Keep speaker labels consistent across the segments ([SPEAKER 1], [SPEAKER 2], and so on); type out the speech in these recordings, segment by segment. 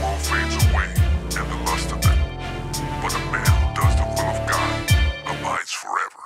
[SPEAKER 1] world fades away and the lust of it. But a man who does the will of God abides forever.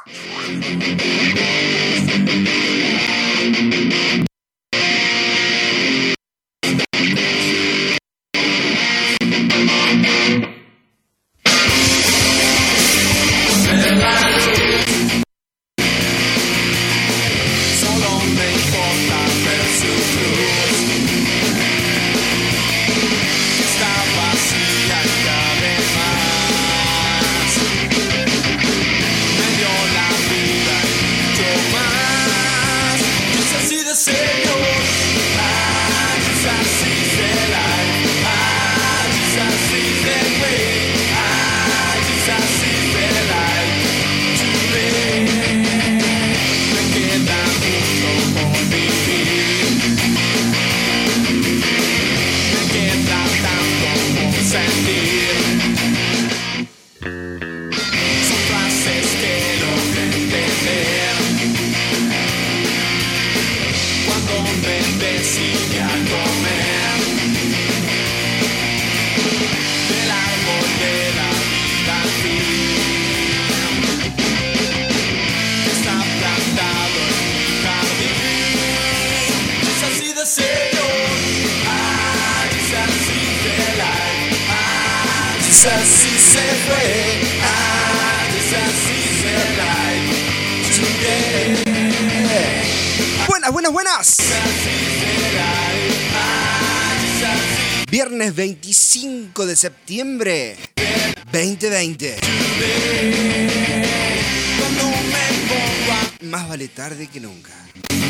[SPEAKER 2] Tarde que nunca.
[SPEAKER 3] un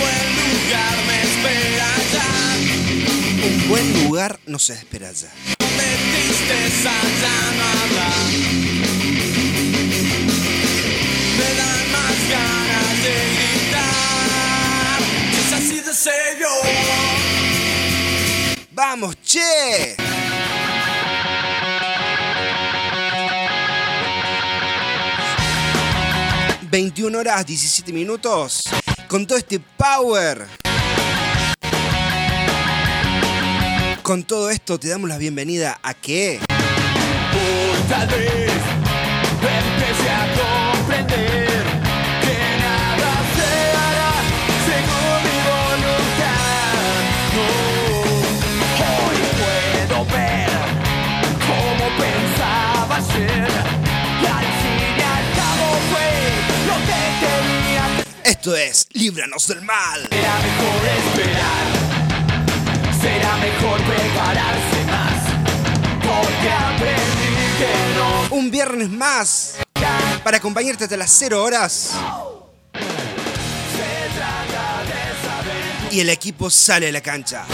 [SPEAKER 3] buen lugar me espera ya.
[SPEAKER 2] Un buen lugar nos espera ya. Horas 17 minutos... ...con todo este power... Con todo esto te damos la bienvenida a qué? Esto es Líbranos del Mal.
[SPEAKER 3] Será mejor esperar. Será mejor prepararse más. Porque aprendí que no
[SPEAKER 2] Un viernes más para acompañarte hasta las 0 horas. Y el equipo sale a la cancha.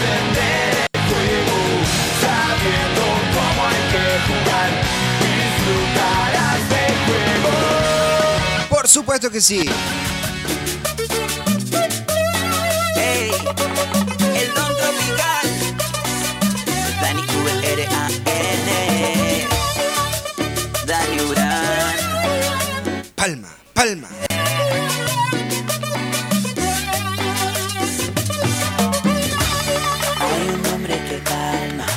[SPEAKER 2] Por supuesto que sí.
[SPEAKER 4] Dani V-R-A-N. Dani Urán.
[SPEAKER 2] Palma, palma.
[SPEAKER 4] Hay un hombre que calma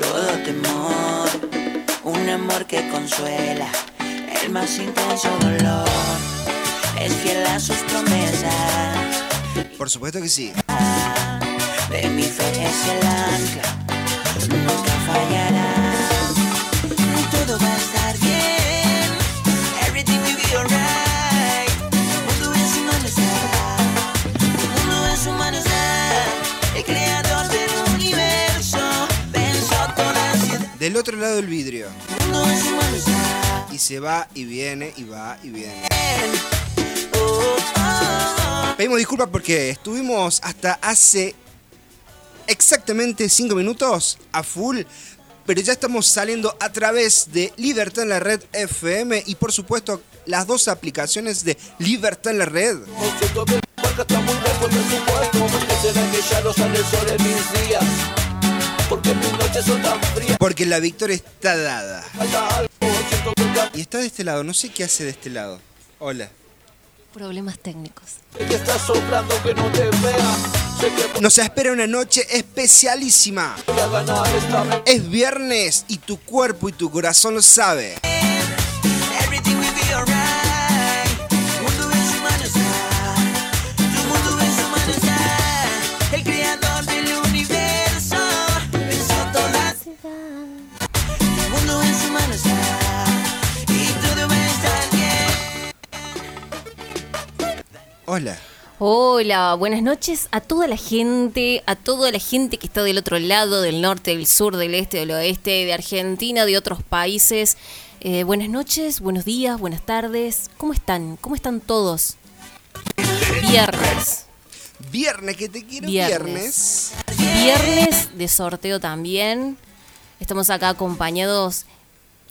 [SPEAKER 4] todo temor. Un amor que consuela el más intenso dolor. Es fiel a sus promesas.
[SPEAKER 2] Por supuesto que sí.
[SPEAKER 4] De mi fe es el ancla, del
[SPEAKER 2] otro lado del vidrio. Y se va y viene y va y viene.
[SPEAKER 4] Oh, oh, oh.
[SPEAKER 2] Pedimos disculpas porque estuvimos hasta hace exactamente 5 minutos a full. Pero ya estamos saliendo a través de Libertad en la Red FM y por supuesto las dos aplicaciones de Libertad en la Red.
[SPEAKER 3] Porque
[SPEAKER 2] la victoria está dada. Y está de este lado, no sé qué hace de este lado. Hola.
[SPEAKER 5] Problemas técnicos.
[SPEAKER 2] Nos espera una noche especialísima. Es viernes y tu cuerpo y tu corazón lo sabe. Hola.
[SPEAKER 5] Hola, buenas noches a toda la gente, a toda la gente que está del otro lado, del norte, del sur, del este, del oeste, de Argentina, de otros países. Eh, buenas noches, buenos días, buenas tardes. ¿Cómo están? ¿Cómo están todos? Viernes.
[SPEAKER 2] Viernes, que te quiero
[SPEAKER 5] Viernes.
[SPEAKER 2] viernes.
[SPEAKER 5] Viernes de sorteo también. Estamos acá acompañados,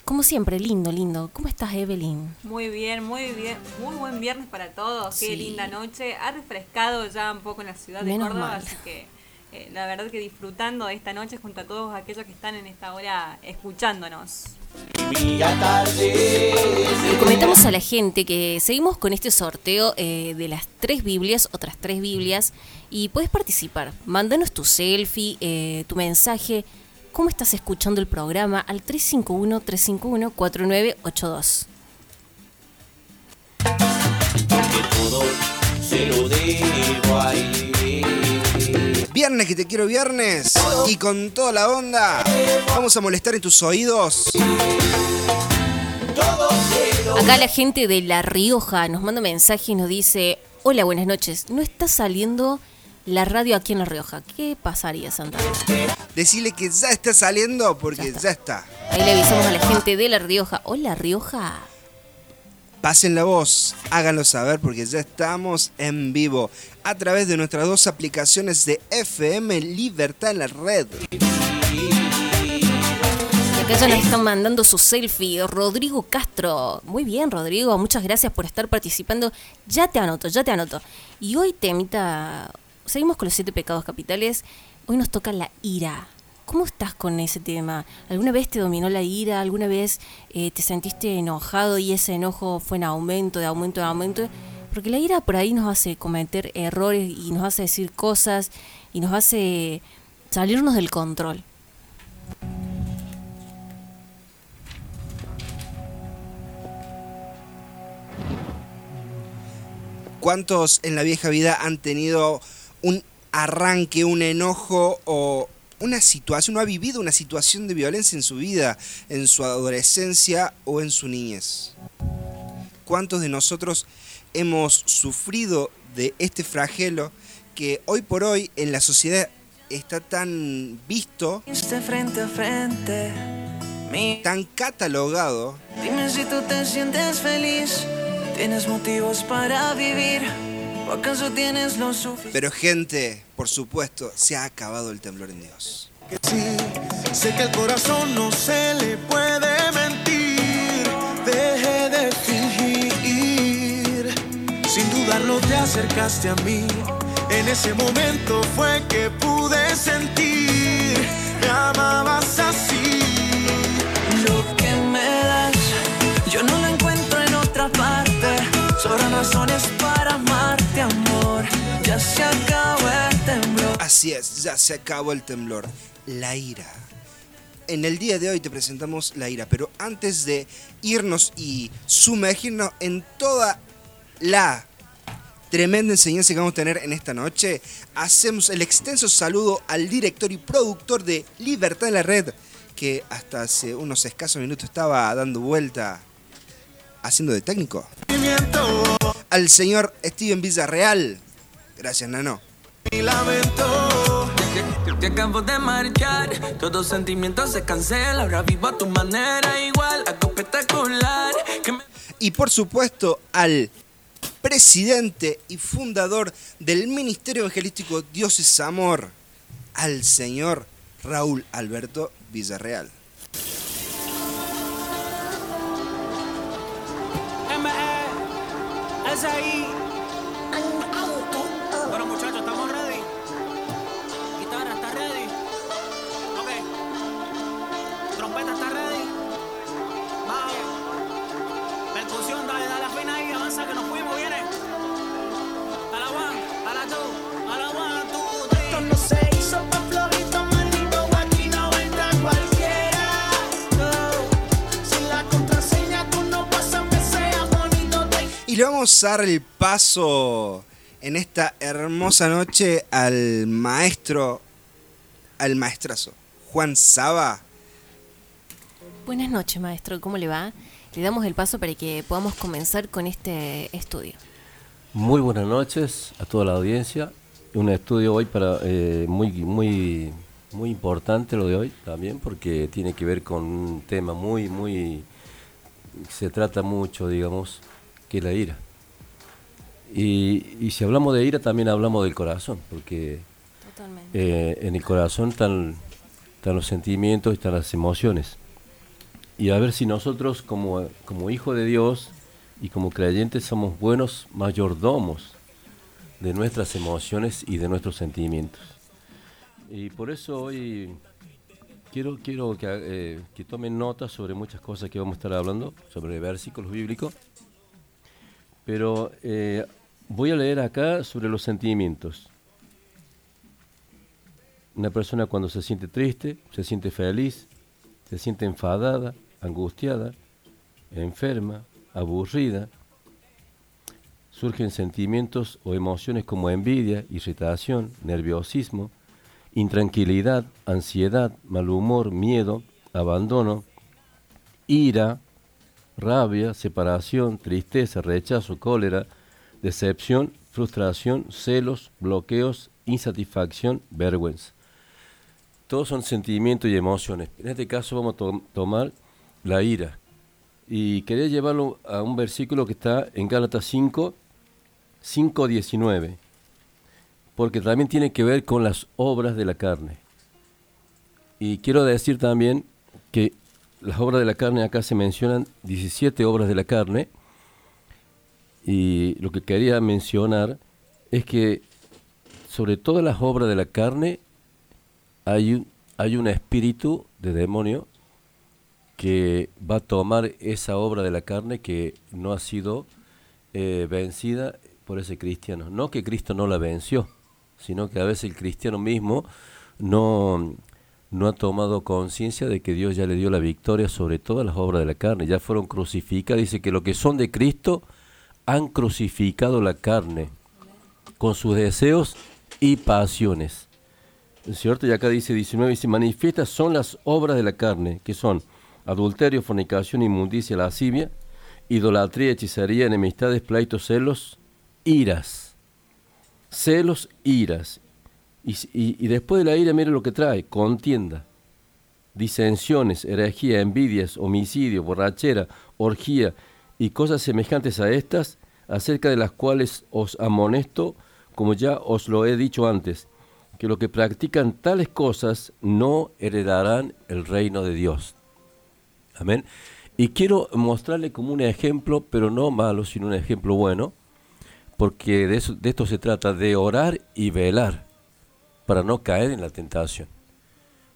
[SPEAKER 5] como siempre, lindo, lindo. ¿Cómo estás, Evelyn?
[SPEAKER 6] Muy bien, muy bien, muy buen viernes para todos.
[SPEAKER 5] Sí.
[SPEAKER 6] Qué linda noche. Ha refrescado ya un poco en la ciudad de Córdoba,
[SPEAKER 5] mal.
[SPEAKER 6] así que eh, la verdad que disfrutando de esta noche junto a todos aquellos que están en esta hora escuchándonos.
[SPEAKER 5] Le comentamos a la gente que seguimos con este sorteo eh, de las tres Biblias, otras tres Biblias, y puedes participar. Mándanos tu selfie, eh, tu mensaje, cómo estás escuchando el programa al 351-351-4982.
[SPEAKER 2] Viernes, que te quiero viernes. Y con toda la onda, vamos a molestar en tus oídos.
[SPEAKER 5] Acá la gente de La Rioja nos manda un mensaje y nos dice, hola, buenas noches, no está saliendo la radio aquí en La Rioja. ¿Qué pasaría, Santana?
[SPEAKER 2] Decirle que ya está saliendo porque
[SPEAKER 5] Ya está. Ahí le avisamos a la gente de La Rioja. Hola, Rioja.
[SPEAKER 2] Pasen la voz, háganlo saber porque ya estamos en vivo a través de nuestras dos aplicaciones de FM Libertad en la red.
[SPEAKER 5] Y acá ya nos están mandando su selfie. Rodrigo Castro. Muy bien, Rodrigo. Muchas gracias por estar participando. Ya te anoto, ya te anoto. Y hoy temita. Seguimos con los siete pecados capitales. Hoy nos toca la ira. ¿Cómo estás con ese tema? ¿Alguna vez te dominó la ira? ¿Alguna vez eh, te sentiste enojado y ese enojo fue en aumento, de aumento, de aumento? Porque la ira por ahí nos hace cometer errores y nos hace decir cosas y nos hace salirnos del control.
[SPEAKER 2] ¿Cuántos en la vieja vida han tenido un arranque, un enojo o una situación, no ha vivido una situación de violencia en su vida, en su adolescencia o en su niñez? ¿Cuántos de nosotros hemos sufrido de este flagelo que hoy por hoy en la sociedad está tan visto,
[SPEAKER 4] Este frente a frente. Mi
[SPEAKER 2] tan catalogado,
[SPEAKER 4] Dime si tú te sientes feliz, tienes motivos para vivir, o acaso tienes lo suficiente.
[SPEAKER 2] pero gente, por supuesto, se ha acabado el temblor en Dios.
[SPEAKER 7] que sí. Sé que el corazón no se le puede mentir. Deje de fingir. Sin dudarlo te acercaste a mí. En ese momento fue que pude sentir. Me amabas así.
[SPEAKER 4] Lo que me das, yo no lo encuentro en otra parte. Sobran razones
[SPEAKER 2] Así es, ya se acabó el temblor. La ira. En el día de hoy te presentamos la ira, pero antes de irnos y sumergirnos en toda la tremenda enseñanza que vamos a tener en esta noche, hacemos el extenso saludo al director y productor de Libertad en la Red, que hasta hace unos escasos minutos estaba dando vuelta haciendo de técnico. Al señor Steven Villarreal. Gracias, Nano.
[SPEAKER 7] Y lamento.
[SPEAKER 8] Te acabo de marchar, todo sentimiento se cancela. Ahora vivo a tu manera igual, algo espectacular. Que me...
[SPEAKER 2] y por supuesto al presidente y fundador del Ministerio Evangelístico Dios es Amor, al señor Raúl Alberto Villarreal.
[SPEAKER 8] Es ahí.
[SPEAKER 2] Y le vamos a dar el paso en esta hermosa noche al maestro, al maestrazo, Juan Saba.
[SPEAKER 5] Buenas noches, maestro. ¿Cómo le va? Le damos el paso para que podamos comenzar con este estudio.
[SPEAKER 9] Muy buenas noches a toda la audiencia. Un estudio hoy para eh, muy muy muy importante lo de hoy también porque tiene que ver con un tema muy muy se trata mucho, digamos, que es la ira. Y, y si hablamos de ira también hablamos del corazón, porque eh, en el corazón están, están los sentimientos y están las emociones. Y a ver si nosotros como, como hijos de Dios y como creyentes somos buenos mayordomos de nuestras emociones y de nuestros sentimientos. Y por eso hoy quiero, quiero que, eh, que tomen nota sobre muchas cosas que vamos a estar hablando, sobre versículos bíblicos. Pero eh, voy a leer acá sobre los sentimientos. Una persona cuando se siente triste, se siente feliz, se siente enfadada, angustiada, enferma, aburrida. Surgen sentimientos o emociones como envidia, irritación, nerviosismo, intranquilidad, ansiedad, mal humor, miedo, abandono, ira, rabia, separación, tristeza, rechazo, cólera, decepción, frustración, celos, bloqueos, insatisfacción, vergüenza. Todos son sentimientos y emociones. En este caso vamos a to- tomar la ira. Y quería llevarlo a un versículo que está en Gálatas 5, 5, 19. Porque también tiene que ver con las obras de la carne. Y quiero decir también que las obras de la carne acá se mencionan 17 obras de la carne. Y lo que quería mencionar es que sobre todas las obras de la carne hay un, hay un espíritu de demonio que va a tomar esa obra de la carne que no ha sido eh, vencida por ese cristiano. No que Cristo no la venció, sino que a veces el cristiano mismo no, no ha tomado conciencia de que Dios ya le dio la victoria sobre todas las obras de la carne. Ya fueron crucificadas. Dice que lo que son de Cristo han crucificado la carne con sus deseos y pasiones. ¿Es cierto? Y acá dice 19, dice, manifiestas son las obras de la carne, que son adulterio, fornicación, inmundicia, lascivia, idolatría, hechicería, enemistades, pleitos, celos, iras. Celos, iras. Y, después de la ira, mire lo que trae, contienda, disensiones, herejía, envidias, homicidio, borrachera, orgía y cosas semejantes a estas, acerca de las cuales os amonesto, como ya os lo he dicho antes, que los que practican tales cosas no heredarán el reino de Dios. Amén. Y quiero mostrarle como un ejemplo, pero no malo, sino un ejemplo bueno, porque de esto se trata, de orar y velar para no caer en la tentación.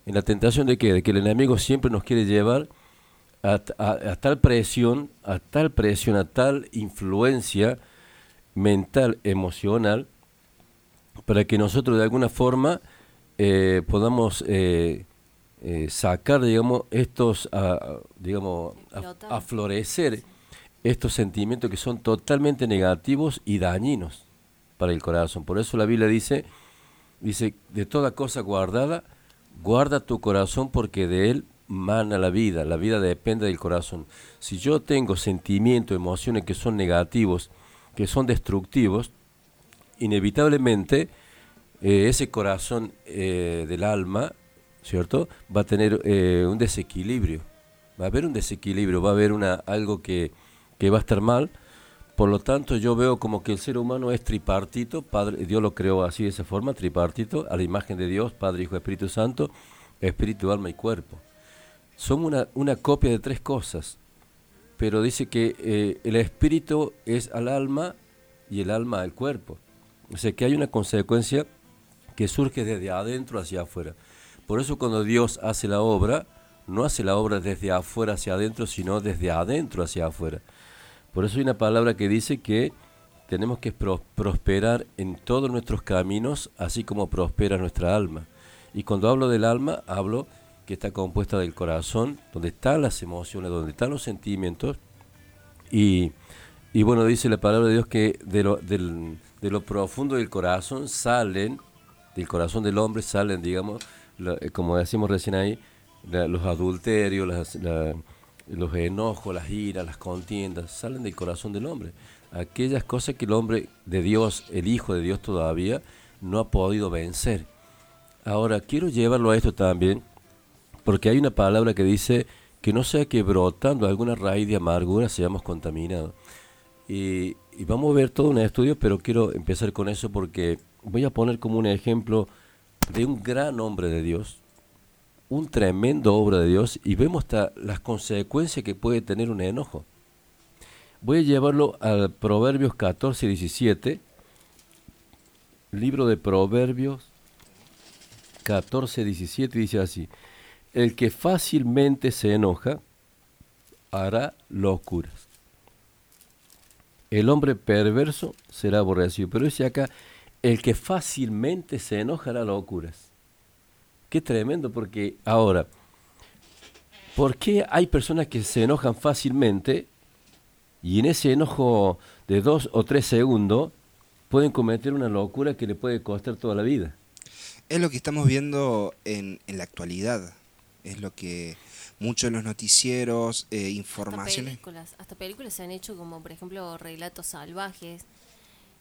[SPEAKER 9] ¿En la tentación de qué? De que el enemigo siempre nos quiere llevar a, a- a tal presión, a tal presión, a tal influencia mental, emocional, para que nosotros de alguna forma eh, podamos eh, eh, sacar, digamos, estos, a- digamos, a, a florecer estos sentimientos que son totalmente negativos y dañinos para el corazón. Por eso la Biblia dice, dice, de toda cosa guardada, guarda tu corazón porque de él mana la vida, la vida depende del corazón. Si yo tengo sentimientos, emociones que son negativos, que son destructivos, inevitablemente eh, ese corazón eh, del alma, ¿cierto? Va a tener eh, un desequilibrio. Va a haber un desequilibrio, va a haber una, algo que, que va a estar mal. Por lo tanto, yo veo como que el ser humano es tripartito, Padre, Dios lo creó así de esa forma, tripartito, a la imagen de Dios, Padre, Hijo, Espíritu Santo, espíritu, alma y cuerpo. Son una, copia de tres cosas, pero dice que eh, el espíritu es al alma y el alma al cuerpo. O sea que hay una consecuencia que surge desde adentro hacia afuera. Por eso cuando Dios hace la obra, no hace la obra desde afuera hacia adentro, sino desde adentro hacia afuera. Por eso hay una palabra que dice que tenemos que pro- prosperar en todos nuestros caminos, así como prospera nuestra alma. Y cuando hablo del alma, hablo que está compuesta del corazón, donde están las emociones, donde están los sentimientos, y, bueno, dice la palabra de Dios que de lo, profundo del corazón salen, del corazón del hombre salen, digamos, eh, como decimos recién ahí, los adulterios, las- la- los enojos, las iras, las contiendas, salen del corazón del hombre. Aquellas cosas que el hombre de Dios, el Hijo de Dios todavía, no ha podido vencer. Ahora, quiero llevarlo a esto también, porque hay una palabra que dice que no sea que brotando alguna raíz de amargura seamos contaminados. Y, y vamos a ver todo un estudio, pero quiero empezar con eso porque voy a poner como un ejemplo de un gran hombre de Dios, un tremendo obra de Dios, y vemos las consecuencias que puede tener un enojo. Voy a llevarlo al Proverbios 14 y 17, libro de Proverbios 14, 17, dice así, el que fácilmente se enoja hará locuras. El hombre perverso será aborrecido. Pero dice acá, el que fácilmente se enoja hará locuras. Qué tremendo, porque ahora, ¿por qué hay personas que se enojan fácilmente y en ese enojo de dos o tres segundos pueden cometer una locura que le puede costar toda la vida?
[SPEAKER 2] Es lo que estamos viendo en, en la actualidad. Es lo que muchos de los noticieros, eh,
[SPEAKER 5] Hasta
[SPEAKER 2] informaciones.
[SPEAKER 5] películas, hasta películas se han hecho como por ejemplo Relatos Salvajes,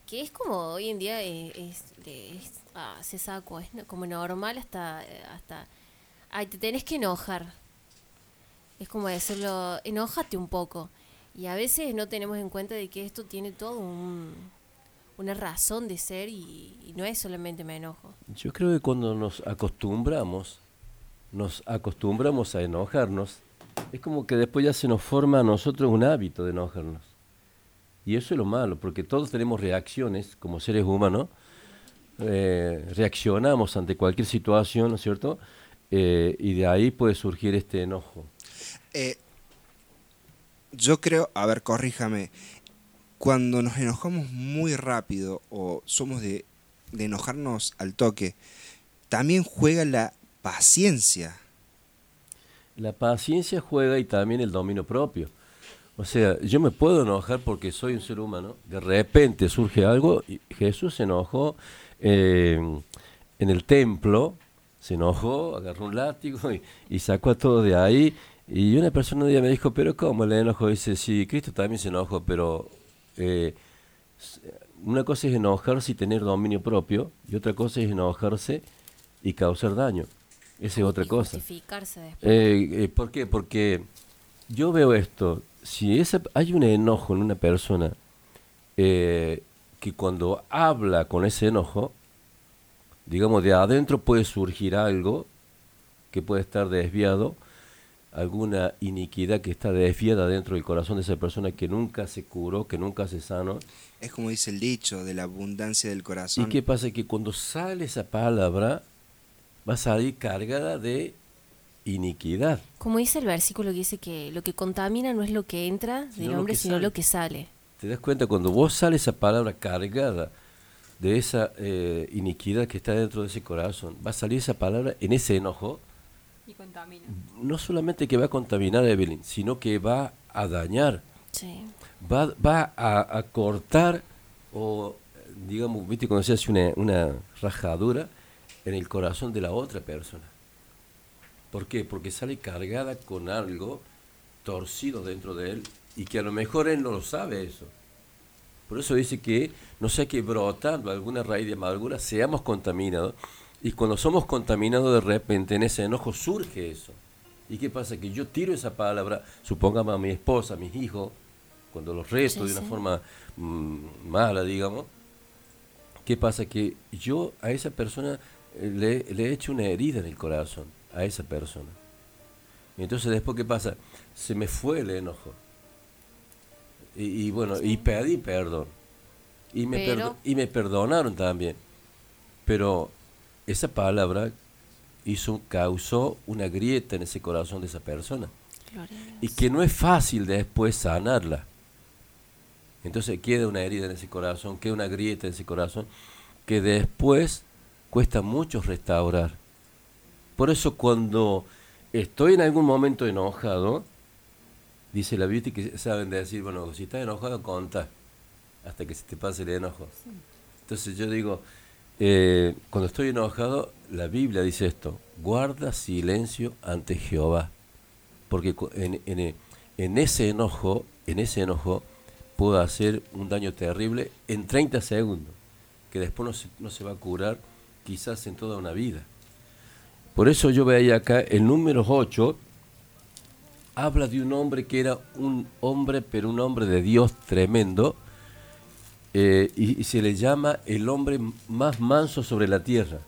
[SPEAKER 5] que es como hoy en día eh, es, es- ah, se saco, es como normal hasta, eh, hasta, ay, te tenés que enojar. Es como decirlo, enójate un poco. Y a veces no tenemos en cuenta de que esto tiene todo un, una razón de ser y no es solamente me enojo.
[SPEAKER 9] Yo creo que cuando nos acostumbramos, nos acostumbramos a enojarnos, es como que después ya se nos forma a nosotros un hábito de enojarnos. Y eso es lo malo, porque todos tenemos reacciones como seres humanos, eh, reaccionamos ante cualquier situación, ¿no es cierto? Eh, y de ahí puede surgir este enojo.
[SPEAKER 2] Eh, yo creo, a ver, corríjame, cuando nos enojamos muy rápido o somos de, de enojarnos al toque, también juega la paciencia.
[SPEAKER 9] La paciencia juega y también el dominio propio. O sea, yo me puedo enojar porque soy un ser humano. De repente surge algo y Jesús se enojó eh, en el templo, se enojó, agarró un látigo y, y sacó a todos de ahí. Y una persona un día me dijo, pero ¿cómo el enojo? Dice, sí, Cristo también se enojó, pero eh, una cosa es enojarse y tener dominio propio y otra cosa es enojarse y causar daño. Esa es otra
[SPEAKER 5] Y
[SPEAKER 9] cosa.
[SPEAKER 5] justificarse después.
[SPEAKER 9] Eh, eh, ¿Por qué? Porque yo veo esto, si esa, hay un enojo en una persona eh, que cuando habla con ese enojo, digamos de adentro puede surgir algo que puede estar desviado, alguna iniquidad que está desviada dentro del corazón de esa persona que nunca se curó, que nunca se sanó.
[SPEAKER 2] Es como dice el dicho, de la abundancia del corazón.
[SPEAKER 9] ¿Y qué pasa? Que cuando sale esa palabra, va a salir cargada de iniquidad.
[SPEAKER 5] Como dice el versículo que dice que lo que contamina no es lo que entra del
[SPEAKER 9] Sino
[SPEAKER 5] hombre, sino
[SPEAKER 9] sale.
[SPEAKER 5] lo que sale.
[SPEAKER 9] ¿Te das cuenta? Cuando vos sale esa palabra cargada de esa eh, iniquidad que está dentro de ese corazón, va a salir esa palabra en ese enojo,
[SPEAKER 6] Y contamina.
[SPEAKER 9] no solamente que va a contaminar a Evelyn, sino que va a dañar,
[SPEAKER 5] Sí.
[SPEAKER 9] va, va a, a cortar o, digamos, viste cuando se hace una, una rajadura en el corazón de la otra persona. ¿Por qué? Porque sale cargada con algo torcido dentro de él y que a lo mejor él no lo sabe eso. Por eso dice que no sea que brotando alguna raíz de amargura seamos contaminados. Y cuando somos contaminados de repente en ese enojo surge eso. ¿Y qué pasa? Que yo tiro esa palabra, supongamos a mi esposa, a mis hijos, cuando los reto
[SPEAKER 5] Sí,
[SPEAKER 9] de una
[SPEAKER 5] sí.
[SPEAKER 9] forma mm, mala, digamos. ¿Qué pasa? Que yo a esa persona eh, le, le he hecho una herida en el corazón, a esa persona. Entonces después, ¿qué pasa? Se me fue el enojo. Y, y bueno, y pedí perdón. Y me,
[SPEAKER 5] Pero-
[SPEAKER 9] perdo- y me perdonaron también. Pero esa palabra hizo, causó una grieta en ese corazón de esa persona. Y que no es fácil después sanarla. Entonces queda una herida en ese corazón, queda una grieta en ese corazón, que después cuesta mucho restaurar. Por eso cuando estoy en algún momento enojado, Dice la Biblia que saben decir, bueno, si estás enojado, conta hasta que se te pase el enojo. Entonces yo digo, eh, cuando estoy enojado, la Biblia dice esto, guarda silencio ante Jehová, porque en, en- en ese enojo, en ese enojo, puedo hacer un daño terrible en 30 segundos, que después no se, no se va a curar quizás en toda una vida. Por eso yo veía acá el número 8, habla de un hombre que era un hombre, pero un hombre de Dios tremendo, eh, y, se le llama el hombre más manso sobre la tierra.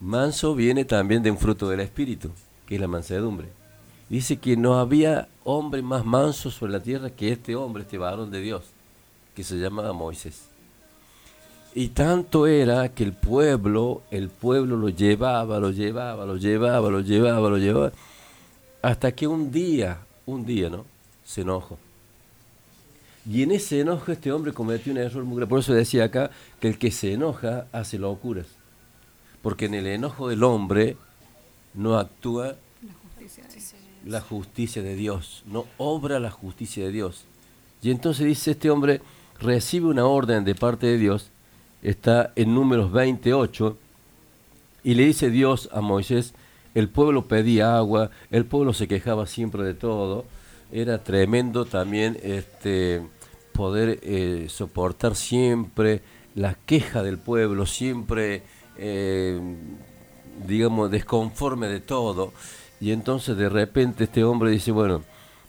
[SPEAKER 9] Manso viene también de un fruto del Espíritu, que es la mansedumbre. Dice que no había hombre más manso sobre la tierra que este hombre, este varón de Dios, que se llamaba Moisés. Y tanto era que el pueblo, el pueblo lo llevaba, lo llevaba, lo llevaba, lo llevaba, lo llevaba, hasta que un día, un día, ¿no? Se enojó. Y en ese enojo este hombre cometió un error muy grave. Por eso decía acá que el que se enoja hace locuras. Porque en el enojo del hombre no actúa la justicia de Dios, no obra la justicia de Dios. Y entonces dice este hombre, recibe una orden de parte de Dios, está en números 28, y le dice Dios a Moisés, el pueblo pedía agua, el pueblo se quejaba siempre de todo, era tremendo también este poder eh, soportar siempre la queja del pueblo, siempre eh, digamos desconforme de todo. Y entonces de repente este hombre dice, bueno,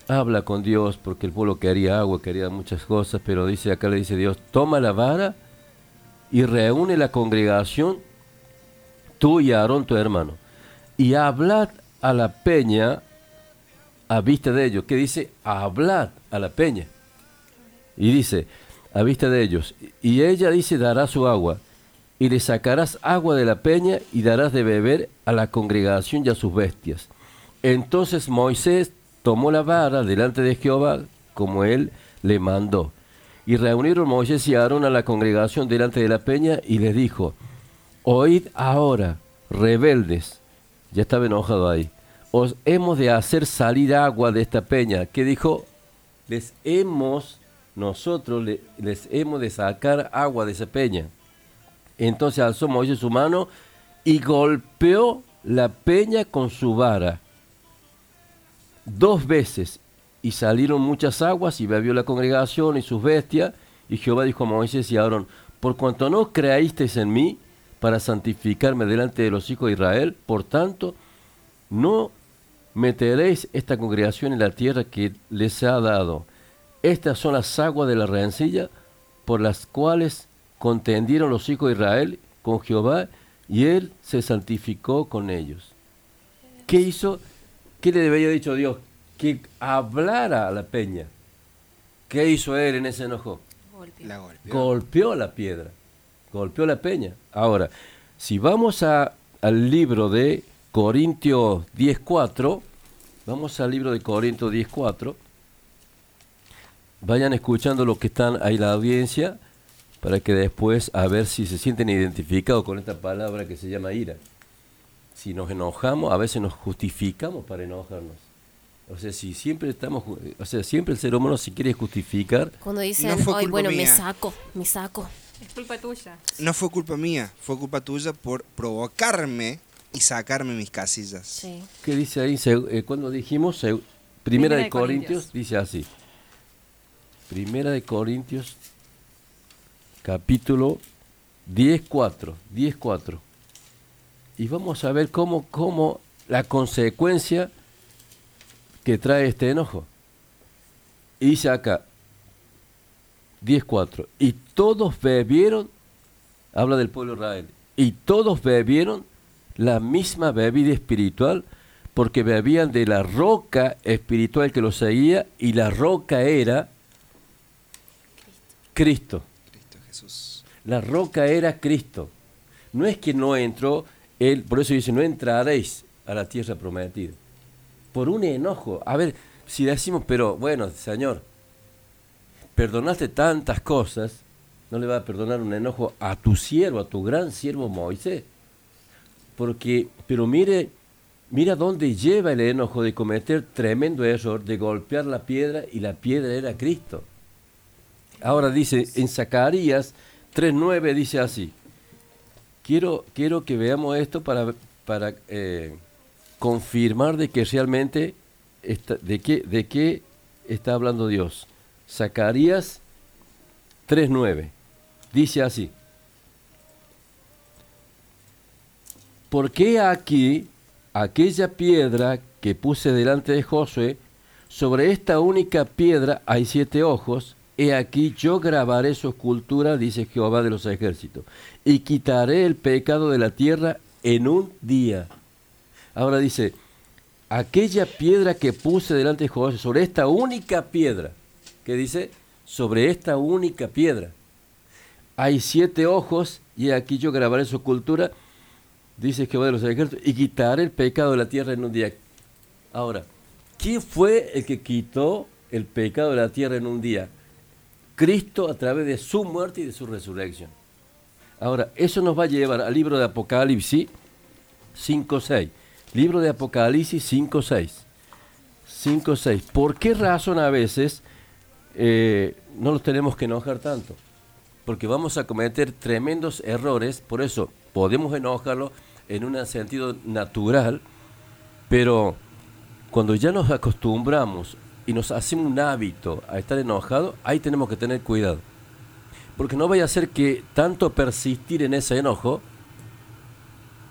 [SPEAKER 9] habla con Dios porque el pueblo quería agua, quería muchas cosas, pero dice acá le dice Dios, toma la vara y reúne la congregación, tú y Aarón tu hermano, y hablad a la peña a vista de ellos. ¿Qué dice? Hablad a la peña. Y dice, a vista de ellos. Y ella dice, dará su agua. Y le sacarás agua de la peña y darás de beber a la congregación y a sus bestias. Entonces Moisés tomó la vara delante de Jehová, como él le mandó. Y reunieron Moisés y Aarón a la congregación delante de la peña y les dijo, Oíd ahora, rebeldes, ya estaba enojado ahí, os hemos de hacer salir agua de esta peña. ¿Qué dijo? Les hemos, nosotros le- les hemos de sacar agua de esa peña. Entonces alzó Moisés su mano y golpeó la peña con su vara dos veces y salieron muchas aguas y bebió la congregación y sus bestias y Jehová dijo a Moisés y a Aarón por cuanto no creísteis en mí para santificarme delante de los hijos de Israel por tanto no meteréis esta congregación en la tierra que les ha dado estas son las aguas de la rencilla por las cuales contendieron los hijos de Israel con Jehová y él se santificó con ellos ¿Qué hizo? ¿Qué le había dicho Dios? Que hablara a la peña. ¿Qué hizo él en ese enojo?
[SPEAKER 2] La golpeó.
[SPEAKER 9] Golpeó la piedra, golpeó la peña. Ahora, si vamos a, al libro de Corintios 10.4, vamos al libro de Corintios 10.4, vayan escuchando lo que están ahí la audiencia, para que después a ver si se sienten identificados con esta palabra que se llama ira si nos enojamos, a veces nos justificamos para enojarnos. O sea, si siempre estamos, o sea, siempre el ser humano se quiere justificar.
[SPEAKER 5] Cuando dicen,
[SPEAKER 2] No
[SPEAKER 5] ay, bueno, me
[SPEAKER 2] mía".
[SPEAKER 5] saco, me saco.
[SPEAKER 6] Es culpa tuya.
[SPEAKER 2] No fue culpa mía, fue culpa tuya por provocarme y sacarme mis casillas.
[SPEAKER 5] Sí.
[SPEAKER 9] ¿Qué dice ahí? Eh, cuando dijimos, primera, de,
[SPEAKER 6] de
[SPEAKER 9] Corintios,
[SPEAKER 6] Corintios.
[SPEAKER 9] dice así. Primera de Corintios, capítulo 10.4, 10.4. Y vamos a ver cómo, cómo la consecuencia que trae este enojo. Y dice acá, 10.4, y todos bebieron, habla del pueblo de Israel, y todos bebieron la misma bebida espiritual, porque bebían de la roca espiritual que los seguía, y la roca era Cristo.
[SPEAKER 2] Cristo Jesús.
[SPEAKER 9] La roca era Cristo. No es que no entró, él, por eso dice, no entraréis a la tierra prometida. Por un enojo. A ver, si decimos, pero bueno, Señor, perdonaste tantas cosas, no le va a perdonar un enojo a tu siervo, a tu gran siervo Moisés. Porque, pero mire Mira dónde lleva el enojo de cometer tremendo error de golpear la piedra y la piedra era Cristo. Ahora dice en Zacarías 3.9 dice así. Quiero, quiero que veamos esto para, para eh, confirmar de que realmente está- de, qué, de qué está hablando Dios. Zacarías 3.9 dice así. ¿Por qué aquí aquella piedra que puse delante de Josué, sobre esta única piedra hay siete ojos, he aquí yo grabaré su escultura, dice Jehová de los ejércitos, y quitaré el pecado de la tierra en un día. Ahora dice, aquella piedra que puse delante de Josué, sobre esta única piedra, que dice, sobre esta única piedra, hay siete ojos, y aquí yo grabaré su escultura, dice Jehová de los ejércitos, y quitaré el pecado de la tierra en un día. Ahora, ¿quién fue el que quitó el pecado de la tierra en un día? Cristo a través de su muerte y de su resurrección. Ahora, eso nos va a llevar al libro de Apocalipsis 5.6. Libro de Apocalipsis 5.6. 5.6. ¿Por qué razón a veces eh, no nos tenemos que enojar tanto? Porque vamos a cometer tremendos errores, por eso podemos enojarlo en un sentido natural, pero cuando ya nos acostumbramos y nos hacemos un hábito a estar enojado, ahí tenemos que tener cuidado. Porque no vaya a ser que tanto persistir en ese enojo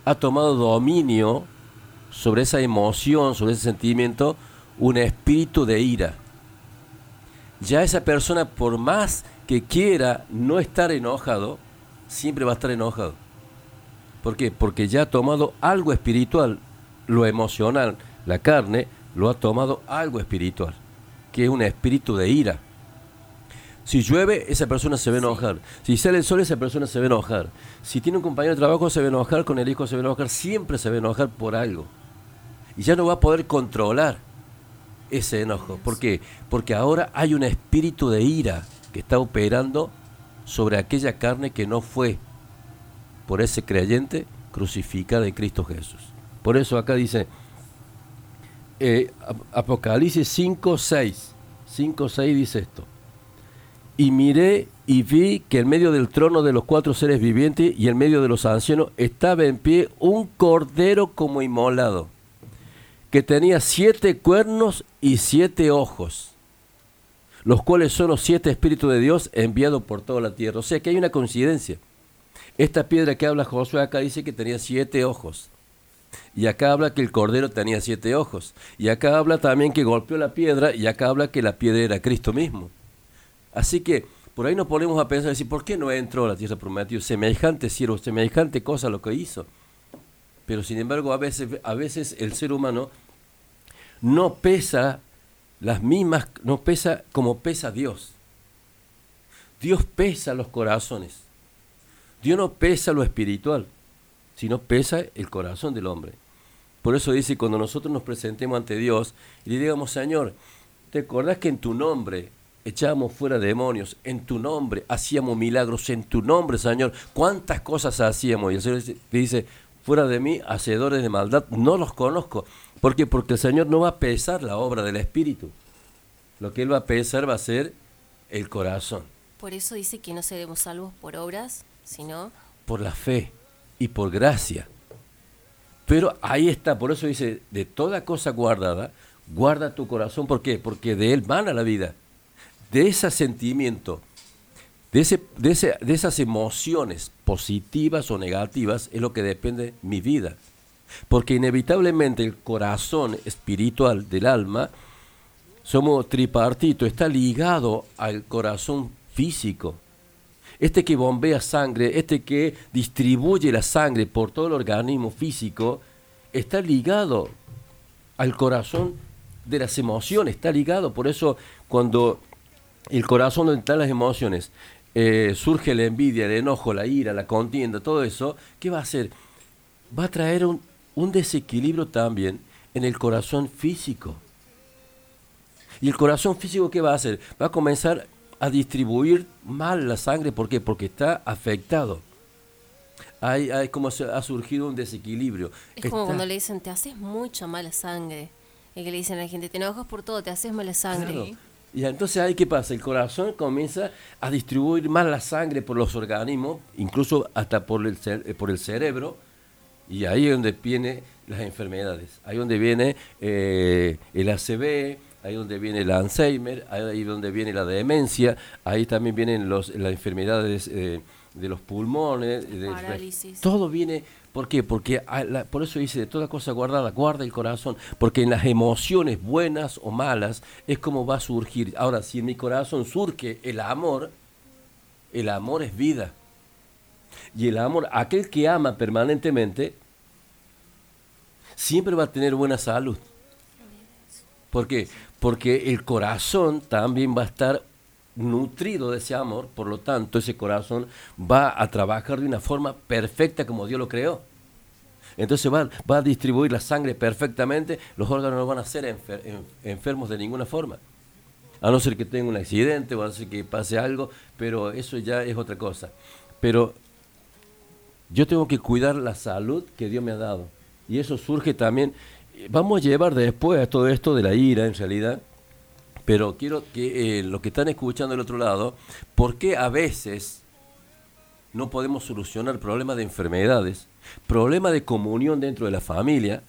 [SPEAKER 9] ha tomado dominio sobre esa emoción, sobre ese sentimiento, un espíritu de ira. Ya esa persona, por más que quiera no estar enojado, siempre va a estar enojado. ¿Por qué? Porque ya ha tomado algo espiritual, lo emocional, la carne, lo ha tomado algo espiritual, que es un espíritu de ira. Si llueve, esa persona se a enojar. Si sale el sol, esa persona se a enojar. Si tiene un compañero de trabajo, se a enojar, con el hijo se a enojar, siempre se a enojar por algo. Y ya no va a poder controlar ese enojo. ¿Por qué? Porque ahora hay un espíritu de ira que está operando sobre aquella carne que no fue por ese creyente crucificada en Cristo Jesús. Por eso acá dice eh, Ap- Apocalipsis 5, 6. 5, 6 dice esto. Y miré y vi que en medio del trono de los cuatro seres vivientes y en medio de los ancianos estaba en pie un cordero como inmolado, que tenía siete cuernos y siete ojos, los cuales son los siete espíritus de Dios enviados por toda la tierra. O sea que hay una coincidencia. Esta piedra que habla Josué acá dice que tenía siete ojos. Y acá habla que el cordero tenía siete ojos. Y acá habla también que golpeó la piedra y acá habla que la piedra era Cristo mismo. Así que por ahí nos ponemos a pensar, decir, ¿por qué no entró a la tierra prometida? Semejante siervo, semejante cosa lo que hizo. Pero sin embargo, a veces, a veces el ser humano no pesa las mismas, no pesa como pesa Dios. Dios pesa los corazones. Dios no pesa lo espiritual, sino pesa el corazón del hombre. Por eso dice, cuando nosotros nos presentemos ante Dios y le digamos, Señor, ¿te acordás que en tu nombre echábamos fuera demonios, en tu nombre hacíamos milagros, en tu nombre, Señor, cuántas cosas hacíamos? Y el Señor dice, fuera de mí, hacedores de maldad, no los conozco. ¿Por qué? Porque el Señor no va a pesar la obra del Espíritu. Lo que Él va a pesar va a ser el corazón,
[SPEAKER 5] Por eso dice que no seremos salvos por obras, sino
[SPEAKER 9] por la fe y por gracia. Pero ahí está, por eso dice, de toda cosa guardada, guarda tu corazón. ¿Por qué? Porque de él mana la vida. De ese sentimiento, de, ese, de, esas emociones positivas o negativas, es lo que depende mi vida. Porque inevitablemente el corazón espiritual del alma, somos tripartito, está ligado al corazón físico. Este que bombea sangre, este que distribuye la sangre por todo el organismo físico, está ligado al corazón de las emociones, está ligado. Por eso cuando el corazón donde están las emociones, eh, surge la envidia, el enojo, la ira, la contienda, todo eso, ¿qué va a hacer? Va a traer un, un desequilibrio también en el corazón físico. ¿Y el corazón físico qué va a hacer? Va a comenzar a distribuir mal la sangre. ¿Por qué? Porque está afectado. hay, hay como se ha surgido un desequilibrio.
[SPEAKER 5] Es como cuando le dicen, te haces mucha mala sangre. Y que le dicen a la gente, te enojas por todo, te haces mala sangre.
[SPEAKER 9] Claro. Y entonces ahí qué pasa, el corazón comienza a distribuir más la sangre por los organismos, incluso hasta por el, eh, por el cerebro, y ahí es donde vienen las enfermedades, ahí donde viene eh, el ACV, ahí donde viene el Alzheimer, ahí donde viene la demencia, ahí también vienen los, las enfermedades eh, de los pulmones, de-
[SPEAKER 5] Parálisis.
[SPEAKER 9] todo viene, ¿por qué? Porque a la- por eso dice, de toda cosa guardada, guarda el corazón, porque en las emociones buenas o malas es como va a surgir. Ahora, si en mi corazón surge el amor, el amor es vida. Y el amor, aquel que ama permanentemente, siempre va a tener buena salud. ¿Por qué? Porque el corazón también va a estar nutrido de ese amor, por lo tanto ese corazón va a trabajar de una forma perfecta como Dios lo creó. Entonces va, va a distribuir la sangre perfectamente, los órganos no van a ser enfer- en- enfermos de ninguna forma. A no ser que tenga un accidente o a no ser que pase algo, pero eso ya es otra cosa. Pero yo tengo que cuidar la salud que Dios me ha dado. Y eso surge también, vamos a llevar después a todo esto de la ira en realidad, pero quiero que eh, los que están escuchando del otro lado, ¿por qué a veces no podemos solucionar problemas de enfermedades, problemas de comunión dentro de la familia,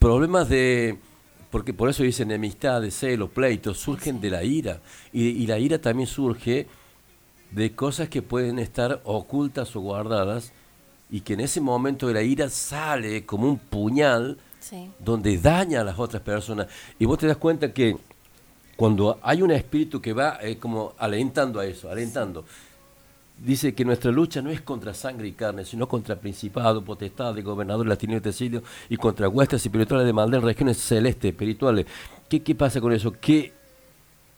[SPEAKER 9] problemas de, porque por eso dice enemistades, celos, pleitos, surgen de la ira. Y, y la ira también surge de cosas que pueden estar ocultas o guardadas y que en ese momento de la ira sale como un puñal
[SPEAKER 5] Sí.
[SPEAKER 9] donde daña a las otras personas. Y vos te das cuenta que cuando hay un espíritu que va eh, como alentando a eso, alentando, dice que nuestra lucha no es contra sangre y carne, sino contra principado, potestad, gobernador latino y y contra huestes espirituales de maldad en regiones celestes, espirituales. ¿Qué, ¿Qué pasa con eso? Que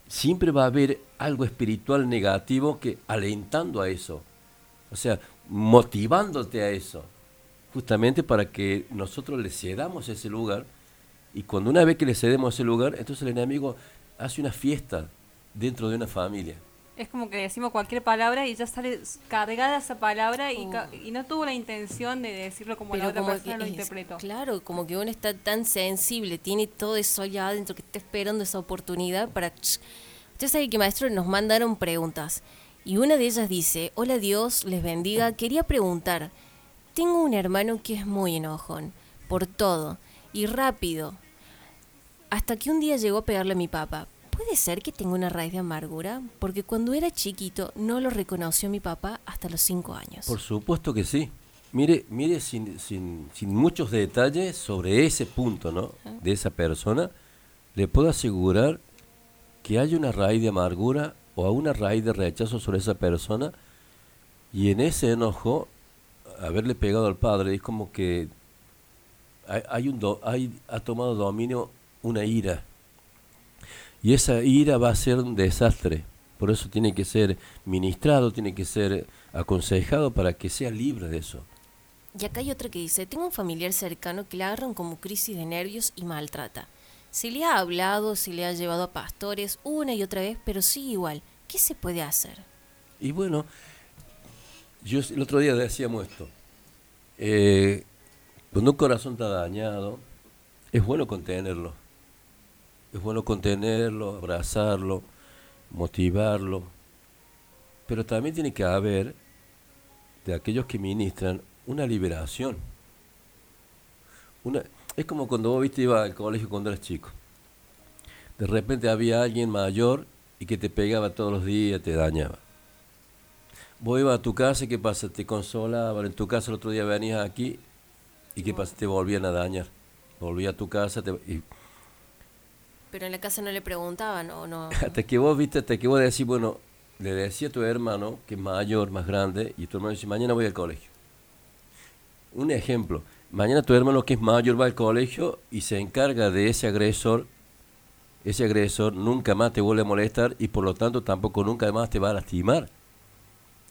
[SPEAKER 9] siempre va a haber algo espiritual negativo que alentando a eso, o sea, motivándote a eso, justamente para que nosotros le cedamos ese lugar, y cuando una vez que le cedemos ese lugar, entonces el enemigo hace una fiesta dentro de una familia.
[SPEAKER 6] Es como que decimos cualquier palabra y ya sale cargada esa palabra y, ca- y no tuvo la intención de decirlo como la
[SPEAKER 5] Pero
[SPEAKER 6] otra
[SPEAKER 5] como
[SPEAKER 6] persona
[SPEAKER 5] que
[SPEAKER 6] lo
[SPEAKER 5] es-
[SPEAKER 6] interpretó.
[SPEAKER 5] Claro, como que uno está tan sensible, tiene todo eso allá adentro que está esperando esa oportunidad para... Usted sabe que maestro nos mandaron preguntas y una de ellas dice, hola Dios, les bendiga, quería preguntar, tengo un hermano que es muy enojón, por todo, y rápido, hasta que un día llegó a pegarle a mi papá. ¿Puede ser que tenga una raíz de amargura? Porque cuando era chiquito no lo reconoció mi papá hasta los cinco años.
[SPEAKER 9] Por supuesto que sí. Mire, mire sin, sin, sin muchos detalles sobre ese punto, ¿no? De esa persona, le puedo asegurar que hay una raíz de amargura o una raíz de rechazo sobre esa persona y en ese enojo, haberle pegado al padre es como que hay, hay un do- hay, ha tomado dominio una ira y esa ira va a ser un desastre. Por eso tiene que ser ministrado, tiene que ser aconsejado para que sea libre de eso.
[SPEAKER 5] Y acá hay otra que dice, tengo un familiar cercano que le agarran como crisis de nervios y maltrata. Se le ha hablado, se le ha llevado a pastores una y otra vez, pero sigue igual. ¿Qué se puede hacer?
[SPEAKER 9] Y bueno, yo el otro día decíamos esto. Eh, cuando un corazón está dañado, es bueno contenerlo. Es bueno contenerlo, abrazarlo, motivarlo. Pero también tiene que haber, de aquellos que ministran, una liberación. Una, es como cuando vos viste iba al colegio cuando eras chico. De repente había alguien mayor y que te pegaba todos los días, te dañaba. Vos ibas a tu casa y qué pasa, te consolaban. En tu casa el otro día venías aquí y qué pasa, te volvían a dañar. Volví a tu casa te- y
[SPEAKER 5] Pero en la casa no le preguntaban o no.
[SPEAKER 9] hasta que vos viste, hasta que vos decís, bueno, le decía a tu hermano, que es mayor, más grande, y tu hermano dice, mañana voy al colegio. Un ejemplo, mañana tu hermano que es mayor va al colegio y se encarga de ese agresor, ese agresor nunca más te vuelve a molestar y por lo tanto tampoco nunca más te va a lastimar.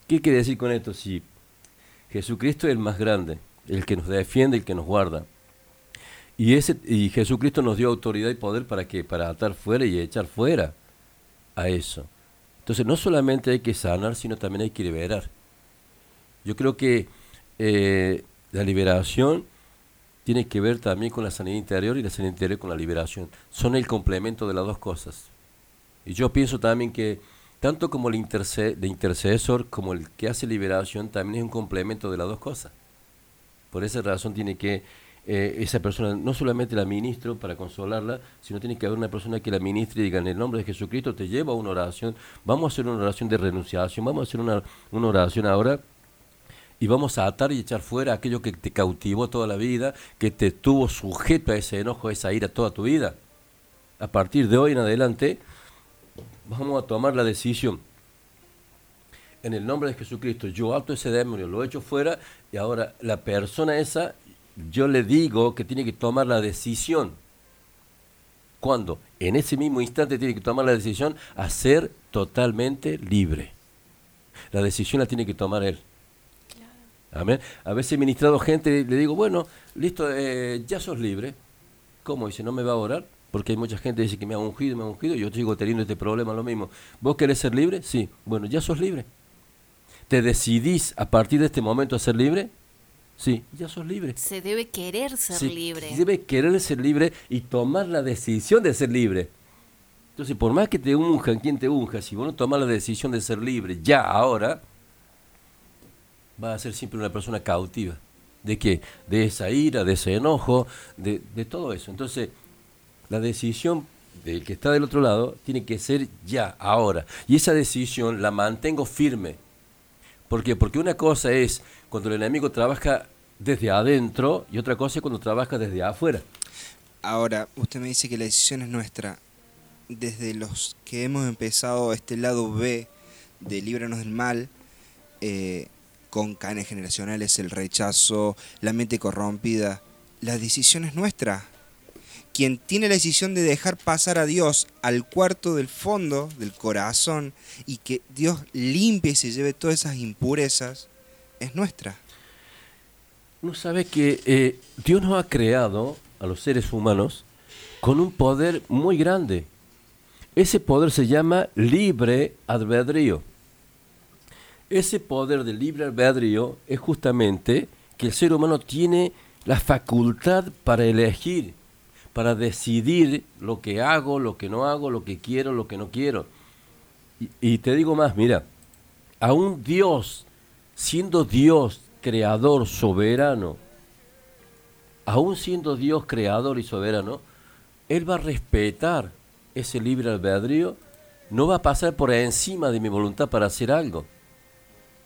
[SPEAKER 9] ¿Qué quiere decir con esto? Si Jesucristo es el más grande, el que nos defiende, el que nos guarda, y, ese, y Jesucristo nos dio autoridad y poder para que para atar fuera y echar fuera a eso. Entonces no solamente hay que sanar, sino también hay que liberar. Yo creo que eh, la liberación tiene que ver también con la sanidad interior y la sanidad interior con la liberación. Son el complemento de las dos cosas. Y yo pienso también que tanto como el, interce- de intercesor como el que hace liberación también es un complemento de las dos cosas. Por esa razón tiene que eh, esa persona, no solamente la ministro para consolarla, sino tiene que haber una persona que la ministre y diga en el nombre de Jesucristo te lleva a una oración, vamos a hacer una oración de renunciación, vamos a hacer una, una oración ahora y vamos a atar y echar fuera aquello que te cautivó toda la vida, que te tuvo sujeto a ese enojo, a esa ira toda tu vida. A partir de hoy en adelante, vamos a tomar la decisión. En el nombre de Jesucristo, yo ato ese demonio, lo echo fuera y ahora la persona esa, yo le digo que tiene que tomar la decisión. ¿Cuándo? En ese mismo instante tiene que tomar la decisión a ser totalmente libre. La decisión la tiene que tomar él. Amén. A veces he ministrado gente, le digo, bueno, listo, eh, ya sos libre. ¿Cómo? Dice, ¿no me va a orar? Porque hay mucha gente que dice que me ha ungido, me ha ungido, y yo sigo teniendo este problema, lo mismo. ¿Vos querés ser libre? Sí. Bueno, ya sos libre. ¿Te decidís a partir de este momento a ser libre? Sí, ya sos libre.
[SPEAKER 5] Se debe querer ser libre.
[SPEAKER 9] Debe querer ser libre y tomar la decisión de ser libre. Entonces, por más que te unjan, quien te unja, si vos no tomás la decisión de ser libre ya, ahora, vas a ser siempre una persona cautiva. ¿De qué? De esa ira, de ese enojo, de, de todo eso. Entonces, la decisión del que está del otro lado tiene que ser ya, ahora. Y esa decisión la mantengo firme. ¿Por qué? Porque una cosa es cuando el enemigo trabaja desde adentro y otra cosa es cuando trabaja desde afuera.
[SPEAKER 2] Ahora, usted me dice que la decisión es nuestra. Desde los que hemos empezado este lado B de Líbranos del Mal, eh, con cadenas generacionales, el rechazo, la mente corrompida, la decisión es nuestra. Quien tiene la decisión de dejar pasar a Dios al cuarto del fondo del corazón y que Dios limpie y se lleve todas esas impurezas, es nuestra.
[SPEAKER 9] No sabe que eh, Dios nos ha creado a los seres humanos con un poder muy grande. Ese poder se llama libre albedrío. Ese poder de libre albedrío es justamente que el ser humano tiene la facultad para elegir, para decidir lo que hago, lo que no hago, lo que quiero, lo que no quiero. Y, y te digo más, mira, aún Dios, siendo Dios, creador, soberano, aún siendo Dios creador y soberano, Él va a respetar ese libre albedrío, no va a pasar por encima de mi voluntad para hacer algo.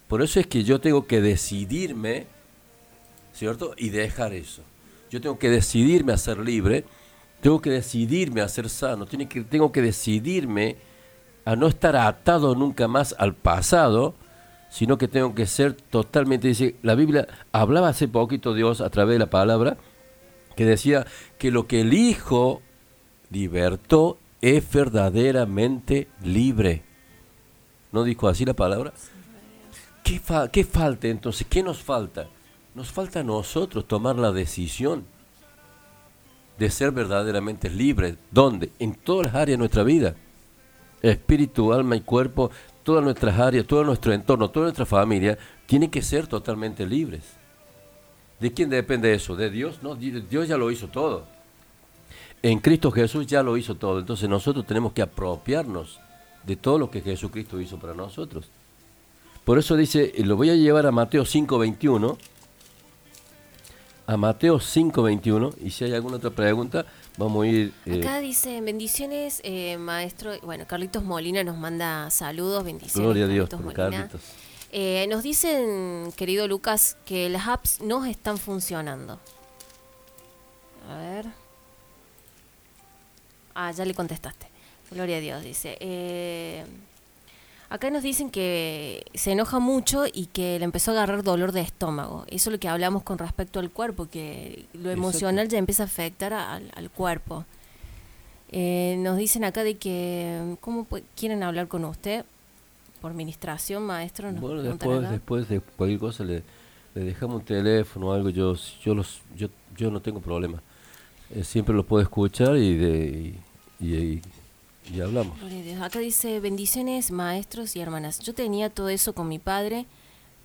[SPEAKER 9] Por eso es que yo tengo que decidirme, ¿cierto? Y dejar eso. Yo tengo que decidirme a ser libre, tengo que decidirme a ser sano, tengo que decidirme a no estar atado nunca más al pasado, sino que tengo que ser totalmente, dice, la Biblia hablaba hace poquito Dios a través de la palabra, que decía que lo que el Hijo libertó es verdaderamente libre. ¿No dijo así la palabra? ¿Qué, fa- ¿Qué falta entonces? ¿Qué nos falta? Nos falta a nosotros tomar la decisión de ser verdaderamente libres. ¿Dónde? En todas las áreas de nuestra vida. Espíritu, alma y cuerpo, todas nuestras áreas, todo nuestro entorno, toda nuestra familia, tienen que ser totalmente libres. ¿De quién depende eso? ¿De Dios? No, Di- Dios ya lo hizo todo. En Cristo Jesús ya lo hizo todo. Entonces nosotros tenemos que apropiarnos de todo lo que Jesucristo hizo para nosotros. Por eso dice, lo voy a llevar a Mateo 5.21. A Mateo 5.21. Y si hay alguna otra pregunta, vamos a ir... eh,
[SPEAKER 5] Acá dice, bendiciones, eh, maestro. Bueno, Carlitos Molina nos manda saludos, bendiciones.
[SPEAKER 9] Gloria a Dios
[SPEAKER 5] Carlitos Molina.
[SPEAKER 9] Carlitos.
[SPEAKER 5] Eh, nos dicen, querido Lucas, que las apps no están funcionando. A ver. Ah, ya le contestaste. Gloria a Dios, dice. Eh, acá nos dicen que se enoja mucho y que le empezó a agarrar dolor de estómago. Eso es lo que hablamos con respecto al cuerpo, que lo emocional ya empieza a afectar al, al cuerpo. Eh, nos dicen acá de que, ¿cómo quieren hablar con usted? Por ministración, maestro. Nos
[SPEAKER 9] Bueno, después,
[SPEAKER 5] acá.
[SPEAKER 9] después de cualquier cosa le, le dejamos un teléfono o algo, yo, yo, los, yo, yo no tengo problema. Eh, siempre lo puedo escuchar y, de, y, y- y hablamos.
[SPEAKER 5] A Dios. Acá dice, bendiciones maestros y hermanas. Yo tenía todo eso con mi padre,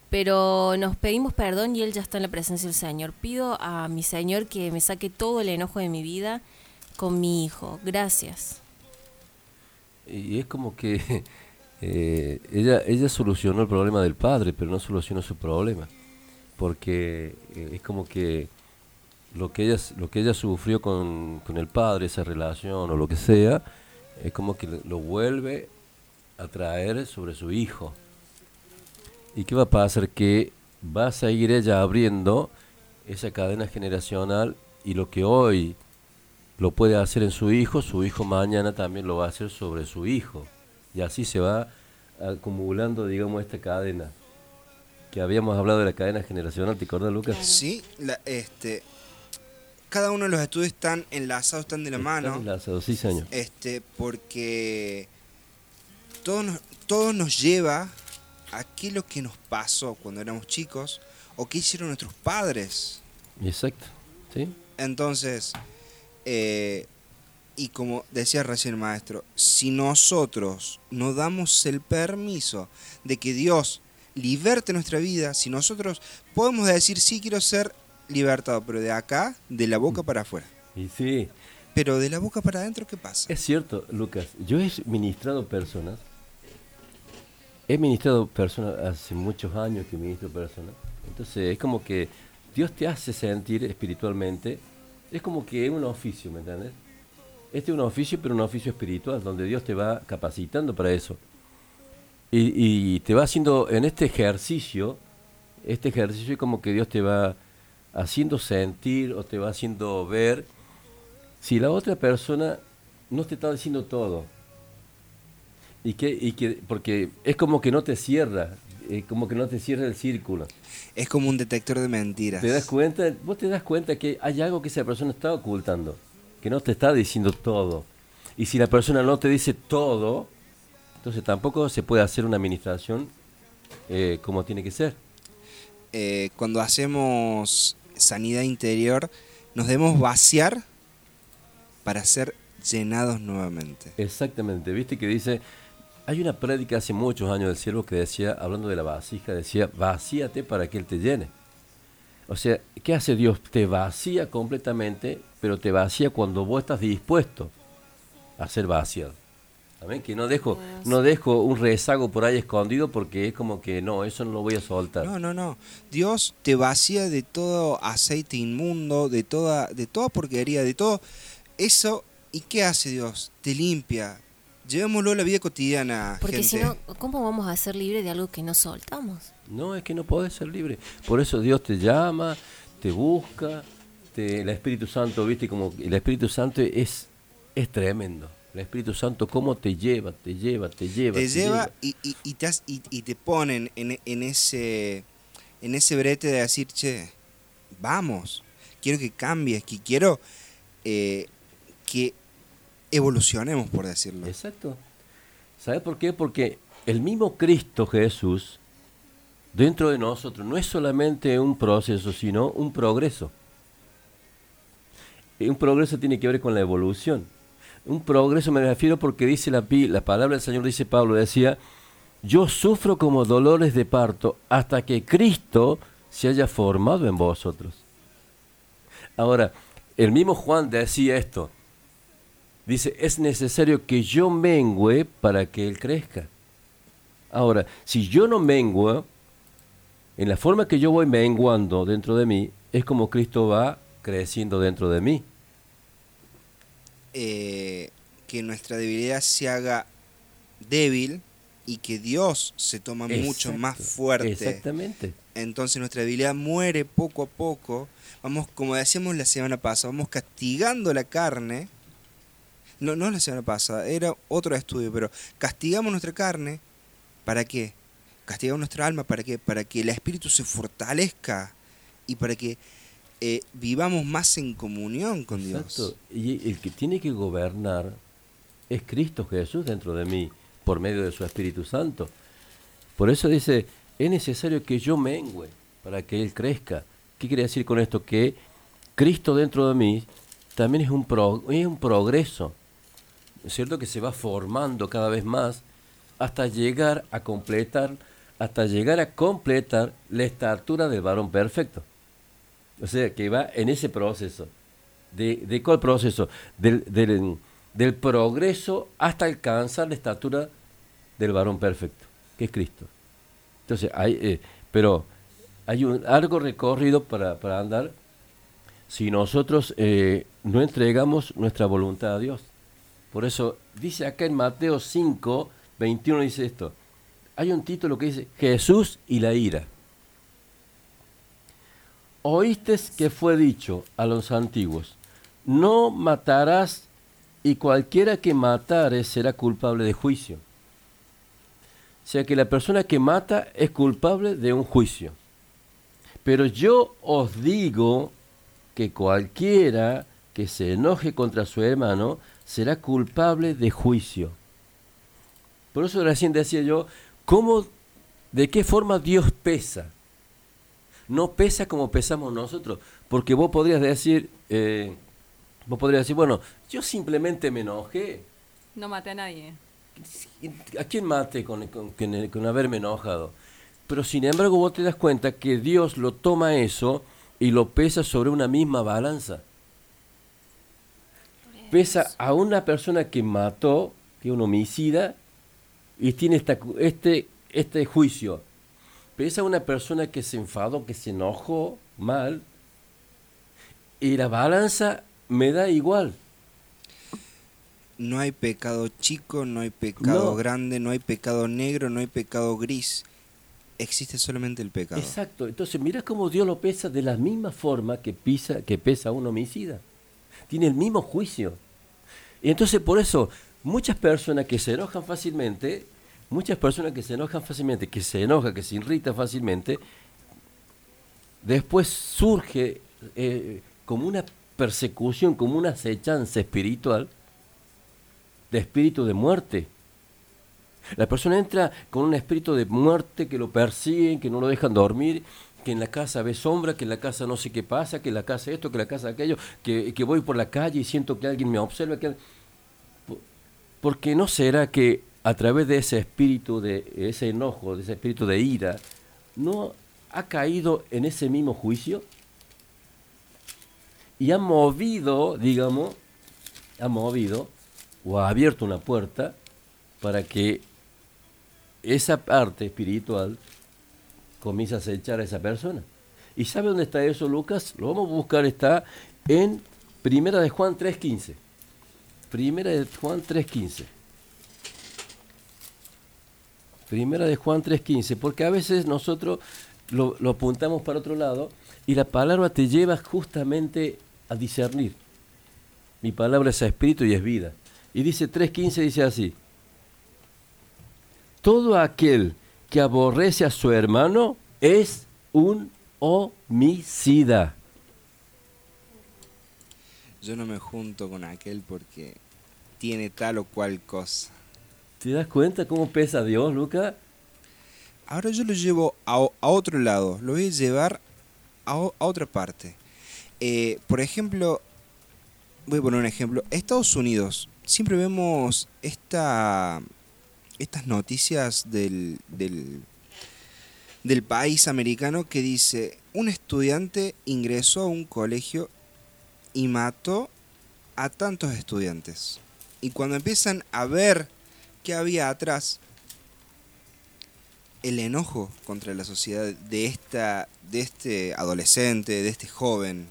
[SPEAKER 5] Pero nos pedimos perdón y Él ya está en la presencia del Señor. Pido a mi Señor que me saque todo el enojo de mi vida con mi hijo. Gracias.
[SPEAKER 9] Y es como que eh, ella, ella solucionó el problema del padre, pero no solucionó su problema. Porque eh, es como que lo que ella, lo que ella sufrió con, con el padre, esa relación o lo que sea, es como que lo vuelve a traer sobre su hijo. ¿Y qué va a pasar? Que va a seguir ella abriendo esa cadena generacional y lo que hoy lo puede hacer en su hijo, su hijo mañana también lo va a hacer sobre su hijo. Y así se va acumulando, digamos, esta cadena. Que habíamos hablado de la cadena generacional, ¿te acuerdas, Lucas?
[SPEAKER 2] Sí, la- este, cada uno de los estudios están enlazados, están de la mano.
[SPEAKER 9] Están enlazados, sí, señor.
[SPEAKER 2] Este, porque todo nos, todo nos lleva a qué es lo que nos pasó cuando éramos chicos o qué hicieron nuestros padres.
[SPEAKER 9] Exacto, ¿sí?
[SPEAKER 2] Entonces, eh, y como decía recién el maestro, si nosotros no damos el permiso de que Dios liberte nuestra vida, si nosotros podemos decir, sí quiero ser libertado, pero de acá, de la boca para afuera.
[SPEAKER 9] Y sí,
[SPEAKER 2] Pero de la boca para adentro, ¿qué pasa?
[SPEAKER 9] es cierto, Lucas. Yo he ministrado personas. He ministrado personas hace muchos años que ministro personas. Entonces es como que Dios te hace sentir espiritualmente. Es como que es un oficio, ¿me entiendes? Este es un oficio, pero un oficio espiritual, donde Dios te va capacitando para eso. Y, y te va haciendo en este ejercicio, este ejercicio es como que Dios te va haciendo sentir o te va haciendo ver si la otra persona no te está diciendo todo. Y que, y que, porque es como que no te cierra, eh, como que no te cierra el círculo.
[SPEAKER 2] Es como un detector de mentiras.
[SPEAKER 9] ¿Te das cuenta? Vos te das cuenta que hay algo que esa persona está ocultando, que no te está diciendo todo. Y si la persona no te dice todo, entonces tampoco se puede hacer una administración eh, como tiene que ser.
[SPEAKER 2] Eh, cuando hacemos sanidad interior, nos debemos vaciar para ser llenados nuevamente.
[SPEAKER 9] Exactamente, viste que dice, hay una prédica hace muchos años del siervo que decía, hablando de la vasija, decía, vacíate para que Él te llene. O sea, ¿qué hace Dios? Te vacía completamente, pero te vacía cuando vos estás dispuesto a ser vaciado. Que no dejo, no dejo un rezago por ahí escondido porque es como que no, eso no lo voy a soltar.
[SPEAKER 2] No, no, no. Dios te vacía de todo aceite inmundo, de toda, de toda porquería, de todo eso. ¿Y qué hace Dios? Te limpia. Llevémoslo a la vida cotidiana,
[SPEAKER 5] Porque si no, ¿cómo vamos a ser libres de algo que no soltamos?
[SPEAKER 9] No, es que no podés ser libre. Por eso Dios te llama, te busca, te, el Espíritu Santo, viste, como el Espíritu Santo es, es tremendo. El Espíritu Santo, cómo te lleva, te lleva, te lleva.
[SPEAKER 2] te lleva y, y- y te, has- y- y te ponen en, en ese en ese brete de decir, che, vamos, quiero que cambies, que quiero eh, que evolucionemos, por decirlo.
[SPEAKER 9] Exacto. ¿Sabes por qué? Porque el mismo Cristo Jesús, dentro de nosotros, no es solamente un proceso, sino un progreso. Y un progreso tiene que ver con la evolución. Un progreso me refiero porque dice la, la palabra del Señor, dice Pablo, decía, yo sufro como dolores de parto hasta que Cristo se haya formado en vosotros. Ahora, el mismo Juan decía esto, Dice, es necesario que yo mengüe para que Él crezca. Ahora, si yo no menguo, en la forma que yo voy menguando dentro de mí, es como Cristo va creciendo dentro de mí.
[SPEAKER 2] Eh, que nuestra debilidad se haga débil y que Dios se toma mucho más fuerte.
[SPEAKER 9] Exactamente.
[SPEAKER 2] Entonces nuestra debilidad muere poco a poco. Vamos, como decíamos la semana pasada, vamos castigando la carne. No, no la semana pasada, era otro estudio, pero castigamos nuestra carne. ¿Para qué? Castigamos nuestra alma, ¿para qué? Para que el espíritu se fortalezca y para que eh, vivamos más en comunión con Dios.
[SPEAKER 9] Exacto. Y el que tiene que gobernar es Cristo Jesús dentro de mí, por medio de su Espíritu Santo. Por eso dice, es necesario que yo mengüe para que Él crezca. ¿Qué quiere decir con esto? Que Cristo dentro de mí también es un, pro- es un progreso. ¿Es cierto? Que se va formando cada vez más hasta llegar a completar hasta llegar a completar la estatura del varón perfecto. O sea, que va en ese proceso. ¿De, de cuál proceso? Del, del, progreso hasta alcanzar la estatura del varón perfecto, que es Cristo. Entonces, hay, eh, pero hay un largo recorrido para, para andar si nosotros eh, no entregamos nuestra voluntad a Dios. Por eso dice acá en Mateo 5, 21 dice esto. Hay un título que dice Jesús y la ira. Oíste que fue dicho a los antiguos, no matarás y cualquiera que matare será culpable de juicio. O sea que la persona que mata es culpable de un juicio. Pero yo os digo que cualquiera que se enoje contra su hermano será culpable de juicio. Por eso recién decía yo, ¿cómo, de qué forma Dios pesa? No pesa como pesamos nosotros, porque vos podrías decir, eh, vos podrías decir, bueno, yo simplemente me enojé.
[SPEAKER 6] No maté a nadie.
[SPEAKER 9] ¿A quién mate con, con, con- con haberme enojado? Pero sin embargo vos te das cuenta que Dios lo toma eso y lo pesa sobre una misma balanza. Pesa a una persona que mató, que es un homicida, y tiene esta, este, este juicio. Pesa a una persona que se enfadó, que se enojó mal, y la balanza me da igual.
[SPEAKER 2] No hay pecado chico, no hay pecado
[SPEAKER 9] No.
[SPEAKER 2] grande, no hay pecado negro, no hay pecado gris. Existe solamente el pecado.
[SPEAKER 9] Exacto. Entonces, mira cómo Dios lo pesa de la misma forma que, pisa, que pesa un homicida. Tiene el mismo juicio. Y entonces, por eso, muchas personas que se enojan fácilmente, muchas personas que se enojan fácilmente, que se enojan, que se irritan fácilmente, después surge eh, como una persecución, como una acechanza espiritual, de espíritu de muerte. La persona entra con un espíritu de muerte que lo persiguen, que no lo dejan dormir, que en la casa ve sombra, que en la casa no sé qué pasa, que en la casa esto, que en la casa aquello, que, que voy por la calle y siento que alguien me observa. Que... Po- Porque no será que a través de ese espíritu, de ese enojo, de ese espíritu de ira, no ha caído en ese mismo juicio y ha movido, digamos, ha movido o ha abierto una puerta para que esa parte espiritual comience a acechar a esa persona. ¿Y sabe dónde está eso, Lucas? Lo vamos a buscar, está en Primera de Juan 3.15. Primera de Juan 3.15. Primera de Juan 3.15, porque a veces nosotros lo, apuntamos para otro lado y la palabra te lleva justamente a discernir. Mi palabra es espíritu y es vida. Y dice 3.15, dice así. Todo aquel que aborrece a su hermano es un homicida.
[SPEAKER 2] Yo no me junto con aquel porque tiene tal o cual cosa.
[SPEAKER 9] ¿Te das cuenta cómo pesa Dios, Luca?
[SPEAKER 2] Ahora yo lo llevo a, otro lado, lo voy a llevar a, otra parte. Eh, por ejemplo, voy a poner un ejemplo. Estados Unidos, siempre vemos esta, estas noticias del, del país americano que dice, un estudiante ingresó a un colegio y mató a tantos estudiantes. Y cuando empiezan a ver qué había atrás, el enojo contra la sociedad de esta de este adolescente, de este joven.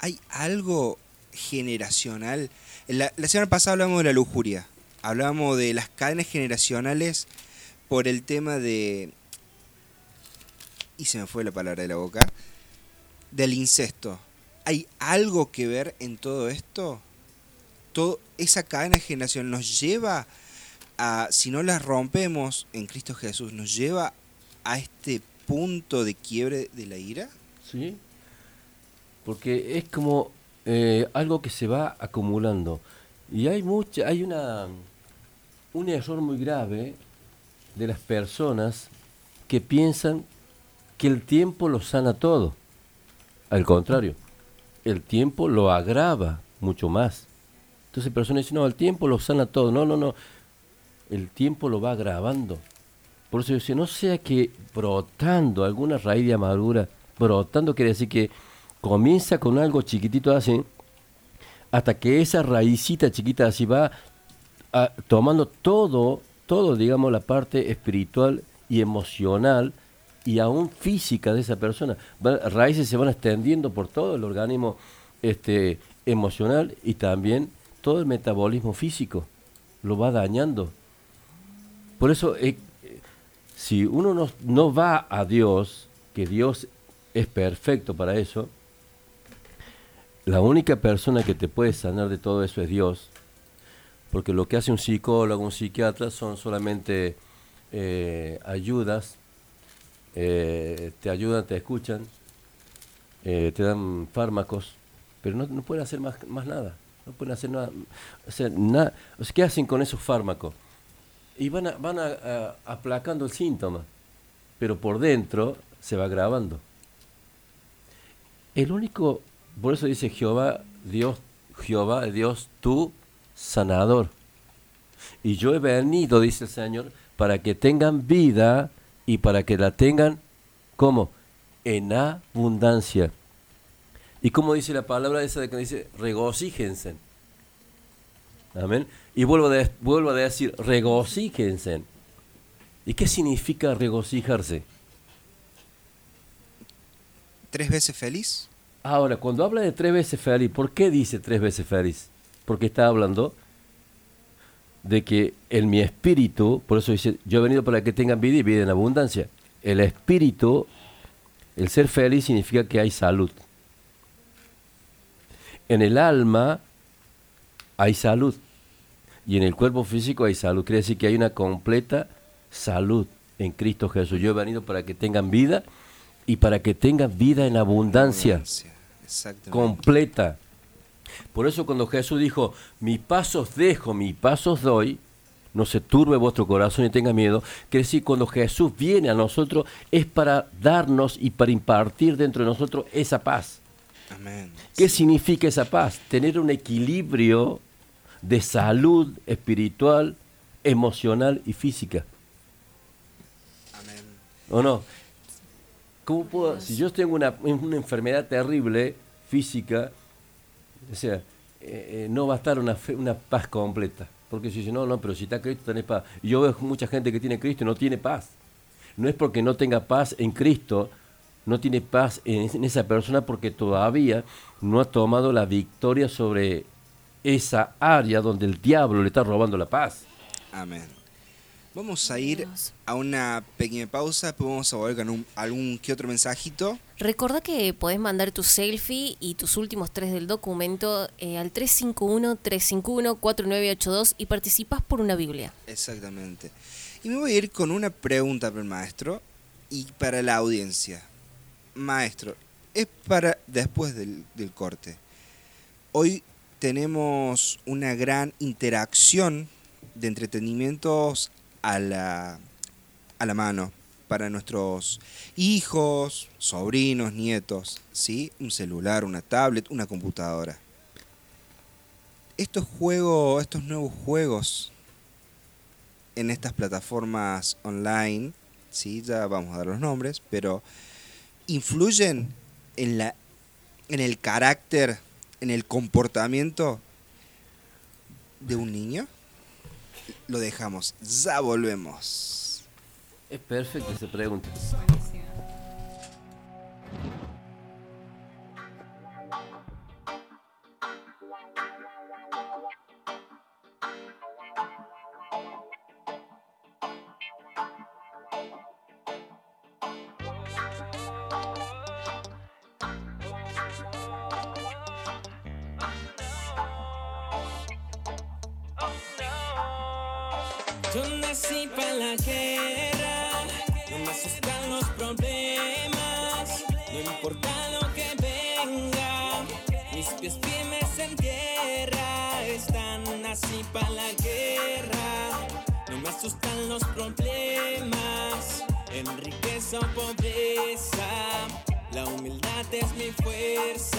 [SPEAKER 2] Hay algo generacional. La, la semana pasada hablamos de la lujuria. Hablamos de las cadenas generacionales por el tema de y se me fue la palabra de la boca del incesto. ¿Hay algo que ver en todo esto? Esa cadena generacional nos lleva a, si no las rompemos en Cristo Jesús, nos lleva a este punto de quiebre de la ira?
[SPEAKER 9] Sí. Porque es como eh, algo que se va acumulando. Y hay mucha, hay una un error muy grave de las personas que piensan que el tiempo lo sana todo. Al contrario, el tiempo lo agrava mucho más. Entonces personas dicen, no, el tiempo lo sana todo. No, no, no. El tiempo lo va agravando. Por eso yo decía, no sea que brotando alguna raíz de amargura, brotando quiere decir que comienza con algo chiquitito así, hasta que esa raícita chiquita así va ah, tomando todo, todo, digamos, la parte espiritual y emocional y aún física de esa persona. Va- raíces se van extendiendo por todo el organismo este, emocional y también todo el metabolismo físico. Lo va dañando. Por eso, eh, si uno no, no va a Dios, que Dios es perfecto para eso, la única persona que te puede sanar de todo eso es Dios. Porque lo que hace un psicólogo, un psiquiatra, son solamente eh, ayudas, eh, te ayudan, te escuchan, te dan fármacos, pero no, no pueden hacer más, más nada. No pueden hacer nada. O sea, na- o sea, ¿qué hacen con esos fármacos? Y van, a- van a- aplacando el síntoma, pero por dentro se va agravando. El único, por eso dice Jehová, Dios, Jehová, Dios, tú, sanador. Y yo he venido, dice el Señor, para que tengan vida y para que la tengan, ¿cómo? En abundancia. Y como dice la palabra esa de que dice, regocíjense. Amén. Y vuelvo a, de- vuelvo a decir, regocíjense. ¿Y qué significa regocijarse?
[SPEAKER 2] ¿Tres veces feliz?
[SPEAKER 9] Ahora, cuando habla de tres veces feliz, ¿por qué dice tres veces feliz? Porque está hablando de que en mi espíritu, por eso dice, yo he venido para que tengan vida y vida en abundancia. El espíritu, el ser feliz significa que hay salud. En el alma hay salud. Y en el cuerpo físico hay salud. Quiere decir que hay una completa salud en Cristo Jesús. Yo he venido para que tengan vida y para que tengan vida en abundancia completa. Por eso cuando Jesús dijo, mi pasos dejo, mi pasos doy, no se turbe vuestro corazón y tenga miedo, quiere decir, cuando Jesús viene a nosotros es para darnos y para impartir dentro de nosotros esa paz.
[SPEAKER 2] Amén.
[SPEAKER 9] ¿Qué significa esa paz? Tener un equilibrio de salud espiritual, emocional y física.
[SPEAKER 2] Amén.
[SPEAKER 9] ¿O no? ¿Cómo puedo, si yo tengo una, una enfermedad terrible física, o sea, eh, eh, no va a estar una, fe- una paz completa? Porque si dice, no, no, pero si está Cristo tenés paz. Y yo veo mucha gente que tiene Cristo y no tiene paz. No es porque no tenga paz en Cristo, no tiene paz en, en esa persona porque todavía no ha tomado la victoria sobre esa área donde el diablo le está robando la paz.
[SPEAKER 2] Amén. Vamos a ir a una pequeña pausa, después vamos a volver con un- algún que otro mensajito.
[SPEAKER 5] Recordá que podés mandar tu selfie y tus últimos tres del documento eh, al 351-351-4982 y participás por una Biblia.
[SPEAKER 2] Exactamente. Y me voy a ir con una pregunta para el maestro y para la audiencia. Maestro, es para después del, corte. Hoy tenemos una gran interacción de entretenimientos a la, a la mano para nuestros hijos, sobrinos, nietos, ¿sí? Un celular, una tablet, una computadora. Estos juegos, estos nuevos juegos en estas plataformas online, sí, ya vamos a dar los nombres, pero influyen en la en el carácter, en el comportamiento de un niño. Lo dejamos, ya volvemos.
[SPEAKER 9] Es perfecta esa pregunta.
[SPEAKER 6] Buenísimo.
[SPEAKER 8] Yo nací para la guerra, no me asustan los problemas, no importa lo que venga, mis pies firmes en tierra están así para la guerra, no me asustan los problemas, en riqueza o pobreza, la humildad es mi fuerza.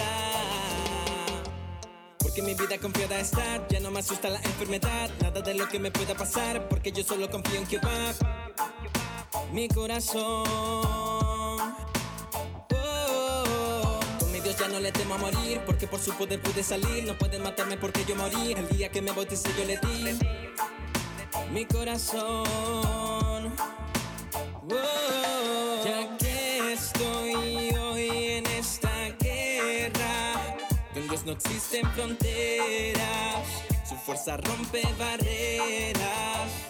[SPEAKER 8] Porque mi vida confiada está, ya no me asusta la enfermedad, nada de lo que me pueda pasar, porque yo solo confío en Jehová. mi corazón. Oh, con mi Dios ya no le temo a morir, porque por su poder pude salir. No pueden matarme porque yo morí. El día que me bauticé yo le di mi corazón. Oh, no existen fronteras, su fuerza rompe barreras.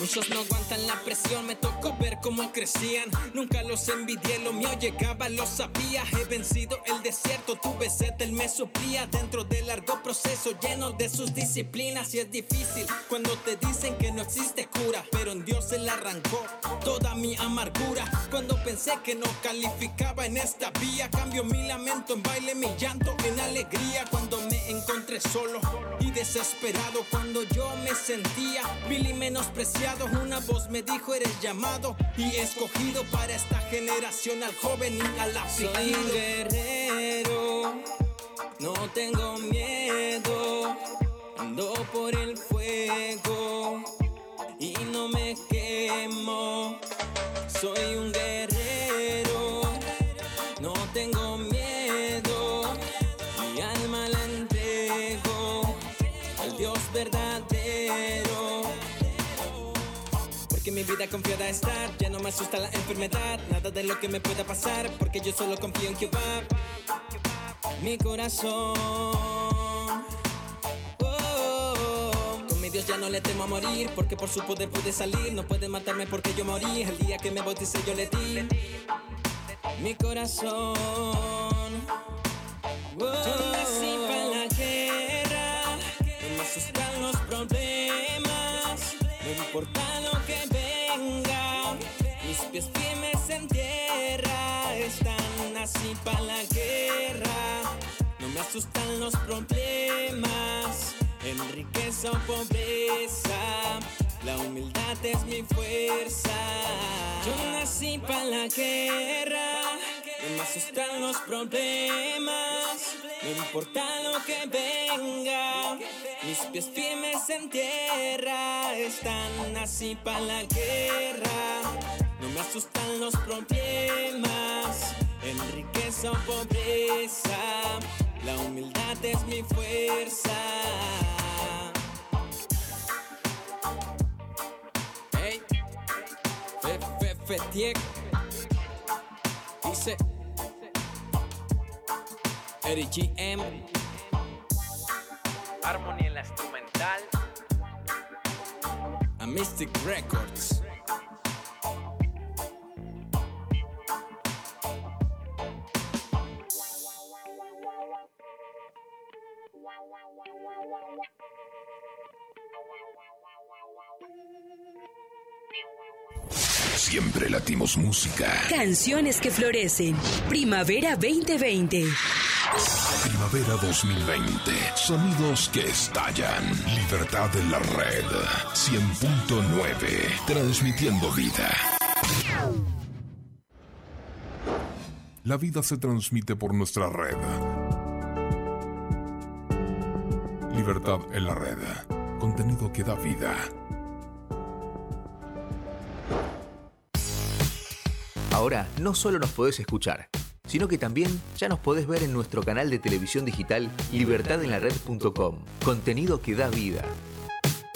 [SPEAKER 8] Muchos no aguantan la presión, me tocó ver cómo crecían. Nunca los envidié, lo mío llegaba, lo sabía. He vencido el desierto, tuve sed, él me suplía. Dentro del largo proceso, lleno de sus disciplinas. Y es difícil cuando te dicen que no existe cura. Pero en Dios Él arrancó toda mi amargura. Cuando pensé que no calificaba en esta vía, cambio mi lamento en baile, mi llanto en alegría. Cuando me encontré solo y desesperado, cuando yo me sentía vil y menospreciado, una voz me dijo: Eres llamado y escogido para esta generación, al joven y al afligido. Soy un guerrero, no tengo miedo, ando por el fuego y no me quemo. Soy un guerrero, vida confiada está, ya no me asusta la enfermedad, nada de lo que me pueda pasar, porque yo solo confío en Jehová. Mi corazón. Oh, con mi Dios ya no le temo a morir, porque por su poder pude salir. No puede matarme porque yo morí. El día que me bauticé yo le di mi corazón. Yo nací para la guerra, no me asustan los problemas, no importa así para la guerra. No me asustan los problemas, en riqueza o pobreza. La humildad es mi fuerza. Yo nací para la guerra. No me asustan los problemas. No importa lo que venga. Mis pies firmes en tierra están así para la guerra. No me asustan los problemas. En riqueza o pobreza. La humildad es mi fuerza. Hey, Fe, Fe, Fetiek. Dice Eric GM.
[SPEAKER 10] Harmony en la instrumental.
[SPEAKER 8] A Mystic Records.
[SPEAKER 1] Siempre latimos música.
[SPEAKER 11] Canciones que florecen. Primavera 2020.
[SPEAKER 1] Primavera 2020. Sonidos que estallan. Libertad en la red. 100.9. Transmitiendo vida. La vida se transmite por nuestra red. Libertad en la red. Contenido que da vida.
[SPEAKER 12] Ahora no solo nos podés escuchar, sino que también ya nos podés ver en nuestro canal de televisión digital libertadenlared.com. Contenido que da vida.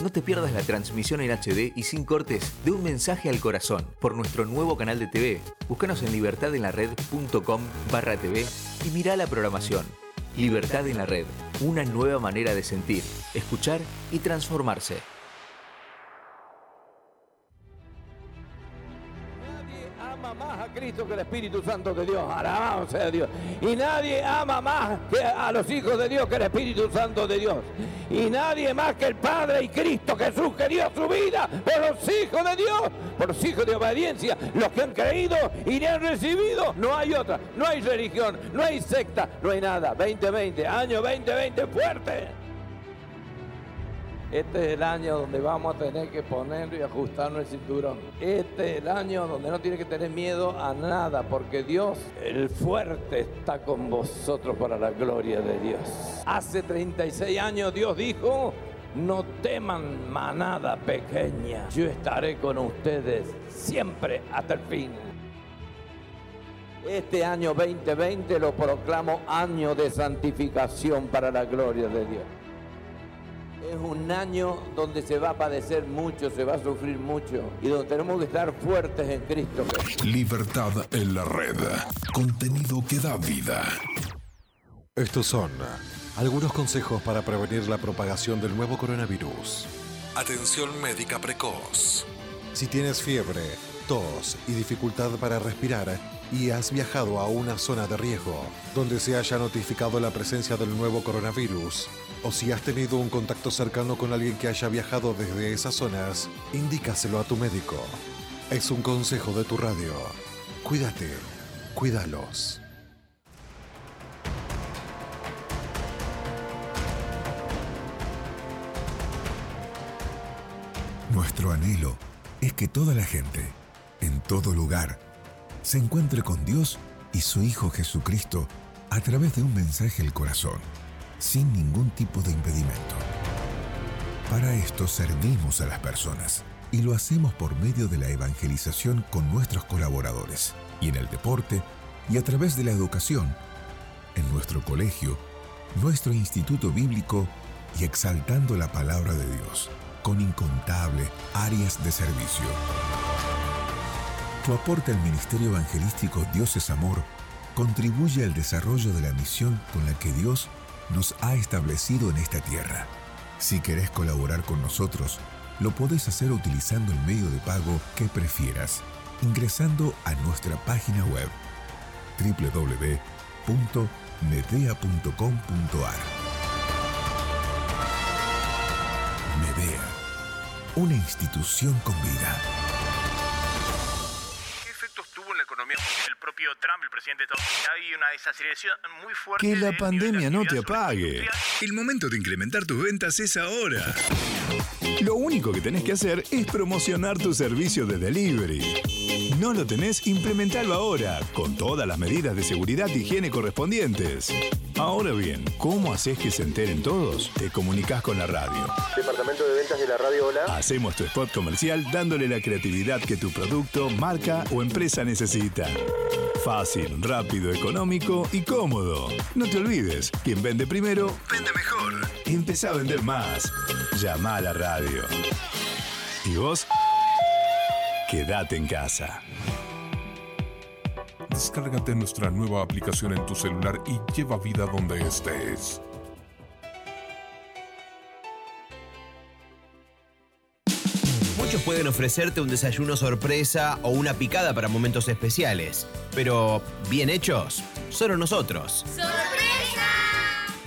[SPEAKER 12] No te pierdas la transmisión en HD y sin cortes de un mensaje al corazón por nuestro nuevo canal de TV. Búscanos en libertadenlared.com barra TV y mirá la programación. Libertad en la Red, una nueva manera de sentir, escuchar y transformarse.
[SPEAKER 13] Más a Cristo que el Espíritu Santo de Dios. Alabado sea Dios. Y nadie ama más que a los hijos de Dios que el Espíritu Santo de Dios. Y nadie más que el Padre y Cristo Jesús que dio su vida por los hijos de Dios, por los hijos de obediencia, los que han creído y le han recibido. No hay otra, no hay religión, no hay secta, no hay nada. 2020, año 2020 fuerte. Este es el año donde vamos a tener que ponerlo y ajustarnos el cinturón. Este es el año donde no tiene que tener miedo a nada, porque Dios, el fuerte, está con vosotros para la gloria de Dios. Hace 36 años Dios dijo, No teman manada pequeña, yo estaré con ustedes siempre hasta el fin. Este año 2020 lo proclamo año de santificación para la gloria de Dios. Es un año donde se va a padecer mucho, se va a sufrir mucho y donde tenemos que estar fuertes en Cristo.
[SPEAKER 1] Libertad en la red. Contenido que da vida.
[SPEAKER 14] Estos son algunos consejos para prevenir la propagación del nuevo coronavirus.
[SPEAKER 1] Atención médica precoz.
[SPEAKER 14] Si tienes fiebre, tos y dificultad para respirar y has viajado a una zona de riesgo donde se haya notificado la presencia del nuevo coronavirus, o si has tenido un contacto cercano con alguien que haya viajado desde esas zonas, indícaselo a tu médico. Es un consejo de tu radio. Cuídate, cuídalos.
[SPEAKER 15] Nuestro anhelo es que toda la gente, en todo lugar, se encuentre con Dios y su Hijo Jesucristo a través de un mensaje al corazón, sin ningún tipo de impedimento. Para esto servimos a las personas y lo hacemos por medio de la evangelización con nuestros colaboradores y en el deporte y a través de la educación, en nuestro colegio, nuestro instituto bíblico y exaltando la palabra de Dios con incontables áreas de servicio. Tu aporte al Ministerio Evangelístico Dios es Amor contribuye al desarrollo de la misión con la que Dios nos ha establecido en esta tierra. Si querés colaborar con nosotros, lo podés hacer utilizando el medio de pago que prefieras, ingresando a nuestra página web www.medea.com.ar. Medea, una institución con vida.
[SPEAKER 16] El propio Trump, el presidente de Estados Unidos? Hay una desaceleración muy fuerte.
[SPEAKER 17] Que la pandemia no te apague. El momento de incrementar tus ventas es ahora. Lo único que tenés que hacer es promocionar tu servicio de delivery. No lo tenés, implementalo ahora, con todas las medidas de seguridad e higiene correspondientes. Ahora bien, ¿cómo haces que se enteren todos? Te comunicas con la radio.
[SPEAKER 9] Departamento de ventas de la radio Hola.
[SPEAKER 17] Hacemos tu spot comercial dándole la creatividad que tu producto, marca o empresa necesita. Fácil, rápido, económico y cómodo. No te olvides, quien vende primero, vende mejor. Empezá a vender más. Llama a la radio. ¿Y vos? Quédate en casa.
[SPEAKER 1] Descárgate nuestra nueva aplicación en tu celular y lleva vida donde estés.
[SPEAKER 18] Muchos pueden ofrecerte un desayuno sorpresa o una picada para momentos especiales, pero bien hechos, solo nosotros.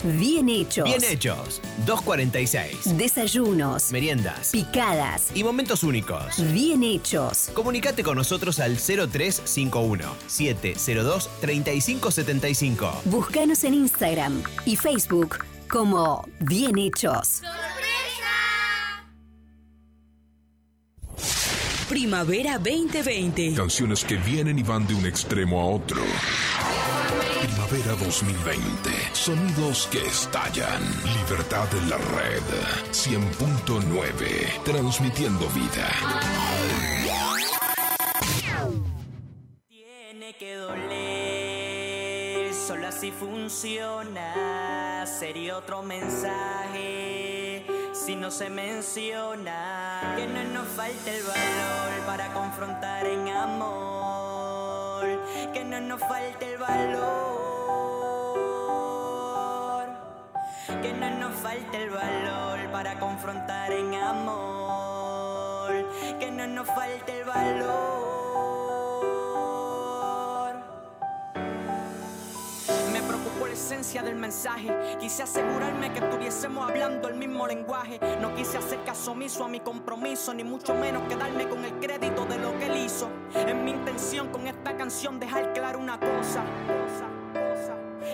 [SPEAKER 19] Bien hechos.
[SPEAKER 18] Bien hechos, 246.
[SPEAKER 19] Desayunos.
[SPEAKER 18] Meriendas.
[SPEAKER 19] Picadas.
[SPEAKER 18] Y momentos únicos.
[SPEAKER 19] Bien hechos.
[SPEAKER 18] Comunicate con nosotros al 0351 702 3575.
[SPEAKER 19] Búscanos en Instagram y Facebook como Bien hechos.
[SPEAKER 11] Primavera 2020.
[SPEAKER 1] Canciones que vienen y van de un extremo a otro. Primavera 2020. Sonidos que estallan. Libertad en la red. 100.9. Transmitiendo vida.
[SPEAKER 20] Tiene que doler, solo así funciona. Sería otro mensaje si no se menciona. Que no nos falte el valor para confrontar en amor. Que no nos falte el valor. Que no nos falte el valor para confrontar en amor. Que no nos falte el valor.
[SPEAKER 21] Esencia del mensaje. Quise asegurarme que estuviésemos hablando el mismo lenguaje. No quise hacer caso omiso a mi compromiso, ni mucho menos quedarme con el crédito de lo que él hizo. Es mi intención con esta canción dejar claro una cosa.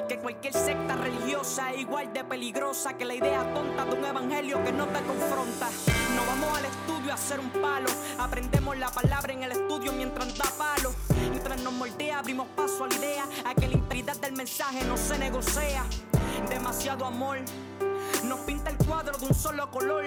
[SPEAKER 21] Que cualquier secta religiosa es igual de peligrosa que la idea tonta de un evangelio que no te confronta. No vamos al estudio a hacer un palo. Aprendemos la palabra en el estudio mientras da palo. Mientras nos moldea, abrimos paso a la idea a que la integridad del mensaje no se negocia. Demasiado amor, nos pinta el cuadro de un solo color.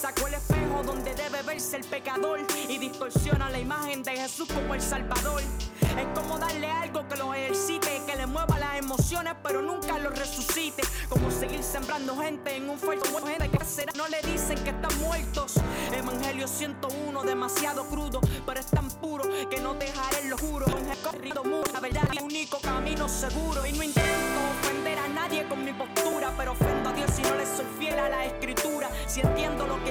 [SPEAKER 21] Sacó el espejo donde debe verse el pecador y distorsiona la imagen de Jesús como el Salvador. Es como darle algo que lo ejercite, que le mueva las emociones, pero nunca lo resucite. Como seguir sembrando gente en un fuerte gente que será. No le dicen que están muertos. Evangelio 101, demasiado crudo, pero es tan puro que no dejaré lo juro. Corrido mudo, la verdad es el único camino seguro. Y no intento ofender a nadie con mi postura, pero ofendo a Dios si no le soy fiel a la escritura. Si entiendo lo que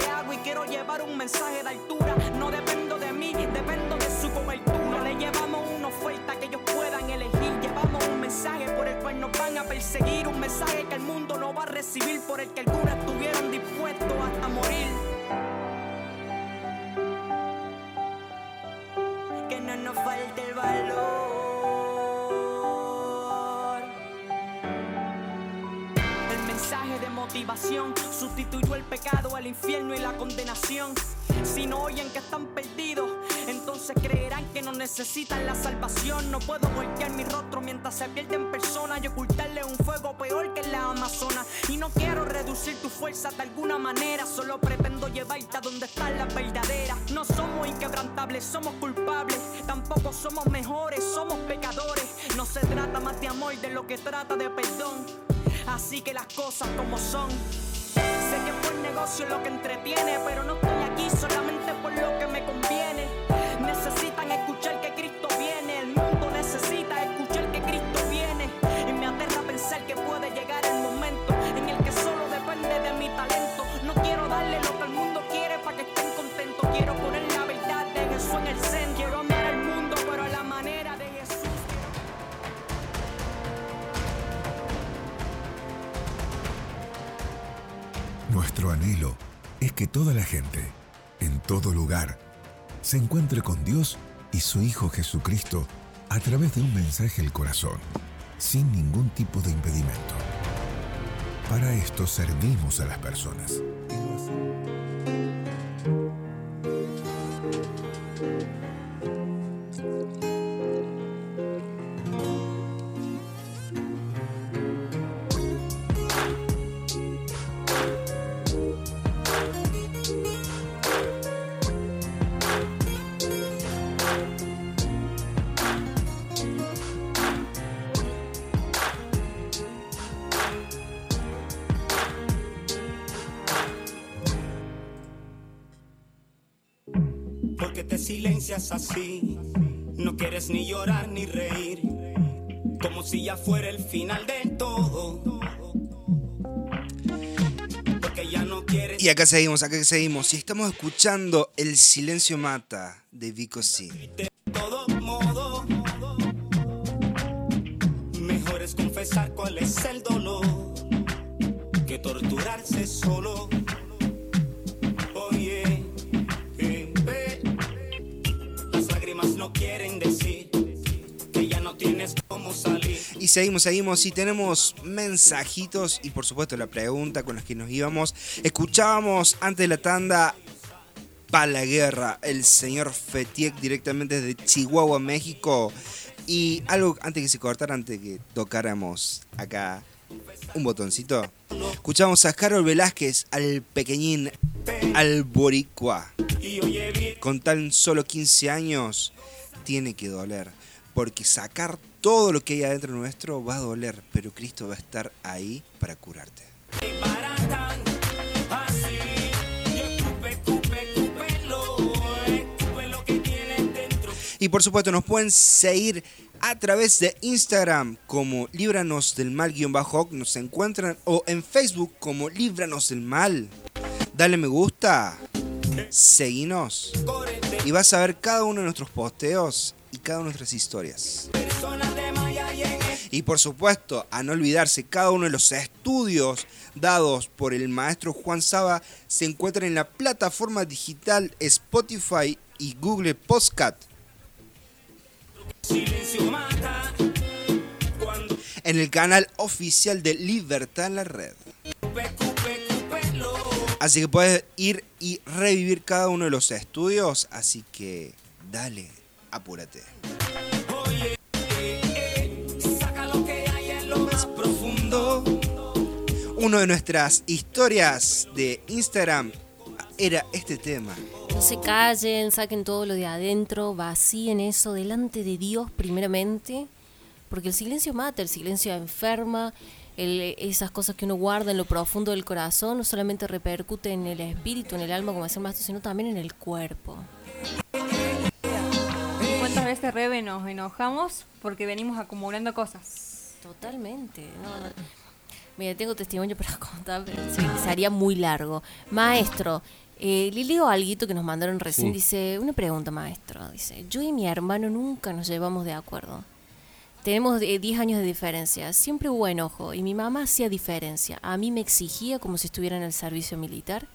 [SPEAKER 21] un mensaje de altura, no dependo de mí, dependo de su cobertura. Le llevamos una oferta que ellos puedan elegir. Llevamos un mensaje por el cual nos van a perseguir. Un mensaje que el mundo no va a recibir, por el que algunos estuvieron dispuestos hasta morir. Que no nos falte el valor. Sustituyó el pecado, el infierno y la condenación. Si no oyen que están perdidos, entonces creerán que no necesitan la salvación. No puedo voltear mi rostro mientras se pierden personas y ocultarle un fuego peor que la Amazonas. Y no quiero reducir tu fuerza de alguna manera, solo pretendo llevarte a donde están las verdaderas. No somos inquebrantables, somos culpables. Tampoco somos mejores, somos pecadores. No se trata más de amor de lo que trata de perdón. Así que las cosas como son. Sé que por negocio lo que entretiene, pero no estoy aquí solamente por lo que me conviene.
[SPEAKER 15] Es que toda la gente, en todo lugar, se encuentre con Dios y su Hijo Jesucristo a través de un mensaje al corazón, sin ningún tipo de impedimento. Para esto servimos a las personas.
[SPEAKER 22] Silencias así. No quieres ni llorar ni reír, como si ya fuera el final del todo. Porque ya no quieres.
[SPEAKER 2] Y acá seguimos, acá seguimos. Y estamos escuchando El silencio mata de Vico C.
[SPEAKER 22] De todo modo, mejor es confesar cuál es el dolor que torturarse solo.
[SPEAKER 2] Y seguimos, seguimos y tenemos mensajitos y por supuesto la pregunta con la que nos íbamos. Escuchábamos antes de la tanda para la guerra el señor Fetiek directamente desde Chihuahua, México. Y algo antes que se cortara, antes que tocáramos acá un botoncito. Escuchamos a Carol Velázquez, al pequeñín, al boricua. Con tan solo 15 años, tiene que doler. Porque sacar todo lo que hay adentro nuestro va a doler, pero Cristo va a estar ahí para curarte.
[SPEAKER 22] Y
[SPEAKER 2] por supuesto nos pueden seguir a través de Instagram como Líbranos del Mal-Oc, nos encuentran, o en Facebook como Líbranos del Mal. Dale me gusta, seguinos y vas a ver cada uno de nuestros posteos y por supuesto, a no olvidarse, cada uno de los estudios dados por el maestro Juan Saba se encuentran en la plataforma digital Spotify y Google Podcast. En el canal oficial de Libertad en la Red. Así que puedes ir y revivir cada uno de los estudios. Así que dale, apúrate.
[SPEAKER 22] Saca lo que hay en lo más profundo.
[SPEAKER 2] Una de nuestras historias de Instagram era este tema.
[SPEAKER 5] No se callen, saquen todo lo de adentro, vacíen eso delante de Dios primeramente, porque el silencio mata, el silencio enferma, el- esas cosas que uno guarda en lo profundo del corazón no solamente repercute en el espíritu, en el alma, como decía el maestro, sino también en el cuerpo.
[SPEAKER 6] ¿Cuántas veces, Rebe, nos enojamos porque venimos acumulando cosas?
[SPEAKER 5] Totalmente. No, no. Mira, tengo testimonio para contar, pero se- sería muy largo. Maestro, eh, le leo algo que nos mandaron recién.
[SPEAKER 9] Sí.
[SPEAKER 5] Dice, una pregunta, maestro. Dice, yo y mi hermano nunca nos llevamos de acuerdo. Tenemos eh, 10 años de diferencia. Siempre hubo enojo y mi mamá hacía diferencia. A mí me exigía como si estuviera en el servicio militar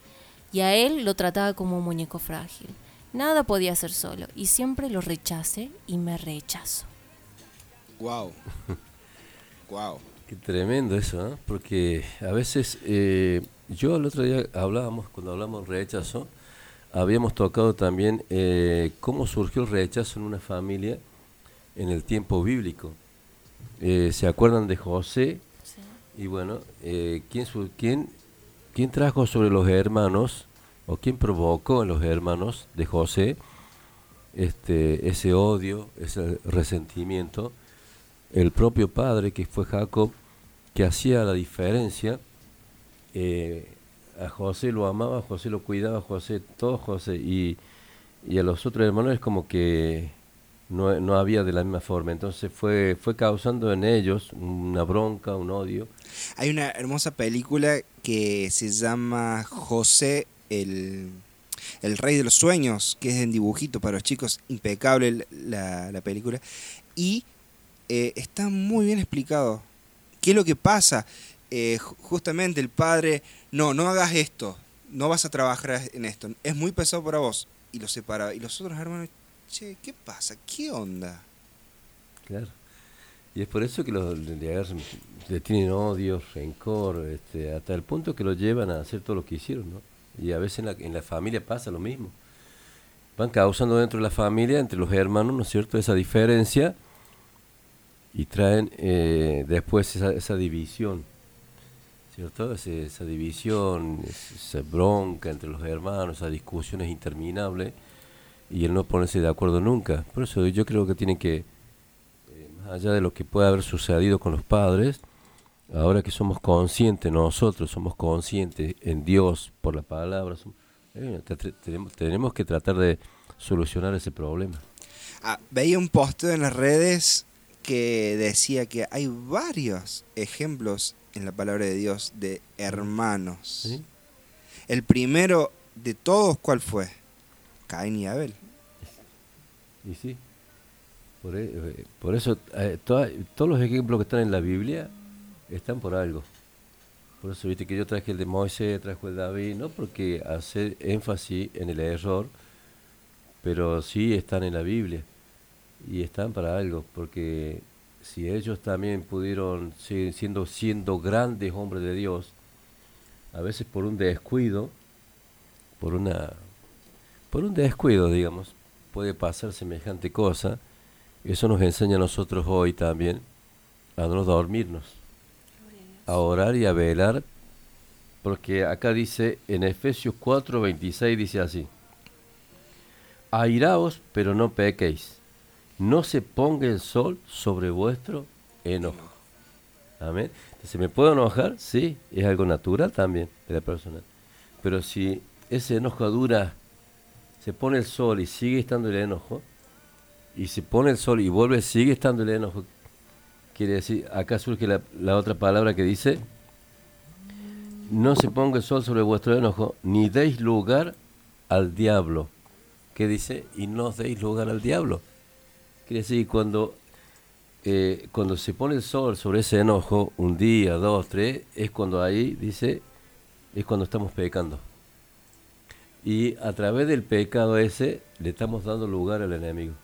[SPEAKER 5] y a él lo trataba como un muñeco frágil. Nada podía hacer solo y siempre lo rechacé y me rechazo.
[SPEAKER 2] Wow. wow.
[SPEAKER 9] Qué tremendo eso, ¿no? Porque a veces, eh, yo el otro día hablábamos, cuando hablamos de rechazo, habíamos tocado también eh, cómo surgió el rechazo en una familia en el tiempo bíblico. Eh, ¿Se acuerdan de José? Y bueno, eh, ¿quién, su- quién, quién trajo sobre los hermanos, o quién provocó en los hermanos de José este, ese odio, ese resentimiento? el propio padre, que fue Jacob, que hacía la diferencia, eh, a José lo amaba, José lo cuidaba, José, todo José, y, y a los otros hermanos es como que no, no había de la misma forma, entonces fue, fue causando en ellos una bronca, un odio.
[SPEAKER 2] Hay una hermosa película que se llama José, el, el rey de los sueños, que es en dibujito para los chicos, impecable la, la película. Y eh, está muy bien explicado. ¿Qué es lo que pasa? Eh, ju- justamente el padre, no, no hagas esto, no vas a trabajar en esto, es muy pesado para vos. Y lo separaba. Y los otros hermanos, che, ¿qué pasa? ¿Qué onda?
[SPEAKER 9] Claro. Y es por eso que los, le, le tienen odio, rencor, este, hasta el punto que lo llevan a hacer todo lo que hicieron, ¿no? Y a veces en la, en la familia pasa lo mismo. Van causando dentro de la familia, entre los hermanos, ¿no es cierto?, esa diferencia y traen eh, después esa, esa división, ¿cierto? Esa división, es- esa bronca entre los hermanos, esas discusiones interminables y el no ponerse de acuerdo nunca. Por eso yo creo que tienen que, eh, más allá de lo que pueda haber sucedido con los padres, ahora que somos conscientes nosotros, somos conscientes en Dios por la palabra, eh, te- te- tenemos, tenemos que tratar de solucionar ese problema.
[SPEAKER 2] Ah, veía un posteo en las redes que decía que hay varios ejemplos en la palabra de Dios de hermanos. El primero de todos, ¿cuál fue? Caín y Abel.
[SPEAKER 9] Y sí, por, e- eh, por eso eh, toda- todos los ejemplos que están en la Biblia están por algo. Por eso viste que yo traje el de Moisés, traje el de David, no porque hacer énfasis en el error, pero sí están en la Biblia y están para algo, porque si ellos también pudieron, si- siendo, siendo grandes hombres de Dios, a veces por un descuido, por una por un descuido, digamos, puede pasar semejante cosa. Eso nos enseña a nosotros hoy también a no dormirnos, a orar y a velar, porque acá dice en Efesios 4, 26 dice así, airaos pero no pequéis, no se ponga el sol sobre vuestro enojo. Amén. ¿Se me puedo enojar? Sí, es algo natural también de la persona. Pero si ese enojo dura, se pone el sol y sigue estando el enojo, y se pone el sol y vuelve, sigue estando el enojo, quiere decir, acá surge la, otra palabra que dice, no se ponga el sol sobre vuestro enojo, ni deis lugar al diablo. ¿Qué dice? Y no os deis lugar al diablo. Quiere decir, cuando, eh, cuando se pone el sol sobre ese enojo, un día, dos, tres, es cuando ahí dice, es cuando estamos pecando. Y a través del pecado ese le estamos dando lugar al enemigo.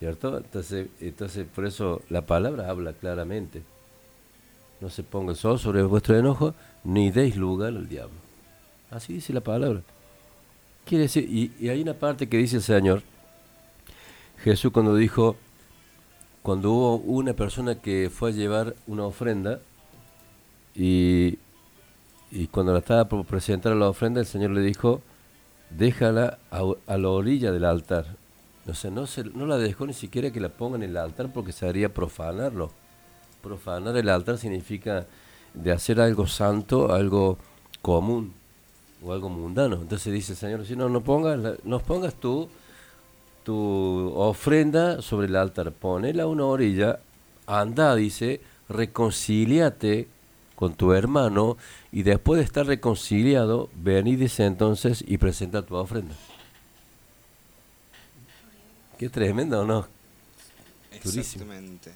[SPEAKER 9] ¿Cierto? Entonces, entonces por eso la palabra habla claramente. No se ponga el sol sobre vuestro enojo, ni deis lugar al diablo. Así dice la palabra. Quiere decir, y, hay una parte que dice el Señor, Jesús cuando dijo, cuando hubo una persona que fue a llevar una ofrenda, Y, y cuando la estaba por presentar la ofrenda, el Señor le dijo, déjala a la orilla del altar. No, se, no la dejó ni siquiera que la pongan en el altar porque se haría profanarlo. Profanar el altar significa de hacer algo santo, algo común o algo mundano. Entonces dice el Señor, si no, no pongas, no pongas tú tu ofrenda sobre el altar, ponela a una orilla, anda, dice, reconcíliate con tu hermano y después de estar reconciliado, ven y dice entonces y presenta tu ofrenda. Qué tremendo, ¿no? Durísimo.
[SPEAKER 2] Exactamente.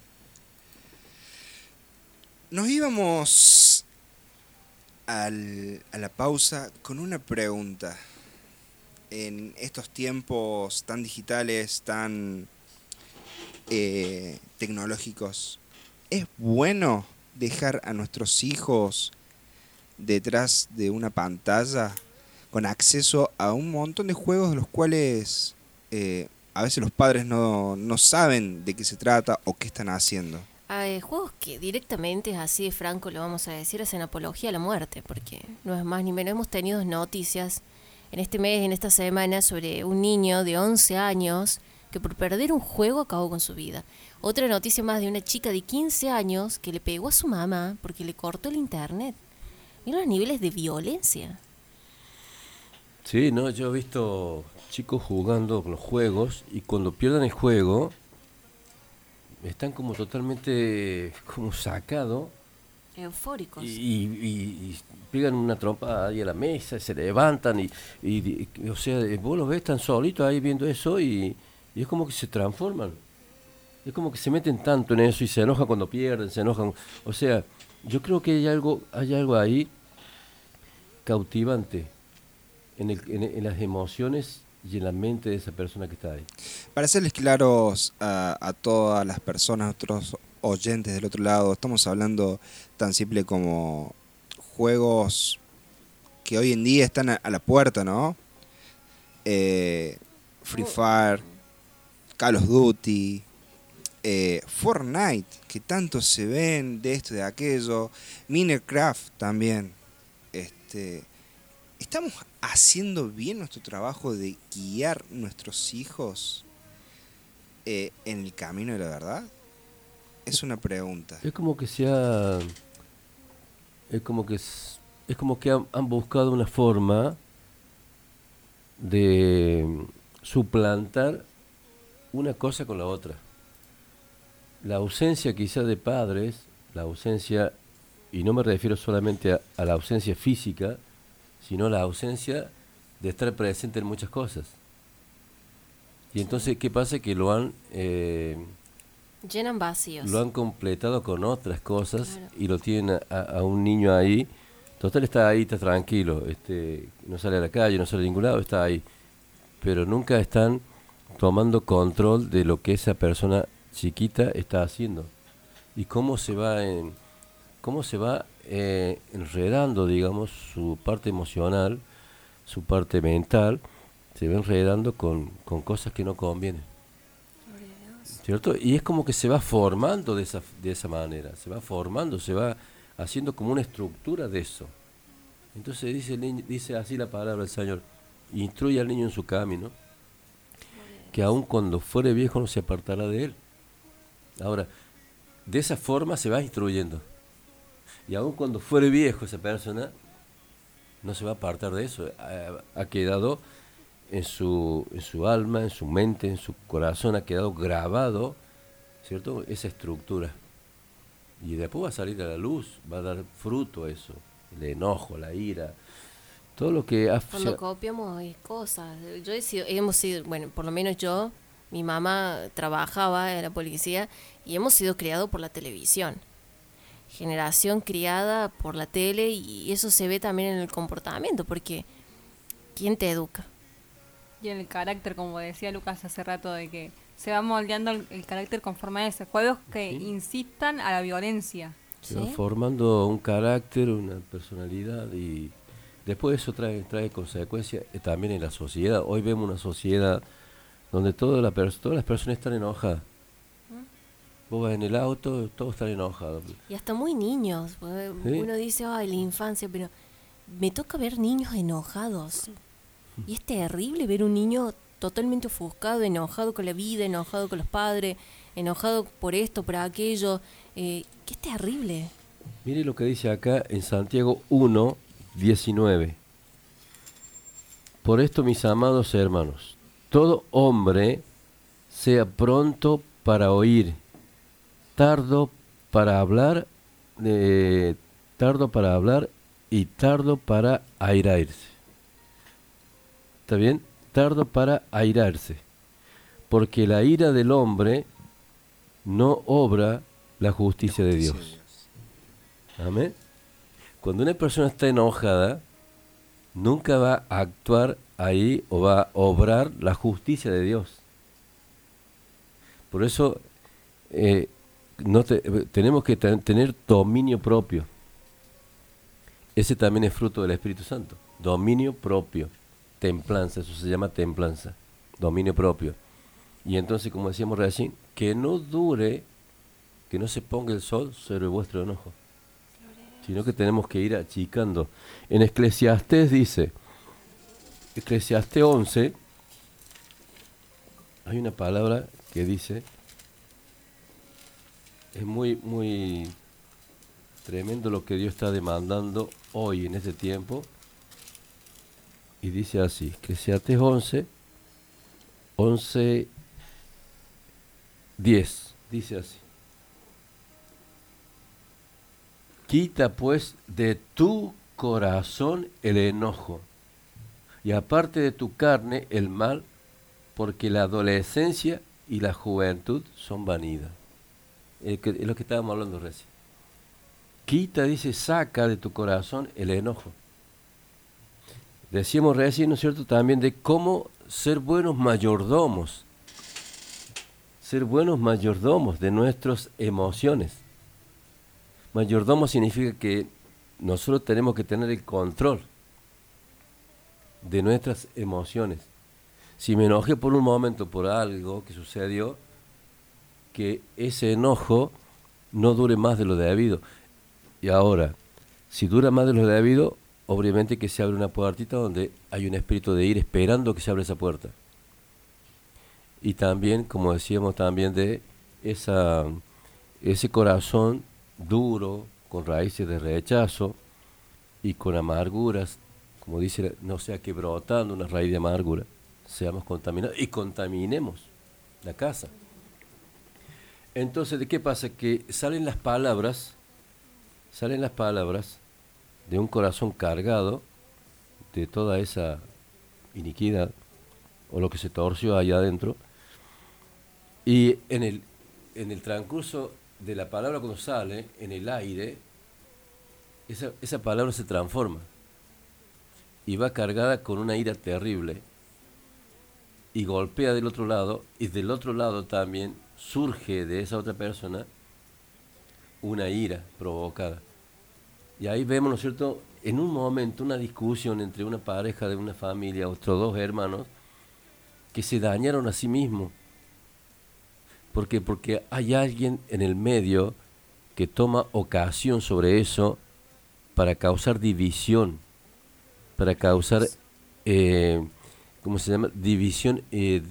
[SPEAKER 2] Nos íbamos al- a la pausa con una pregunta. En estos tiempos tan digitales, tan eh, tecnológicos, ¿es bueno dejar a nuestros hijos detrás de una pantalla con acceso a un montón de juegos de los cuales eh, a veces los padres no, no saben de qué se trata o qué están haciendo?
[SPEAKER 5] Hay juegos que directamente, así de franco lo vamos a decir, hacen apología a la muerte, porque no es más ni menos. Hemos tenido noticias en este mes, en esta semana, sobre un niño de 11 años que por perder un juego acabó con su vida. Otra noticia más de una chica de 15 años que le pegó a su mamá porque le cortó el internet. Mira los niveles de violencia.
[SPEAKER 9] Sí, no, yo he visto chicos jugando con los juegos y cuando pierden el juego están como totalmente como sacados
[SPEAKER 5] Eufóricos.
[SPEAKER 9] y, y- y pegan una trompa ahí a la mesa, y se levantan y, o sea, vos los ves tan solitos ahí viendo eso y, y es como que se transforman. Es como que se meten tanto en eso y se enojan cuando pierden, se enojan. O sea, yo creo que hay algo, hay algo ahí cautivante en, las emociones y en la mente de esa persona que está ahí.
[SPEAKER 2] Para serles claros a, todas las personas, a otros oyentes del otro lado, estamos hablando tan simple como juegos que hoy en día están a, la puerta, ¿no? Eh, Free Fire, Call of Duty, eh, Fortnite, que tanto se ven de esto de aquello, Minecraft también. Este, ¿Estamos haciendo bien nuestro trabajo de guiar nuestros hijos eh, en el camino de la verdad? Es una pregunta.
[SPEAKER 9] Es como que se ha, es como que s- es como que han, buscado una forma de suplantar una cosa con la otra. La ausencia quizá de padres, la ausencia, y no me refiero solamente a la ausencia física, sino la ausencia de estar presente en muchas cosas. Y entonces, ¿qué pasa? Que lo han... eh,
[SPEAKER 5] Llenan vacíos.
[SPEAKER 9] lo han completado con otras cosas
[SPEAKER 5] Claro.
[SPEAKER 9] y lo tienen a, a un niño ahí. Total está ahí, está tranquilo, este, no sale a la calle, no sale a ningún lado, está ahí. Pero nunca están tomando control de lo que esa persona chiquita está haciendo y cómo se va en, cómo se va eh, enredando, digamos, su parte emocional, su parte mental, se va enredando con, con cosas que no convienen. ¿Cierto? Y es como que se va formando de esa, de esa manera, se va formando, se va haciendo como una estructura de eso. Entonces dice, dice así la palabra del Señor, instruye al niño en su camino, que aun cuando fuere viejo no se apartará de él. Ahora, de esa forma se va instruyendo. Y aun cuando fuere viejo esa persona, no se va a apartar de eso. Ha, ha quedado en su, en su alma, en su mente, en su corazón, ha quedado grabado, ¿cierto? Esa estructura. Y después va a salir a la luz, va a dar fruto a eso. El enojo, la ira, todo lo que ha...
[SPEAKER 5] Cuando copiamos cosas. Yo he sido, hemos sido, bueno, por lo menos yo, mi mamá trabajaba en la policía y hemos sido criados por la televisión. Generación criada por la tele y eso se ve también en el comportamiento, porque ¿quién te educa?
[SPEAKER 6] Y en el carácter, como decía Lucas hace rato, de que se va moldeando el, el carácter conforme a ese. Juegos que insistan a la violencia.
[SPEAKER 9] Se va formando un carácter, una personalidad y después eso trae, trae consecuencias eh, también en la sociedad. Hoy vemos una sociedad donde toda la pers- todas las personas están enojadas. Vos vas en el auto, todos están enojados.
[SPEAKER 5] Y hasta muy niños.
[SPEAKER 9] Sí.
[SPEAKER 5] Uno dice, ay, la infancia, pero me toca ver niños enojados. Y es terrible ver un niño totalmente ofuscado, enojado con la vida, enojado con los padres, enojado por esto, por aquello. Eh, que es terrible.
[SPEAKER 9] Mire lo que dice acá en Santiago 1, 19. Por esto, mis amados hermanos, todo hombre sea pronto para oír, tardo para hablar, eh, tardo para hablar y tardo para airarse. ¿Está bien? Tardo para airarse. Porque la ira del hombre no obra la justicia de Dios. Amén. Cuando una persona está enojada, nunca va a actuar ahí o va a obrar la justicia de Dios. Por eso eh, no eh, tenemos que ten- tener dominio propio. Ese también es fruto del Espíritu Santo. Dominio propio. Templanza, eso se llama templanza. Dominio propio. Y entonces, como decíamos recién, que no dure, que no se ponga el sol sobre vuestro enojo sino que tenemos que ir achicando. En Eclesiastés dice, Eclesiastés 11, hay una palabra que dice, es muy, muy tremendo lo que Dios está demandando hoy en este tiempo, y dice así, Eclesiastés 11, 11, 10, dice así. Quita pues de tu corazón el enojo y aparte de tu carne el mal, porque la adolescencia y la juventud son vanidad. Es que- es lo que estábamos hablando recién. Quita, dice, saca de tu corazón el enojo. Decíamos recién, ¿no es cierto?, también de cómo ser buenos mayordomos. Ser buenos mayordomos de nuestras emociones. Mayordomo significa que nosotros tenemos que tener el control de nuestras emociones. Si me enojé por un momento por algo que sucedió, que ese enojo no dure más de lo debido. Y ahora, si dura más de lo debido, obviamente que se abre una puertita donde hay un espíritu de ir esperando que se abra esa puerta. Y también, como decíamos también, de esa, ese corazón duro, con raíces de rechazo y con amarguras, como dice, no sea que brotando una raíz de amargura, seamos contaminados y contaminemos la casa. Entonces, ¿de qué pasa? Que salen las palabras, salen las palabras de un corazón cargado de toda esa iniquidad o lo que se torció allá adentro. Y en el, en el transcurso de la palabra cuando sale, en el aire, esa, esa palabra se transforma y va cargada con una ira terrible y golpea del otro lado y del otro lado también surge de esa otra persona una ira provocada. Y ahí vemos, ¿no es cierto?, en un momento una discusión entre una pareja de una familia, otros dos hermanos, que se dañaron a sí mismos. ¿Por qué? Porque hay alguien en el medio que toma ocasión sobre eso para causar división, para causar, eh, ¿cómo se llama? División, eh,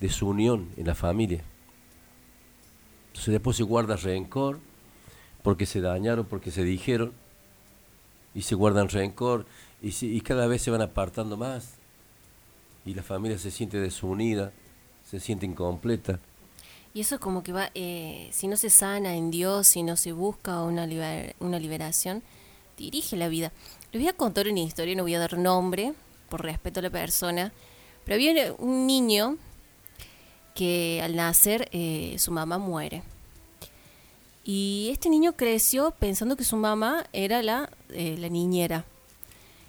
[SPEAKER 9] desunión en la familia. Entonces después se guarda rencor porque se dañaron, porque se dijeron, y se guardan rencor, y, y cada vez se van apartando más, y la familia se siente desunida, se siente incompleta.
[SPEAKER 5] Y eso como que va, eh, si no se sana en Dios, si no se busca una, liber- una liberación, dirige la vida. Les voy a contar una historia, no voy a dar nombre, por respeto a la persona, pero había un niño que al nacer eh, su mamá muere. Y este niño creció pensando que su mamá era la, eh, la niñera.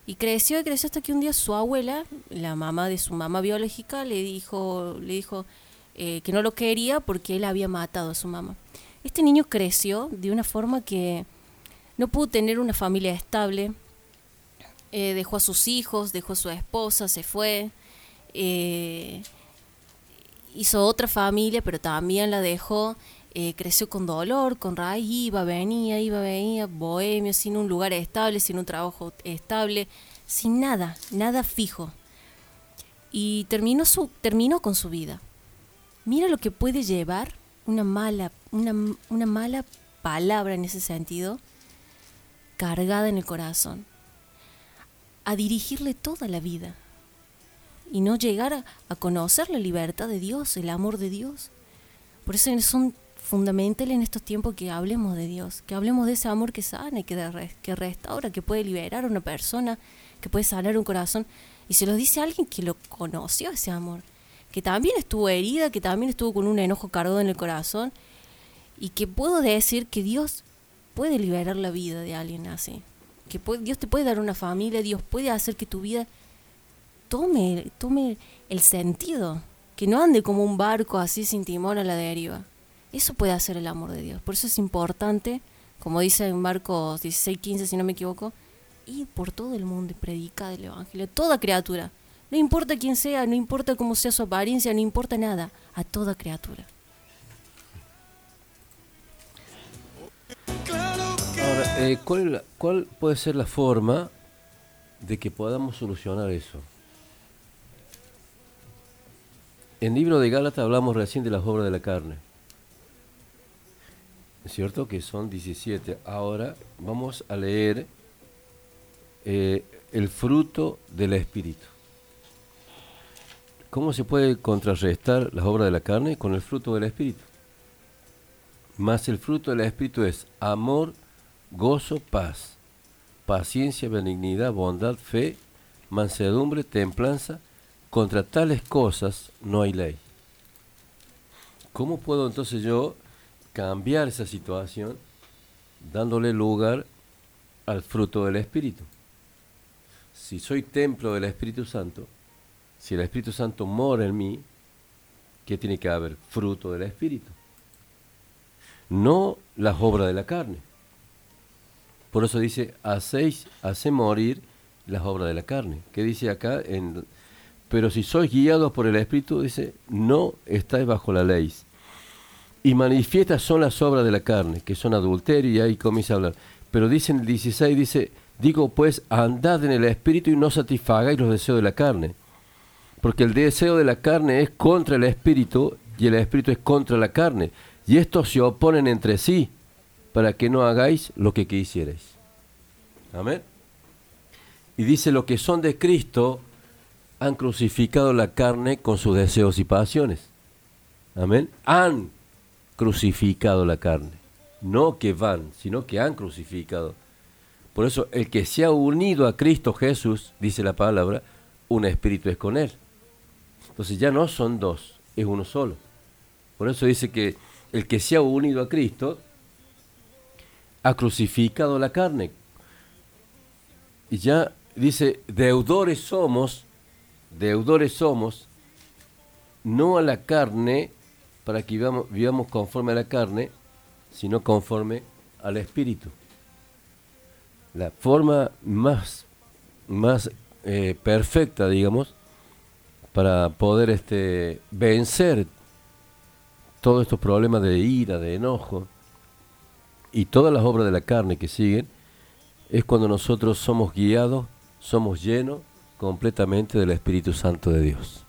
[SPEAKER 5] Y creció y creció hasta que un día su abuela, la mamá de su mamá biológica, le dijo, le dijo eh, que no lo quería porque él había matado a su mamá. Este niño creció de una forma que no pudo tener una familia estable. Eh, dejó a sus hijos, dejó a su esposa, se fue. eh, hizo otra familia, pero también la dejó. eh, creció con dolor, con raíz, iba, venía, iba, venía, bohemio, sin un lugar estable, sin un trabajo estable, sin nada, nada fijo. Y terminó, su, terminó con su vida. Mira lo que puede llevar una mala, una, una mala palabra en ese sentido, cargada en el corazón, a dirigirle toda la vida y no llegar a, conocer la libertad de Dios, el amor de Dios. Por eso son fundamentales en estos tiempos que hablemos de Dios, que hablemos de ese amor que sana, que, que restaura, que puede liberar a una persona, que puede sanar un corazón. Y se lo dice alguien que lo conoció ese amor, que también estuvo herida, que también estuvo con un enojo cargado en el corazón, y que puedo decir que Dios puede liberar la vida de alguien así. Que puede- Dios te puede dar una familia, Dios puede hacer que tu vida tome, tome el sentido, que no ande como un barco así sin timón a la deriva. Eso puede hacer el amor de Dios. Por eso es importante, como dice en Marcos 16:15, si no me equivoco, ir por todo el mundo y predicar el Evangelio a toda criatura. No importa quién sea, no importa cómo sea su apariencia, no importa nada, a toda criatura.
[SPEAKER 9] Ahora, eh, ¿cuál, ¿cuál puede ser la forma de que podamos solucionar eso? En el libro de Gálatas hablamos recién de las obras de la carne. ¿Es cierto? Que son 17. Ahora vamos a leer eh, el fruto del Espíritu. ¿Cómo se puede contrarrestar las obras de la carne? Con el fruto del Espíritu. Más el fruto del Espíritu es amor, gozo, paz, paciencia, benignidad, bondad, fe, mansedumbre, templanza. Contra tales cosas no hay ley. ¿Cómo puedo entonces yo cambiar esa situación dándole lugar al fruto del Espíritu? Si soy templo del Espíritu Santo, si el Espíritu Santo mora en mí, ¿qué tiene que haber? Fruto del Espíritu. No las obras de la carne. Por eso dice, hacéis, hace morir las obras de la carne. ¿Qué dice acá? En, pero si sois guiados por el Espíritu, dice, no estáis bajo la ley. Y manifiestas son las obras de la carne, que son adulterio, y ahí comienza a hablar. Pero dice en el 16, dice, digo pues, andad en el Espíritu y no satisfagáis los deseos de la carne. Porque el deseo de la carne es contra el Espíritu y el Espíritu es contra la carne. Y estos se oponen entre sí para que no hagáis lo que quisierais. Amén. Y dice, lo que son de Cristo han crucificado la carne con sus deseos y pasiones. Amén. Han crucificado la carne. No que van, sino que han crucificado. Por eso el que se ha unido a Cristo Jesús, dice la palabra, un espíritu es con él. Entonces ya no son dos, es uno solo. Por eso dice que el que se ha unido a Cristo ha crucificado la carne. Y ya dice, deudores somos, deudores somos, no a la carne, para que vivamos, conforme a la carne, sino conforme al Espíritu. La forma más, más eh, perfecta, digamos, para poder este, vencer todos estos problemas de ira, de enojo y todas las obras de la carne que siguen, es cuando nosotros somos guiados, somos llenos completamente del Espíritu Santo de Dios.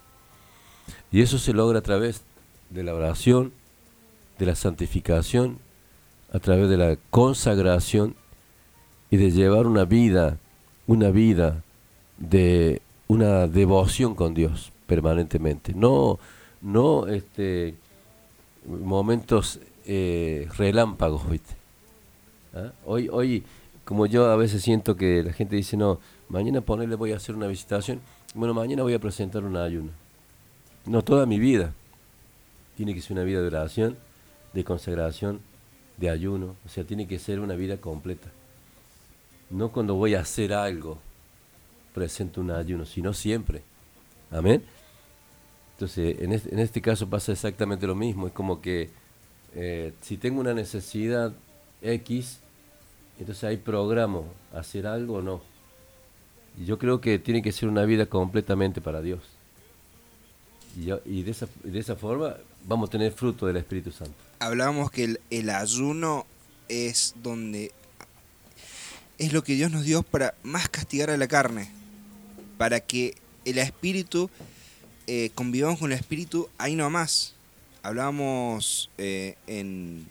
[SPEAKER 9] Y eso se logra a través de la oración, de la santificación, a través de la consagración y de llevar una vida, una vida de una devoción con Dios permanentemente. No, no este, momentos eh, relámpagos. ¿Ah? Hoy, hoy, como yo a veces siento que la gente dice, no, mañana ponerle voy a hacer una visitación, bueno, mañana voy a presentar una ayuno. No, toda mi vida. Tiene que ser una vida de oración, de consagración, de ayuno, o sea, tiene que ser una vida completa. No cuando voy a hacer algo, presento un ayuno, sino siempre. Amén. Entonces, en este, caso pasa exactamente lo mismo. Es como que eh, si tengo una necesidad X, entonces ahí programo hacer algo o no. Yo creo que tiene que ser una vida completamente para Dios. Y, de, esa, de esa forma vamos a tener fruto del Espíritu Santo.
[SPEAKER 2] Hablábamos que el, el ayuno es donde es lo que Dios nos dio para más castigar a la carne, para que el espíritu eh, convivamos con el espíritu ahí nomás. Hablábamos eh, en,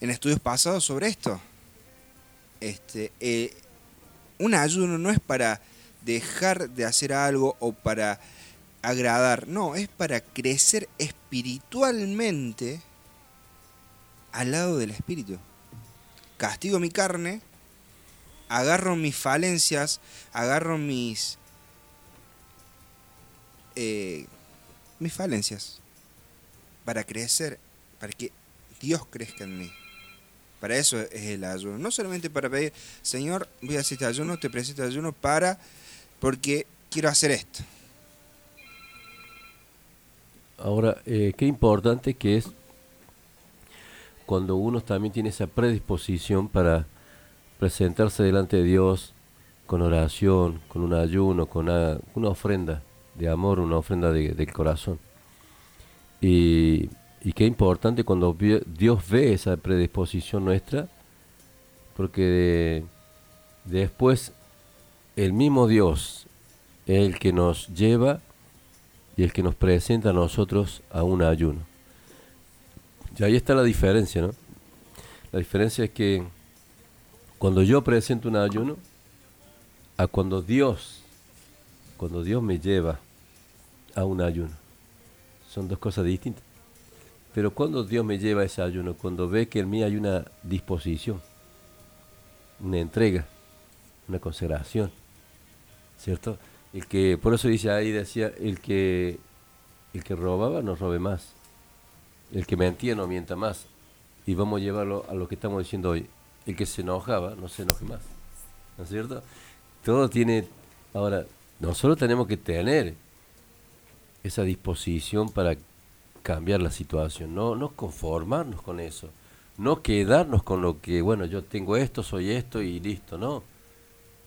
[SPEAKER 2] en estudios pasados sobre esto. Este, eh, un ayuno no es para dejar de hacer algo o para agradar, no, es para crecer espiritualmente al lado del espíritu. Castigo mi carne, agarro mis falencias, agarro mis eh, mis falencias para crecer, para que Dios crezca en mí. Para eso es el ayuno. No solamente para pedir, Señor, voy a hacer este ayuno, te presento este ayuno para, porque quiero hacer esto.
[SPEAKER 9] Ahora, eh, qué importante que es cuando uno también tiene esa predisposición para presentarse delante de Dios con oración, con un ayuno, con una, ofrenda de amor, una ofrenda de- del corazón. Y, y qué importante cuando Dios ve esa predisposición nuestra, porque después el mismo Dios es el que nos lleva y el que nos presenta a nosotros a un ayuno. Y ahí está la diferencia, ¿no? La diferencia es que cuando yo presento un ayuno, a cuando Dios, cuando Dios me lleva a un ayuno, son dos cosas distintas. Pero cuando Dios me lleva a ese ayuno, cuando ve que en mí hay una disposición, una entrega, una consagración, ¿cierto? El que, por eso dice ahí, decía, el que, el que robaba no robe más, el que mentía no mienta más. Y vamos a llevarlo a lo que estamos diciendo hoy. El que se enojaba no se enoje más. ¿No es cierto? Todo tiene... Ahora, nosotros tenemos que tener esa disposición para cambiar la situación, no, no conformarnos con eso, no quedarnos con lo que, bueno, yo tengo esto, soy esto y listo, no.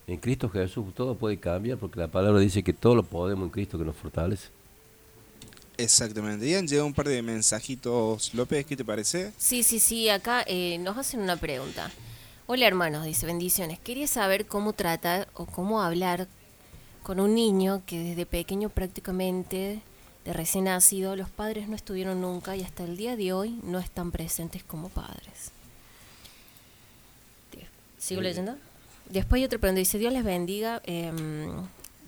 [SPEAKER 9] En Cristo Jesús todo puede cambiar porque la palabra dice que todo lo podemos en Cristo que nos fortalece.
[SPEAKER 2] Exactamente. Y han llegado un par de mensajitos, López, ¿qué te parece?
[SPEAKER 5] Sí, sí, sí, acá eh, nos hacen una pregunta. Hola hermanos, dice, bendiciones. Quería saber cómo tratar o cómo hablar con un niño que desde pequeño prácticamente, de recién nacido, los padres no estuvieron nunca y hasta el día de hoy no están presentes como padres. ¿Sigo leyendo? Después hay otra pregunta, dice, Dios les bendiga. em,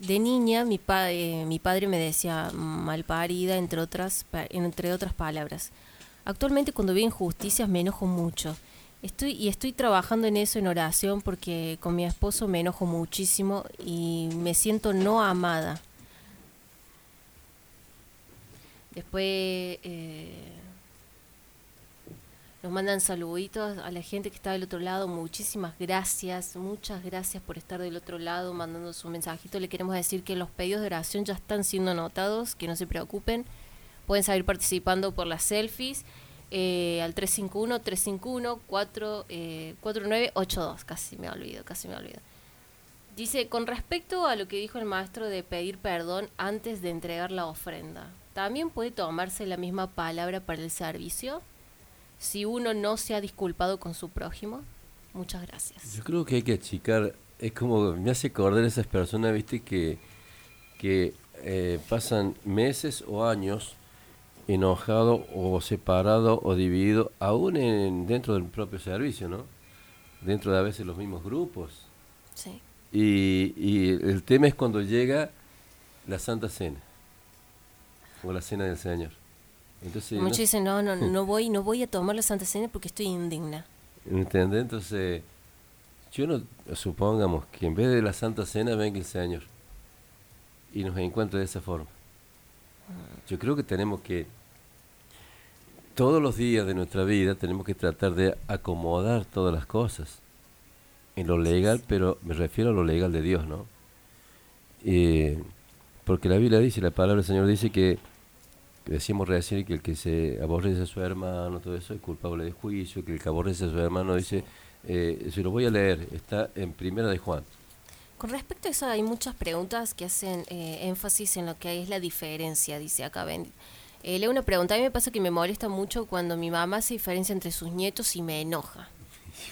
[SPEAKER 5] de niña mi, pa- eh, mi padre me decía malparida, entre otras, entre otras palabras. Actualmente cuando veo injusticias me enojo mucho. Estoy y estoy trabajando en eso en oración porque con mi esposo me enojo muchísimo y me siento no amada. Después eh, nos mandan saluditos a la gente que está del otro lado. Muchísimas gracias, muchas gracias por estar del otro lado mandando su mensajito. Le queremos decir que los pedidos de oración ya están siendo anotados, que no se preocupen. Pueden seguir participando por las selfies eh, al 351-351-4, eh, 4982. Casi me olvido, casi me olvido. Dice, con respecto a lo que dijo el maestro de pedir perdón antes de entregar la ofrenda, ¿también puede tomarse la misma palabra para el servicio? Si uno no se ha disculpado con su prójimo. Muchas gracias.
[SPEAKER 9] Yo creo que hay que achicar, es como, me hace acordar esas personas, viste, que, que eh, pasan meses o años enojado o separado o dividido, aún en, dentro del propio servicio, ¿no? Dentro de a veces los mismos grupos.
[SPEAKER 5] Sí.
[SPEAKER 9] Y, y el tema es cuando llega la Santa Cena o la Cena del Señor. Entonces,
[SPEAKER 5] Muchos
[SPEAKER 9] no-
[SPEAKER 5] dicen, no, no, no voy, no voy a tomar la Santa Cena porque estoy indigna.
[SPEAKER 9] ¿Entendés? Entonces, yo no, supongamos que en vez de la Santa Cena venga el Señor y nos encuentre de esa forma. Yo creo que tenemos que, todos los días de nuestra vida, tenemos que tratar de acomodar todas las cosas en lo legal, pero me refiero a lo legal de Dios, ¿no? Eh, porque la Biblia dice, la palabra del Señor dice que, que decíamos recién que el que se aborrece a su hermano, todo eso es culpable de juicio, que el que aborrece a su hermano dice, eh, se lo voy a leer, está en primera de Juan.
[SPEAKER 5] Con respecto a eso, hay muchas preguntas que hacen eh, énfasis en lo que es la diferencia, dice acá Ben. Eh, leo una pregunta, a mí me pasa que me molesta mucho cuando mi mamá hace diferencia entre sus nietos y me enoja.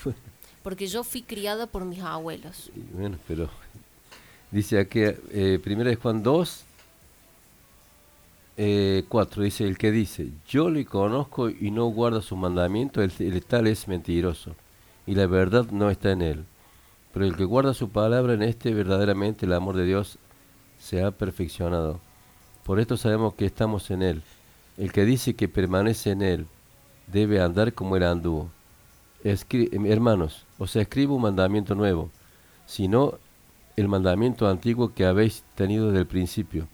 [SPEAKER 5] Porque yo fui criada por mis abuelos.
[SPEAKER 9] Y bueno, pero dice aquí, eh, primera de Juan 2, eh, 4, dice, el que dice, yo le conozco y no guarda su mandamiento, el, tal es mentiroso, y la verdad no está en él. Pero el que guarda su palabra en este, verdaderamente el amor de Dios se ha perfeccionado. Por esto sabemos que estamos en él. El que dice que permanece en él, debe andar como él anduvo. Escri- hermanos, os escribo un mandamiento nuevo, sino el mandamiento antiguo que habéis tenido desde el principio.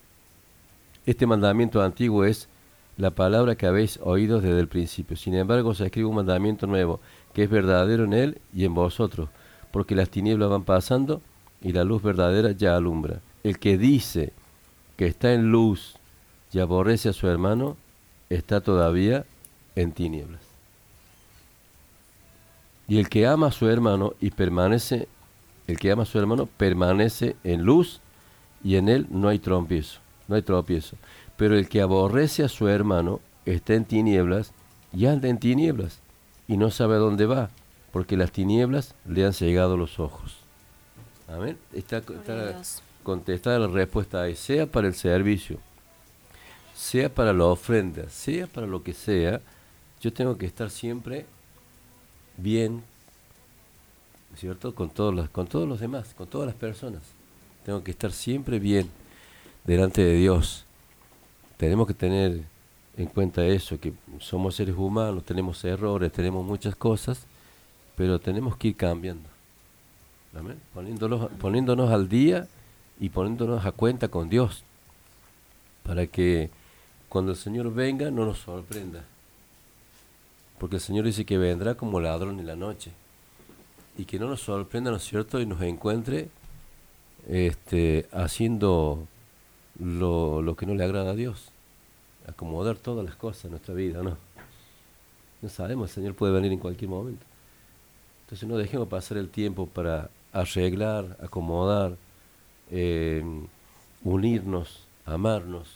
[SPEAKER 9] Este mandamiento antiguo es la palabra que habéis oído desde el principio. Sin embargo, os escribo un mandamiento nuevo, que es verdadero en él y en vosotros, porque las tinieblas van pasando y la luz verdadera ya alumbra. El que dice que está en luz y aborrece a su hermano, está todavía en tinieblas. Y el que ama a su hermano y permanece, el que ama a su hermano permanece en luz y en él no hay tropiezo, no hay tropiezo. Pero el que aborrece a su hermano está en tinieblas y anda en tinieblas y no sabe a dónde va, porque las tinieblas le han cegado los ojos. Amén. Está, contestada la respuesta ahí, sea para el servicio, sea para la ofrenda, sea para lo que sea, yo tengo que estar siempre bien, ¿cierto? Con todos los, con todos los demás, con todas las personas. Tengo que estar siempre bien delante de Dios. Tenemos que tener en cuenta eso, que somos seres humanos, tenemos errores, tenemos muchas cosas, pero tenemos que ir cambiando. Amén. Poniéndonos, poniéndonos al día y poniéndonos a cuenta con Dios, para que cuando el Señor venga no nos sorprenda. Porque el Señor dice que vendrá como ladrón en la noche. Y que no nos sorprenda, ¿no es cierto? Y nos encuentre este, haciendo lo, que no le agrada a Dios. Acomodar todas las cosas en nuestra vida, ¿no? No sabemos, el Señor puede venir en cualquier momento. Entonces no dejemos pasar el tiempo para arreglar, acomodar, eh, unirnos, amarnos,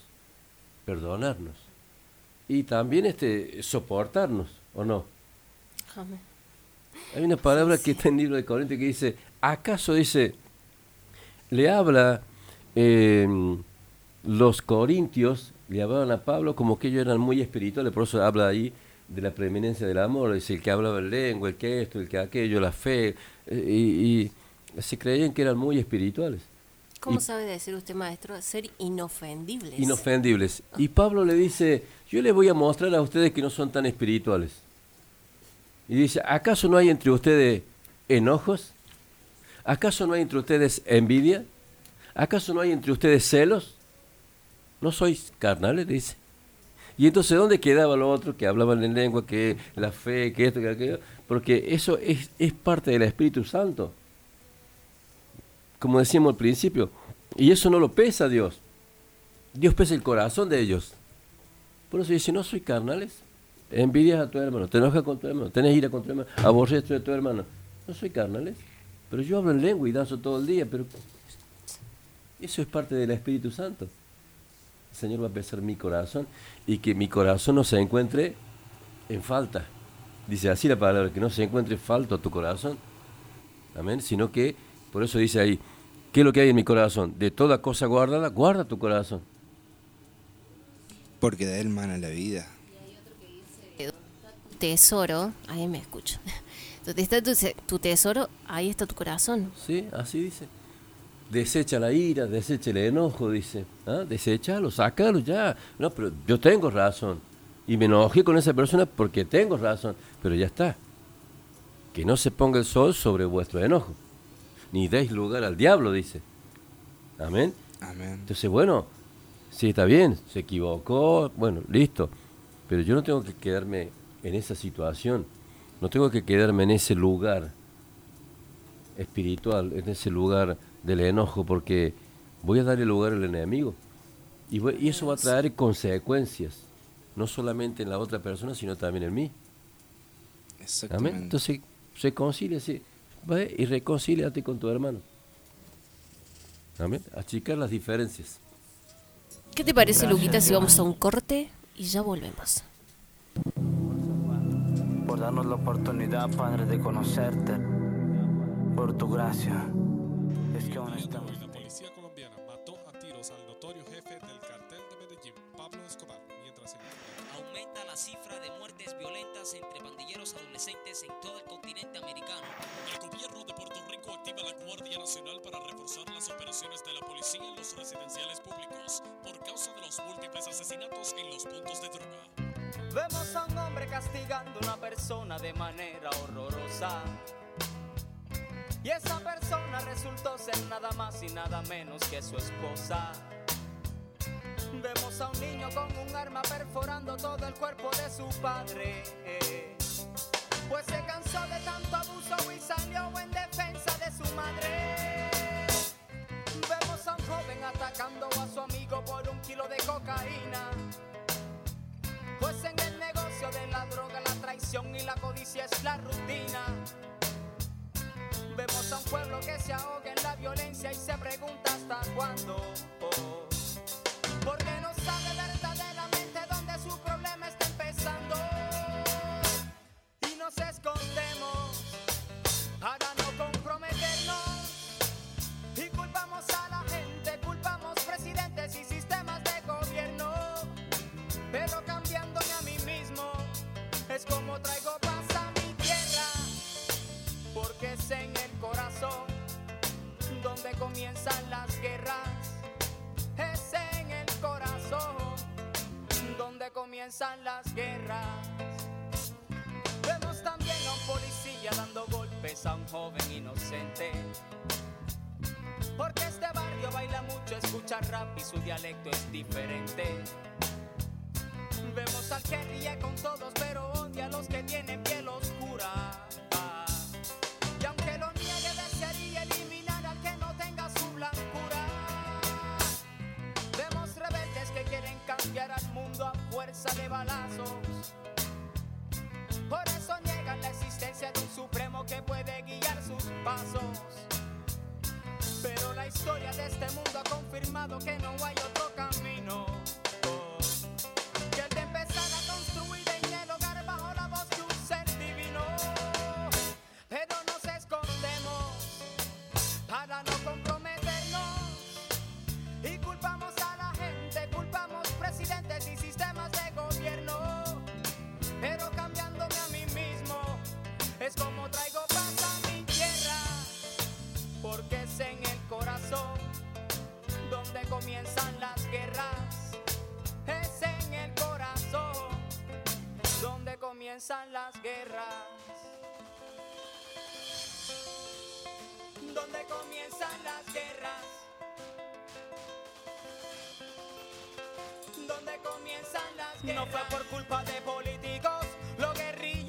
[SPEAKER 9] perdonarnos. Y también este soportarnos, ¿o no? Hay una palabra que está en el libro de Corintios que dice, ¿acaso dice, le habla eh, los corintios, le hablaban a Pablo como que ellos eran muy espirituales, por eso habla ahí de la preeminencia del amor, dice el que hablaba en lengua, el que esto, el que aquello, la fe, eh, y, y se creían que eran muy espirituales,
[SPEAKER 5] ¿Cómo
[SPEAKER 9] Y-
[SPEAKER 5] sabe decir usted, maestro? Ser inofendibles.
[SPEAKER 9] inofendibles. Y Pablo le dice, yo les voy a mostrar a ustedes que no son tan espirituales. Y dice, ¿acaso no hay entre ustedes enojos? ¿Acaso no hay entre ustedes envidia? ¿Acaso no hay entre ustedes celos? ¿No sois carnales? Dice. Y entonces, ¿dónde quedaba lo otro que hablaban en lengua, que la fe, que esto, que aquello? Porque eso es, parte del Espíritu Santo. Como decíamos al principio. Y eso no lo pesa Dios. Dios pesa el corazón de ellos. Por eso dice, no soy carnales. Envidias a tu hermano, te enojas con tu hermano, tenés ira con tu hermano, aborreces a tu hermano. No soy carnales. Pero yo hablo en lengua y danzo todo el día, pero eso es parte del Espíritu Santo. El Señor va a pesar mi corazón y que mi corazón no se encuentre en falta. Dice así la palabra, que no se encuentre falto a tu corazón. Amén. Sino que, por eso dice ahí, ¿qué es lo que hay en mi corazón? De toda cosa guardada, guarda tu corazón.
[SPEAKER 2] Porque de él mana la vida.
[SPEAKER 5] Tesoro, ahí me escucho. Donde está tu, tesoro, ahí está tu corazón.
[SPEAKER 9] Sí, así dice. Desecha la ira, desecha el enojo, dice. ¿Ah? Desechalo, sácalo ya. No, pero yo tengo razón. Y me enojé con esa persona porque tengo razón. Pero ya está. Que no se ponga el sol sobre vuestro enojo. Ni deis lugar al diablo, dice. Amén.
[SPEAKER 2] Amén.
[SPEAKER 9] Entonces, bueno, sí, está bien, se equivocó, bueno, listo. Pero yo no tengo que quedarme en esa situación. No tengo que quedarme en ese lugar espiritual, en ese lugar del enojo, porque voy a darle lugar al enemigo. Y, voy- y eso va a traer consecuencias, no solamente en la otra persona, sino también en mí. Amén.
[SPEAKER 2] Exactamente.
[SPEAKER 9] Entonces, reconcíliase, ve y reconcíliate con tu hermano. Amén. Achicar las diferencias.
[SPEAKER 5] ¿Qué te parece, Luquita, si vamos a un corte y ya volvemos?
[SPEAKER 23] por darnos la oportunidad, Padre, de conocerte, por tu gracia. Es que aún estamos.
[SPEAKER 16] La policía colombiana mató a tiros al notorio jefe del cartel de Medellín, Pablo Escobar, mientras el
[SPEAKER 21] Aumenta la cifra de muertes violentas entre pandilleros adolescentes en todo el continente americano.
[SPEAKER 16] El gobierno Rico activa la Guardia Nacional para reforzar las operaciones de la policía en los residenciales públicos por causa de los múltiples asesinatos en los puntos de droga.
[SPEAKER 24] Vemos a un hombre castigando a una persona de manera horrorosa. Y esa persona resultó ser nada más y nada menos que su esposa. Vemos a un niño con un arma perforando todo el cuerpo de su padre. Pues se cansó de tanto abuso y salió en defensa Vemos a un joven atacando a su amigo por un kilo de cocaína. Pues en el negocio de la droga, la traición y la codicia es la rutina. Vemos a un pueblo que se ahoga en la violencia y se pregunta hasta cuándo. Porque no sabe verdaderamente dónde su problema está empezando. Y nos escondemos como traigo paz a mi tierra. Porque es en el corazón donde comienzan las guerras. Es en el corazón donde comienzan las guerras. Vemos también a un policía dando golpes a un joven inocente. Porque este barrio baila mucho, escucha rap y su dialecto es diferente. Vemos al que ríe con todos, pero odia a los que tienen piel oscura. Y aunque lo niegue, desearía eliminar al que no tenga su blancura. Vemos rebeldes que quieren cambiar al mundo a fuerza de balazos. Por eso niegan la existencia de un supremo que puede guiar sus pasos. Pero la historia de este mundo ha confirmado que no hay otro camino. Comienzan las guerras. Es en el corazón donde comienzan las guerras. Donde comienzan las guerras. Donde comienzan las guerras. No fue por culpa de políticos, lo guerrillero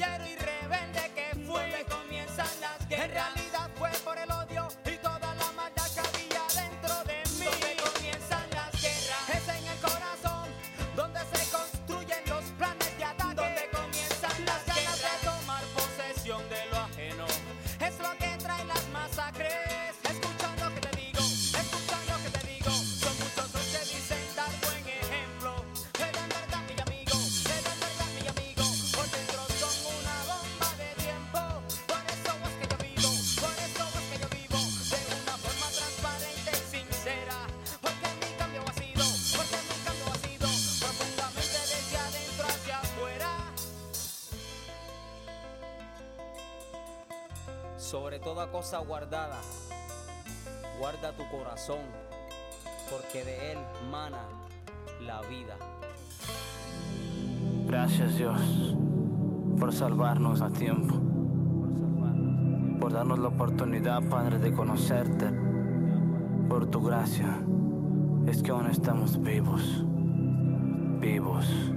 [SPEAKER 24] Sobre toda cosa guardada, guarda tu corazón, porque de él mana la vida.
[SPEAKER 23] Gracias Dios por salvarnos a tiempo, por darnos la oportunidad, Padre, de conocerte, por tu gracia. Es que aún estamos vivos, vivos.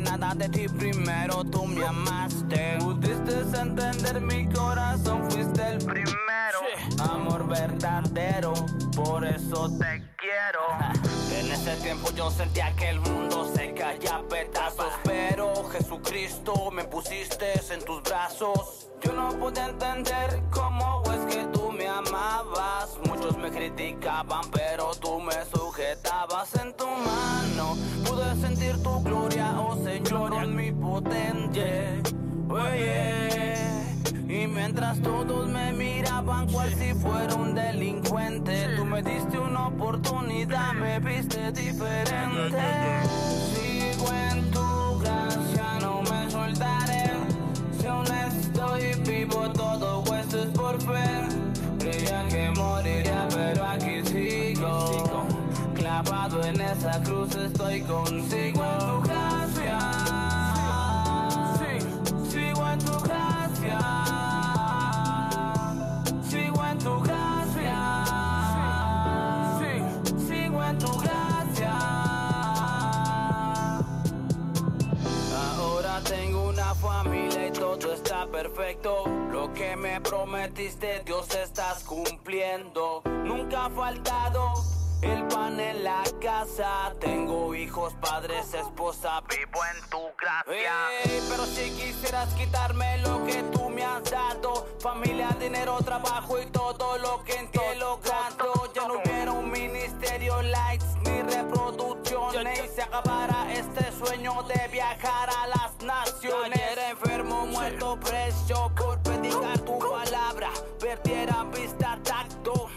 [SPEAKER 23] Nada de ti, primero tú me amaste. Pudiste entender mi corazón, fuiste el primero. Amor verdadero, por eso te quiero. En ese tiempo yo sentía que el mundo se caía a pedazos. Pero Jesucristo me pusiste en tus brazos. Yo no pude entender cómo es que tú amabas. Muchos me criticaban, pero tú me sujetabas en tu mano. Pude sentir tu gloria, oh Señor, omnipotente. Oye. Y mientras todos me miraban cual si fuera un delincuente, tú me diste una oportunidad, me viste diferente. Sigo en tu gracia, no me soltaré. Si honesto y vivo En esa cruz estoy consigo en tu gracia. Sí, sigo en tu gracia. Sigo en tu gracia. Sí, sigo en tu gracia. Ahora tengo una familia y todo está perfecto. Lo que me prometiste, Dios estás cumpliendo. Nunca ha faltado el pan en la casa. Tengo hijos, padres, esposa, vivo en tu gracia. Pero si quisieras quitarme lo que tú me has dado, familia, dinero, trabajo y todo lo que en ti he logrado, ya no hubiera un ministerio, likes ni reproducciones. Y se acabara este sueño de viajar a las naciones. Era enfermo, muerto, preso por predicar tu palabra. Perdiera vista, tacto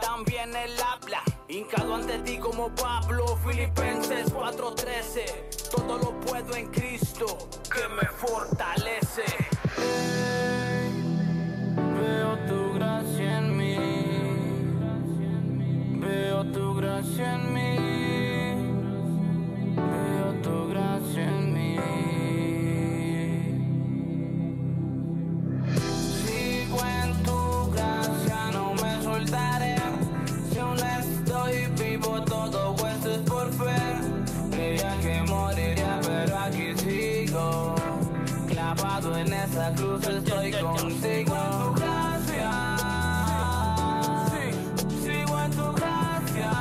[SPEAKER 23] también el habla. Hincado ante ti como Pablo, Filipenses 4:13. Todo lo puedo en Cristo que me fortalece. veo tu gracia en mí. Veo tu gracia en mí. En esa cruz estoy contigo. En tu gracia. Sí, sigo en tu gracia.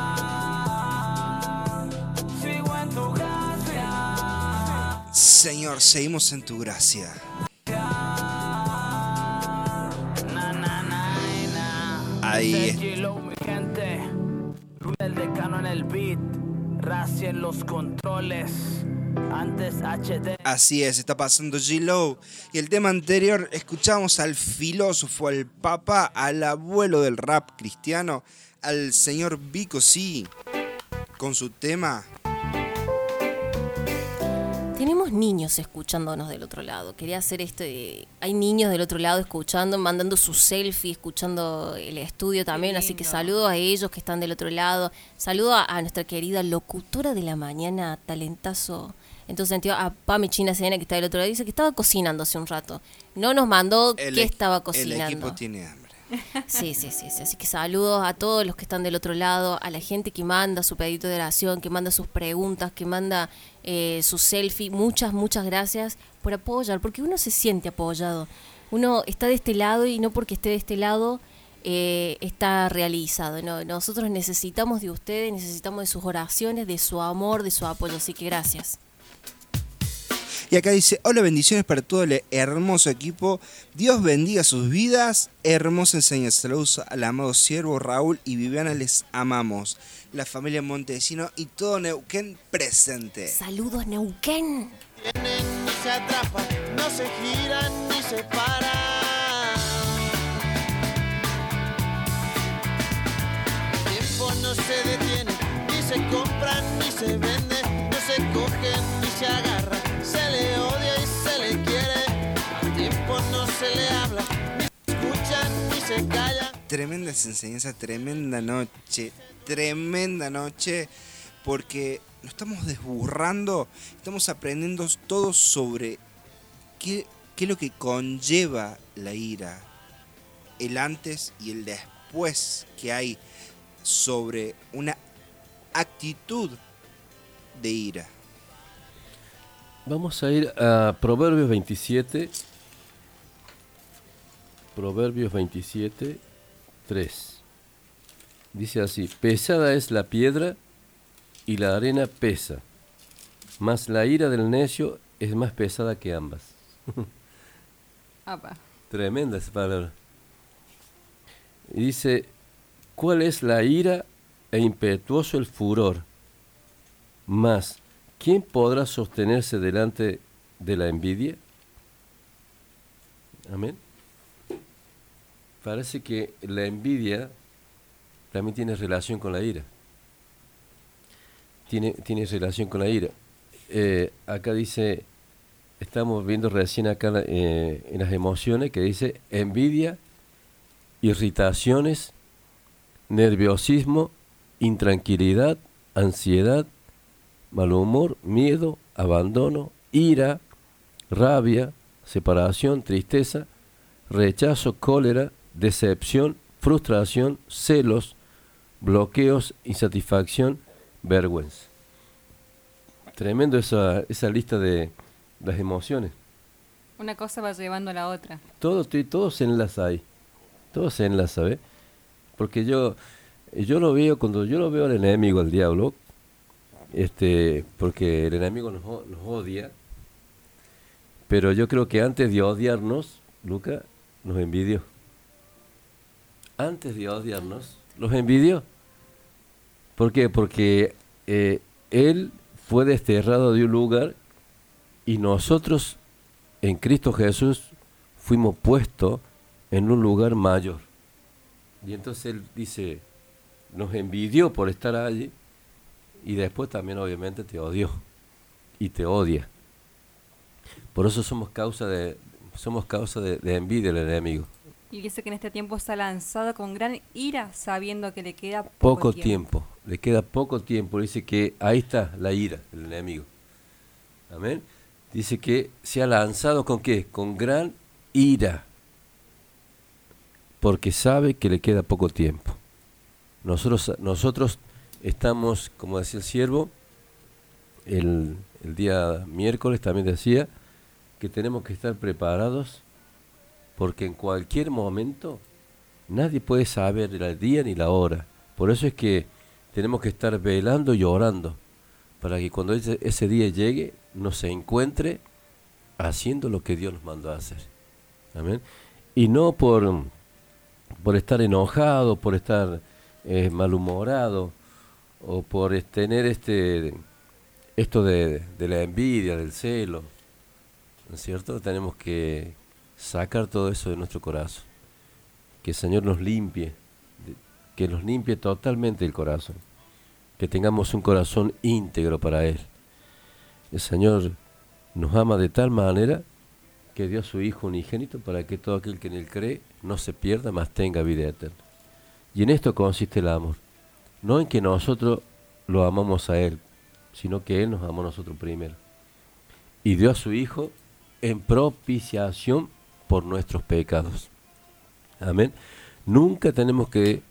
[SPEAKER 23] Sigo en tu gracia.
[SPEAKER 2] Señor, seguimos en tu gracia. Ahí.
[SPEAKER 23] El decano en el beat. Racia en los controles. Antes HD.
[SPEAKER 2] Así es, está pasando G-Lo. Y el tema anterior, escuchamos al filósofo, al papa, al abuelo del rap cristiano, al señor Vico C, con su tema.
[SPEAKER 5] Tenemos niños escuchándonos del otro lado. Quería hacer esto de... Hay niños del otro lado escuchando, mandando su selfie, escuchando el estudio también. Así que saludo a ellos que están del otro lado. Saludo a, a nuestra querida locutora de la mañana, talentazo. En tu sentido, a Pami China Sena que está del otro lado. Dice que estaba cocinando hace un rato. No nos mandó
[SPEAKER 2] El
[SPEAKER 5] qué estaba
[SPEAKER 2] El
[SPEAKER 5] cocinando.
[SPEAKER 2] equipo tiene hambre.
[SPEAKER 5] Sí, sí, sí, sí. Así que saludos a todos los que están del otro lado, a la gente que manda su pedito de oración, que manda sus preguntas, que manda eh, su selfie. Muchas, muchas gracias por apoyar, porque uno se siente apoyado. Uno está de este lado y no porque esté de este lado eh, está realizado. No, nosotros necesitamos de ustedes, necesitamos de sus oraciones, de su amor, de su apoyo. Así que gracias.
[SPEAKER 2] Y acá dice, hola bendiciones para todo el hermoso equipo. Dios bendiga sus vidas. Hermosa enseñanza. Saludos al amado siervo Raúl y Viviana. Les amamos. La familia Montesino y todo Neuquén presente.
[SPEAKER 5] Saludos Neuquén.
[SPEAKER 25] Vienen, ni se atrapan, no se giran ni se paran. El tiempo no se detiene, ni se compran ni se vende, no se cogen ni se agarra, se calla.
[SPEAKER 2] Tremenda enseñanza, tremenda noche, tremenda noche, porque nos estamos desburrando, estamos aprendiendo todo sobre qué, qué es lo que conlleva la ira, el antes y el después que hay sobre una actitud de ira.
[SPEAKER 9] Vamos a ir a Proverbios 27. Proverbios 27, 3. Dice así, pesada es la piedra y la arena pesa, mas la ira del necio es más pesada que ambas.
[SPEAKER 6] Apa.
[SPEAKER 9] Tremenda esa palabra. Dice, ¿cuál es la ira e impetuoso el furor? Mas, ¿quién podrá sostenerse delante de la envidia? Amén. Parece que la envidia también tiene relación con la ira. Tiene, tiene relación con la ira. Eh, acá dice, estamos viendo recién acá eh, en las emociones que dice envidia, irritaciones, nerviosismo, intranquilidad, ansiedad, mal humor, miedo, abandono, ira, rabia, separación, tristeza, rechazo, cólera, decepción, frustración, celos, bloqueos, insatisfacción, vergüenza. Tremendo esa, esa lista de las emociones.
[SPEAKER 6] Una cosa va llevando a la otra.
[SPEAKER 9] Todo, todo se enlaza ahí. Todo se enlaza, ¿ves? Porque yo, yo lo veo, cuando yo lo veo al enemigo, al diablo, este, porque el enemigo nos, nos odia, pero yo creo que antes de odiarnos, Luca nos envidió. Antes de odiarnos, los envidió. ¿Por qué? Porque eh, él fue desterrado de un lugar y nosotros en Cristo Jesús fuimos puestos en un lugar mayor. Y entonces él dice, nos envidió por estar allí y después también obviamente te odió y te odia. Por eso somos causa de, somos causa de, de envidia del enemigo.
[SPEAKER 6] Y dice que en este tiempo está lanzado con gran ira, sabiendo que le queda poco,
[SPEAKER 9] Poco tiempo. le queda poco tiempo. Dice que ahí está la ira del enemigo. Amén. Dice que se ha lanzado con qué? Con gran ira. Porque sabe que le queda poco tiempo. Nosotros, nosotros estamos, como decía el siervo, el, el día miércoles también decía, que tenemos que estar preparados porque en cualquier momento nadie puede saber el día ni la hora. Por eso es que tenemos que estar velando y orando para que cuando ese, día llegue nos encuentre haciendo lo que Dios nos mandó a hacer. Amén. Y no por, por estar enojado, por estar eh, malhumorado o por tener este esto de, de la envidia, del celo, ¿no es cierto? Tenemos que sacar todo eso de nuestro corazón. Que el Señor nos limpie, que nos limpie totalmente el corazón. Que tengamos un corazón íntegro para Él. El Señor nos ama de tal manera que dio a su Hijo unigénito para que todo aquel que en Él cree no se pierda, mas tenga vida eterna. Y en esto consiste el amor. No en que nosotros lo amamos a Él, sino que Él nos amó a nosotros primero. Y dio a su Hijo en propiciación por nuestros pecados. Amén. Nunca tenemos que,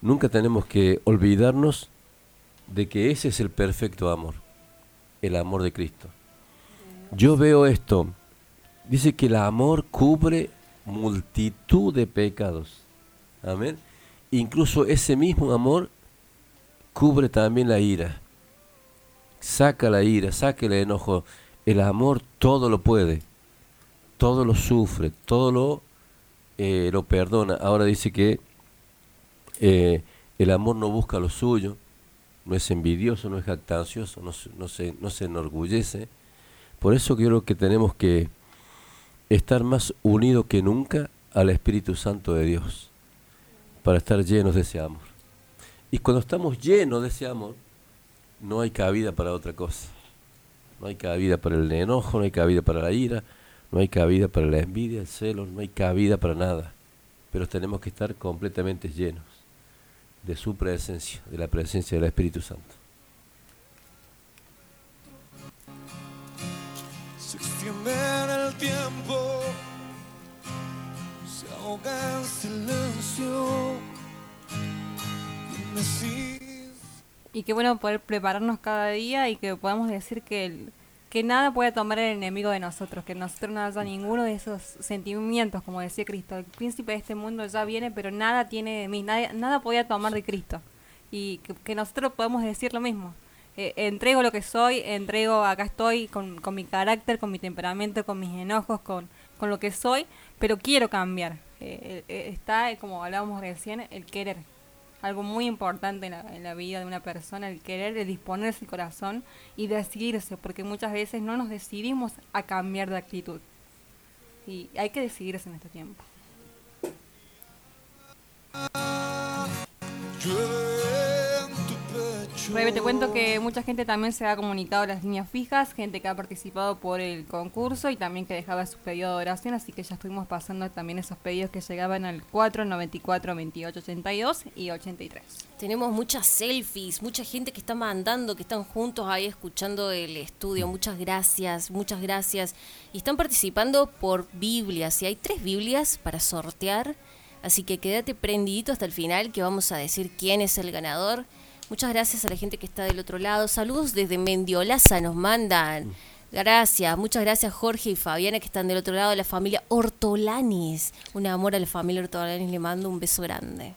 [SPEAKER 9] nunca tenemos que olvidarnos de que ese es el perfecto amor, el amor de Cristo. Yo veo esto, dice que el amor cubre multitud de pecados. Amén. Incluso ese mismo amor cubre también la ira. Saca la ira, saca el enojo. El amor todo lo puede, todo lo sufre, todo lo, eh, lo perdona. Ahora dice que eh, el amor no busca lo suyo, no es envidioso, no es jactancioso, no, no, se, no se enorgullece. Por eso creo que tenemos que estar más unidos que nunca al Espíritu Santo de Dios, para estar llenos de ese amor. Y cuando estamos llenos de ese amor, no hay cabida para otra cosa. No hay cabida para el enojo, no hay cabida para la ira, no hay cabida para la envidia, el celo, no hay cabida para nada. Pero tenemos que estar completamente llenos de su presencia, de la presencia del Espíritu Santo.
[SPEAKER 26] Se extiende en el tiempo, se ahoga en silencio. Y
[SPEAKER 6] qué bueno poder prepararnos cada día y que podamos decir que, el- que nada puede tomar el enemigo de nosotros, que nosotros no haya ninguno de esos sentimientos, como decía Cristo. El príncipe de este mundo ya viene, pero nada tiene de mí, nada, nada podía tomar de Cristo. Y que, nosotros podemos decir lo mismo. Eh, entrego lo que soy, entrego, acá estoy con, con mi carácter, con mi temperamento, con mis enojos, con, con lo que soy, pero quiero cambiar. Eh, eh, está, como hablábamos recién, el querer. Algo muy importante en la, vida de una persona, el querer, el disponerse el corazón y decidirse, porque muchas veces no nos decidimos a cambiar de actitud. Y hay que decidirse en este tiempo. Rebe, te cuento que mucha gente también se ha comunicado las líneas fijas, gente que ha participado por el concurso y también que dejaba su pedido de oración, así que ya estuvimos pasando también esos pedidos que llegaban al 4, 94, 28, 82 y 83.
[SPEAKER 5] Tenemos muchas selfies, mucha gente que está mandando, que están juntos ahí escuchando el estudio. Muchas gracias, muchas gracias. Y están participando por Biblias. Y hay tres Biblias para sortear. Así que quédate prendidito hasta el final que vamos a decir quién es el ganador. Muchas gracias a la gente que está del otro lado. Saludos desde Mendiolaza nos mandan. Gracias, muchas gracias Jorge y Fabiana que están del otro lado de la familia Ortolanis. Un amor a la familia Ortolanis, le mando un beso grande.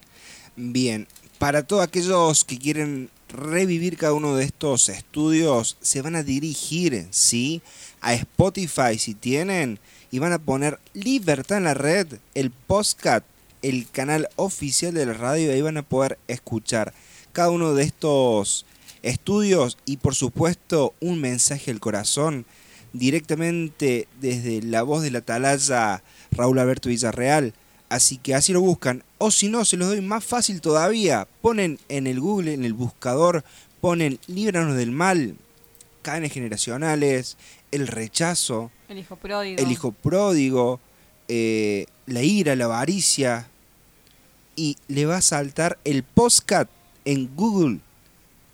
[SPEAKER 2] Bien, para todos aquellos que quieren revivir cada uno de estos estudios, se van a dirigir, ¿sí? A Spotify si tienen y van a poner Libertad en la Red, el podcast, el canal oficial de la radio, y ahí van a poder escuchar cada uno de estos estudios y por supuesto un mensaje al corazón directamente desde la voz de la atalaya Raúl Alberto Villarreal. Así que así lo buscan. O si no, se los doy más fácil todavía. Ponen en el Google, en el buscador, ponen Líbranos del Mal, cadenas generacionales, el rechazo,
[SPEAKER 6] El hijo pródigo.
[SPEAKER 2] el hijo pródigo, eh, la ira, la avaricia. Y le va a saltar el postcat en Google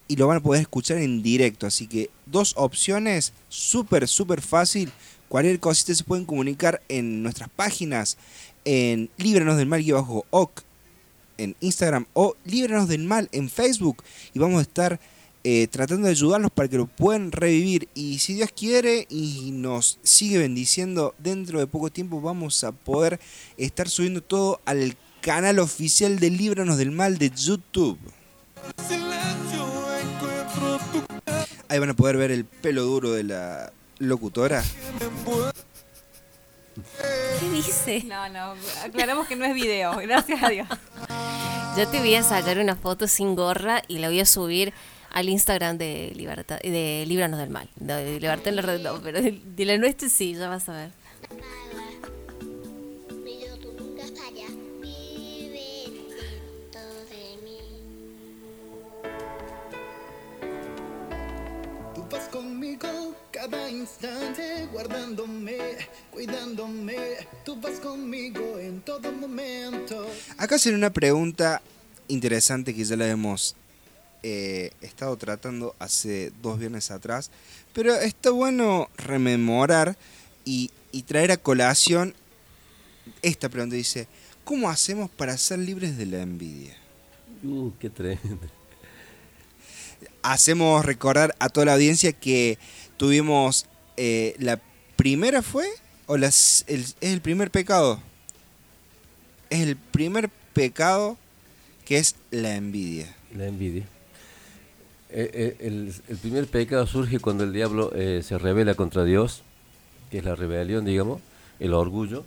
[SPEAKER 2] y lo van a poder escuchar en directo. Así que dos opciones, súper, súper fácil. Cualquier cosita se pueden comunicar en nuestras páginas, en Líbranos del Mal bajo OC en Instagram o Líbranos del Mal en Facebook. Y vamos a estar eh, tratando de ayudarlos para que lo puedan revivir. Y si Dios quiere y nos sigue bendiciendo, dentro de poco tiempo vamos a poder estar subiendo todo al canal oficial de Líbranos del Mal de YouTube. Ahí van a poder ver el pelo duro de la locutora.
[SPEAKER 5] ¿Qué dice?
[SPEAKER 6] No, no, aclaramos que no es video, gracias a Dios.
[SPEAKER 5] Yo te voy a sacar una foto sin gorra y la voy a subir al Instagram de Libertad, de Líbranos del Mal. No, de Libertad en la red no, pero de, de la nuestra sí, ya vas a ver.
[SPEAKER 25] Cada instante, guardándome, cuidándome. Tú vas conmigo en todo momento.
[SPEAKER 2] Acá hacen una pregunta interesante que ya la hemos eh, estado tratando hace dos viernes atrás, pero está bueno rememorar y, y traer a colación esta pregunta. Dice, ¿cómo hacemos para ser libres de la envidia?
[SPEAKER 9] Uh, qué tremendo.
[SPEAKER 2] Hacemos recordar a toda la audiencia que tuvimos eh, la primera fue o las, el- es el primer pecado. Es el primer pecado que es la envidia.
[SPEAKER 9] La envidia. Eh, eh, el, el primer pecado surge cuando el diablo se revela contra Dios, que es la rebelión, digamos, el orgullo.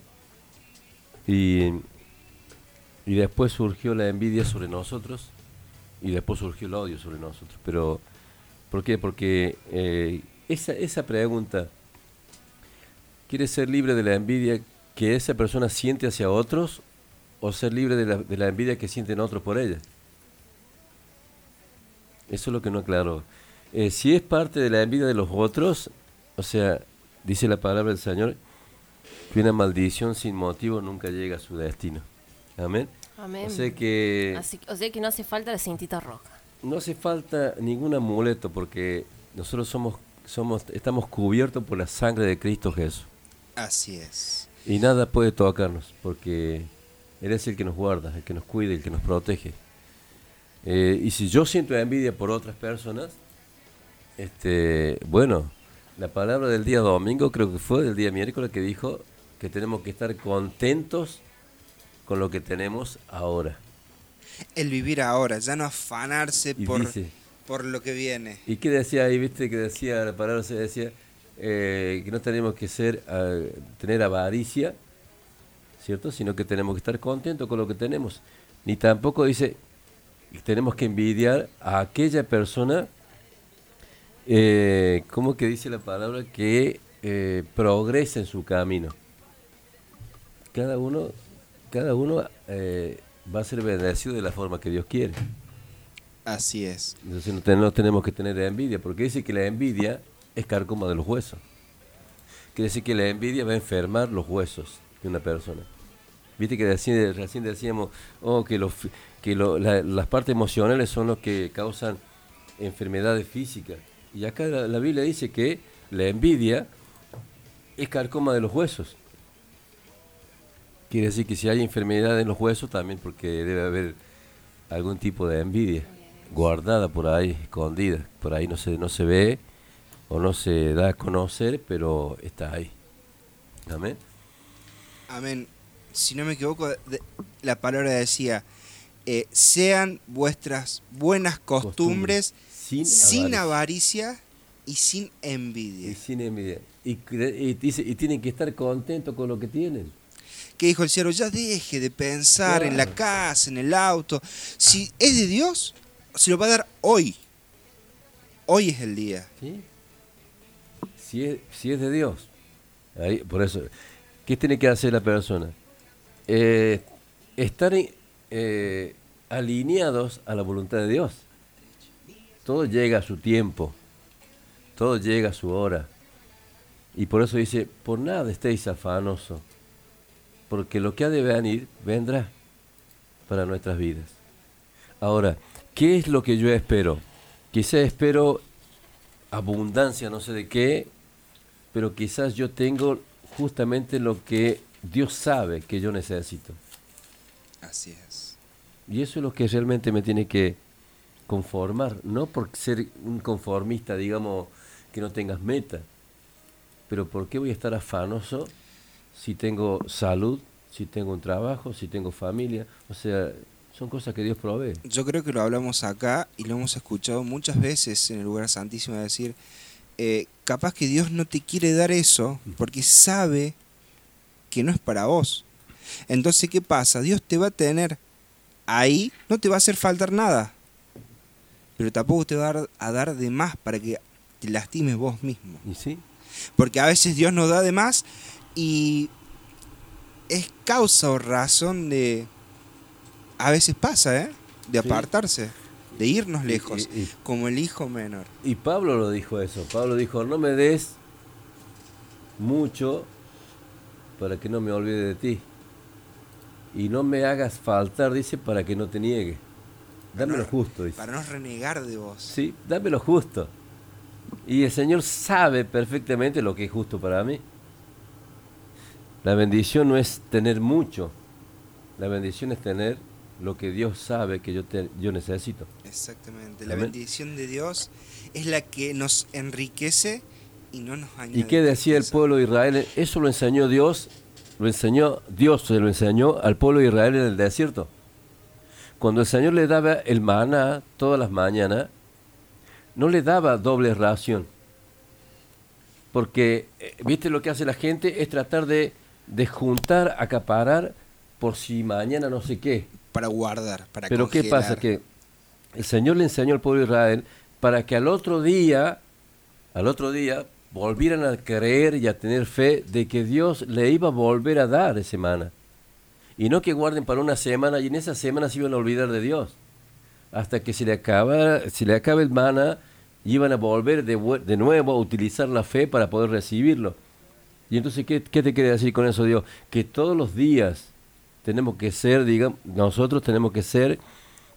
[SPEAKER 9] Y, y después surgió la envidia sobre nosotros y después surgió el odio sobre nosotros. Pero, ¿por qué? Porque esa, esa pregunta, ¿quieres ser libre de la envidia que esa persona siente hacia otros o ser libre de la, de la envidia que sienten otros por ella? Eso es lo que no aclaró. Eh, si es parte de la envidia de los otros, o sea, dice la palabra del Señor, que una maldición sin motivo nunca llega a su destino. Amén.
[SPEAKER 5] Amén.
[SPEAKER 9] O sea que
[SPEAKER 5] Así, o sea que no hace falta la cintita roja.
[SPEAKER 9] no hace falta ningún amuleto porque nosotros somos, somos, estamos cubiertos por la sangre de Cristo Jesús.
[SPEAKER 2] Así es.
[SPEAKER 9] Y nada puede tocarnos porque Él es el que nos guarda, el que nos cuida, el que nos protege. Eh, y si yo siento envidia por otras personas, este, bueno, la palabra del día domingo, creo que fue del día miércoles, que dijo que tenemos que estar contentos con lo que tenemos ahora.
[SPEAKER 2] El vivir ahora, ya no afanarse
[SPEAKER 9] Y
[SPEAKER 2] por,
[SPEAKER 9] dice-
[SPEAKER 2] por lo que viene.
[SPEAKER 9] ¿Y qué decía ahí? ¿Viste que decía la palabra? Se decía eh, que no tenemos que ser tener avaricia, ¿cierto? Sino que tenemos que estar contentos con lo que tenemos. Ni tampoco dice tenemos que envidiar a aquella persona, eh, ¿cómo que dice la palabra? Que eh, progresa en su camino. Cada uno, cada uno eh, va a ser bendecido de la forma que Dios quiere.
[SPEAKER 2] Así es.
[SPEAKER 9] Entonces no, ten- no tenemos que tener envidia, porque dice que la envidia es carcoma de los huesos. Quiere decir que la envidia va a enfermar los huesos de una persona. Viste que recién, decíamos oh, que, los, que las partes emocionales son los que causan enfermedades físicas. Y acá la, la Biblia dice que la envidia es carcoma de los huesos. Quiere decir que si hay enfermedad en los huesos, también porque debe haber algún tipo de envidia guardada por ahí, escondida. Por ahí no se, no se ve o no se da a conocer, pero está ahí. Amén.
[SPEAKER 2] Amén. Si no me equivoco, de- la palabra decía, eh, sean vuestras buenas costumbres,
[SPEAKER 9] Sin
[SPEAKER 2] sin,
[SPEAKER 9] avaricia.
[SPEAKER 2] avaricia y sin envidia.
[SPEAKER 9] Y sin envidia. Y, y dice, y tienen que estar contentos con lo que tienen.
[SPEAKER 2] Que dijo el cielo, ya deje de pensar en la casa, en el auto. Si es de Dios, se lo va a dar hoy. Hoy es el día.
[SPEAKER 9] ¿sí? Si, es, si es de Dios. Ahí, por eso, ¿qué tiene que hacer la persona? Eh, estar eh, alineados a la voluntad de Dios. Todo llega a su tiempo. Todo llega a su hora. Y por eso dice, por nada estéis afanosos, porque lo que ha de venir vendrá para nuestras vidas. Ahora, ¿qué es lo que yo espero? Quizá espero abundancia, no sé de qué, pero quizás yo tengo justamente lo que Dios sabe que yo necesito.
[SPEAKER 2] Así es.
[SPEAKER 9] Y eso es lo que realmente me tiene que conformar, no por ser un conformista, digamos, que no tengas meta, pero ¿por qué voy a estar afanoso si tengo salud, si tengo un trabajo, si tengo familia? O sea, son cosas que Dios provee.
[SPEAKER 2] Yo creo que lo hablamos acá y lo hemos escuchado muchas veces en el lugar santísimo decir, eh, capaz que Dios no te quiere dar eso porque sabe que no es para vos. Entonces, ¿qué pasa? Dios te va a tener ahí, no te va a hacer faltar nada, pero tampoco te va a dar, a dar de más para que te lastimes vos mismo.
[SPEAKER 9] ¿Y sí?
[SPEAKER 2] Porque a veces Dios nos da de más y es causa o razón de... A veces pasa, ¿eh? De
[SPEAKER 9] Sí.
[SPEAKER 2] apartarse, de irnos lejos,
[SPEAKER 9] y- y-
[SPEAKER 2] como el hijo menor.
[SPEAKER 9] Y Pablo lo dijo eso. Pablo dijo, no me des mucho para que no me olvide de ti. Y no me hagas faltar, dice, para que no te niegue. Dame lo justo, dice.
[SPEAKER 2] Para no renegar de vos.
[SPEAKER 9] Sí, dame lo justo. Y el Señor sabe perfectamente lo que es justo para mí. La bendición no es tener mucho. La bendición es tener lo que Dios sabe que yo, te- yo necesito.
[SPEAKER 2] Exactamente. La
[SPEAKER 9] Amén.
[SPEAKER 2] bendición de Dios es la que nos enriquece y no nos añade.
[SPEAKER 9] ¿Y qué decía el pueblo de Israel? Eso lo enseñó Dios, lo enseñó Dios, se lo enseñó al pueblo de Israel en el desierto. Cuando el Señor le daba el maná todas las mañanas, no le daba doble ración. Porque, eh, viste, lo que hace la gente es tratar de, de juntar, acaparar, por si mañana no sé qué.
[SPEAKER 2] Para guardar, para
[SPEAKER 9] Pero ¿qué pasa? Que el Señor le enseñó al pueblo de Israel para que al otro día, al otro día, volvieran a creer y a tener fe de que Dios le iba a volver a dar ese maná. Y no que guarden para una semana y en esa semana se iban a olvidar de Dios. Hasta que se le acaba, se le acabe el maná, iban a volver de nuevo a utilizar la fe para poder recibirlo. Y entonces, ¿qué, qué te quiere decir con eso Dios? Que todos los días tenemos que ser, digamos, nosotros tenemos que ser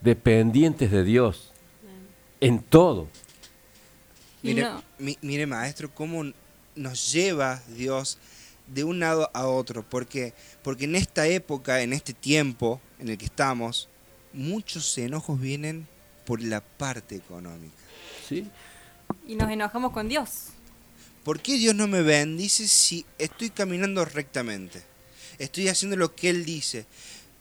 [SPEAKER 9] dependientes de Dios en todo.
[SPEAKER 2] Mire,
[SPEAKER 6] no-
[SPEAKER 2] mi- mire, maestro, cómo nos lleva Dios de un lado a otro. Porque, porque en esta época, en este tiempo en el que estamos, muchos enojos vienen por la parte económica.
[SPEAKER 9] ¿Sí?
[SPEAKER 6] Y nos enojamos con Dios.
[SPEAKER 2] ¿Por qué Dios no me bendice si estoy caminando rectamente? Estoy haciendo lo que Él dice.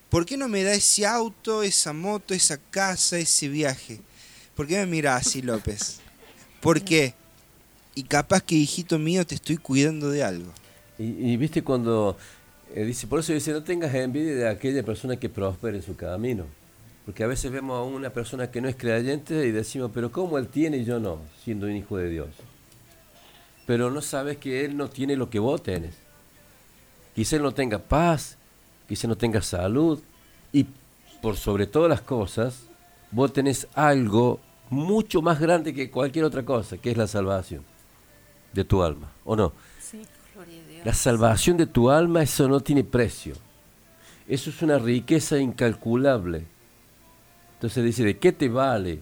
[SPEAKER 2] ¿Por qué no me da ese auto, esa moto, esa casa, ese viaje? ¿Por qué me mira así, López? ¿Por qué? Y capaz que, hijito mío, te estoy cuidando de algo.
[SPEAKER 9] Y, y viste cuando eh, dice, por eso dice, no tengas envidia de aquella persona que prospere en su camino. Porque a veces vemos a una persona que no es creyente y decimos, pero ¿cómo él tiene y yo no, siendo un hijo de Dios? Pero no sabes que él no tiene lo que vos tenés. Quizá él no tenga paz, quizá no tenga salud y por sobre todas las cosas, vos tenés algo mucho más grande que cualquier otra cosa, que es la salvación de tu alma, ¿o no?
[SPEAKER 5] Sí, gloria a Dios.
[SPEAKER 9] La salvación de tu alma, eso no tiene precio. Eso es una riqueza incalculable. Entonces dice, ¿de qué te vale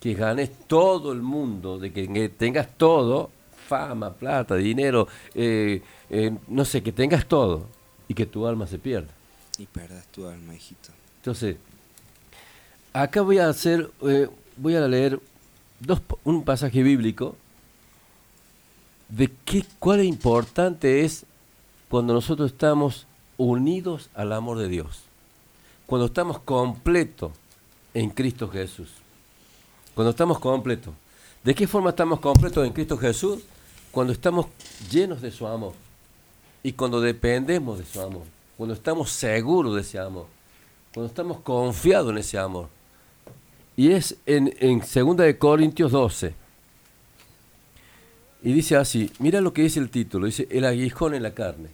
[SPEAKER 9] que ganes todo el mundo, de que que tengas todo, fama, plata, dinero, eh, eh, no sé, que tengas todo y que tu alma se pierda?
[SPEAKER 2] Y perdas tu alma, hijito.
[SPEAKER 9] Entonces, acá voy a hacer, eh, voy a leer dos, un pasaje bíblico de qué, cuál importante es cuando nosotros estamos unidos al amor de Dios, cuando estamos completos en Cristo Jesús, cuando estamos completos. ¿De qué forma estamos completos en Cristo Jesús? Cuando estamos llenos de su amor y cuando dependemos de su amor, cuando estamos seguros de ese amor, cuando estamos confiados en ese amor. Y es en, en 2 de Corintios 12. Y dice así, mira lo que dice el título, dice el aguijón en la carne.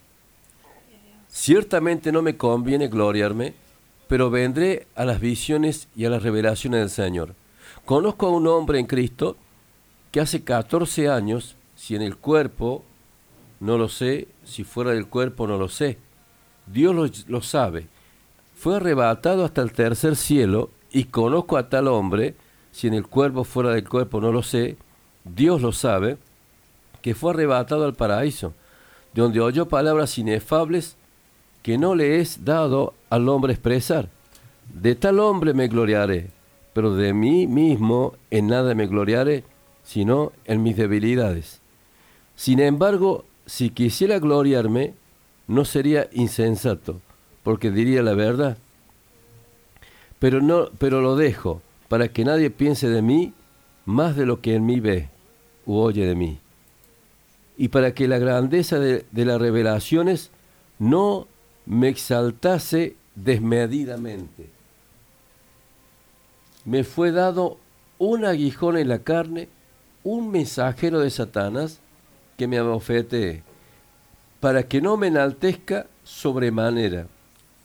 [SPEAKER 9] Ciertamente no me conviene gloriarme, pero vendré a las visiones y a las revelaciones del Señor. Conozco a un hombre en Cristo que hace 14 años, si en el cuerpo, no lo sé, si fuera del cuerpo, no lo sé. Dios lo, lo sabe. Fue arrebatado hasta el tercer cielo y conozco a tal hombre, si en el cuerpo, fuera del cuerpo, no lo sé. Dios lo sabe, que fue arrebatado al paraíso, de donde oyó palabras inefables que no le es dado al hombre expresar. De tal hombre me gloriaré, pero de mí mismo en nada me gloriaré, sino en mis debilidades. Sin embargo, si quisiera gloriarme, no sería insensato, porque diría la verdad. Pero no, pero lo dejo, para que nadie piense de mí más de lo que en mí ve u oye de mí. Y para que la grandeza de, de las revelaciones no me exaltase desmedidamente. Me fue dado un aguijón en la carne, un mensajero de Satanás que me abofetee, para que no me enaltezca sobremanera.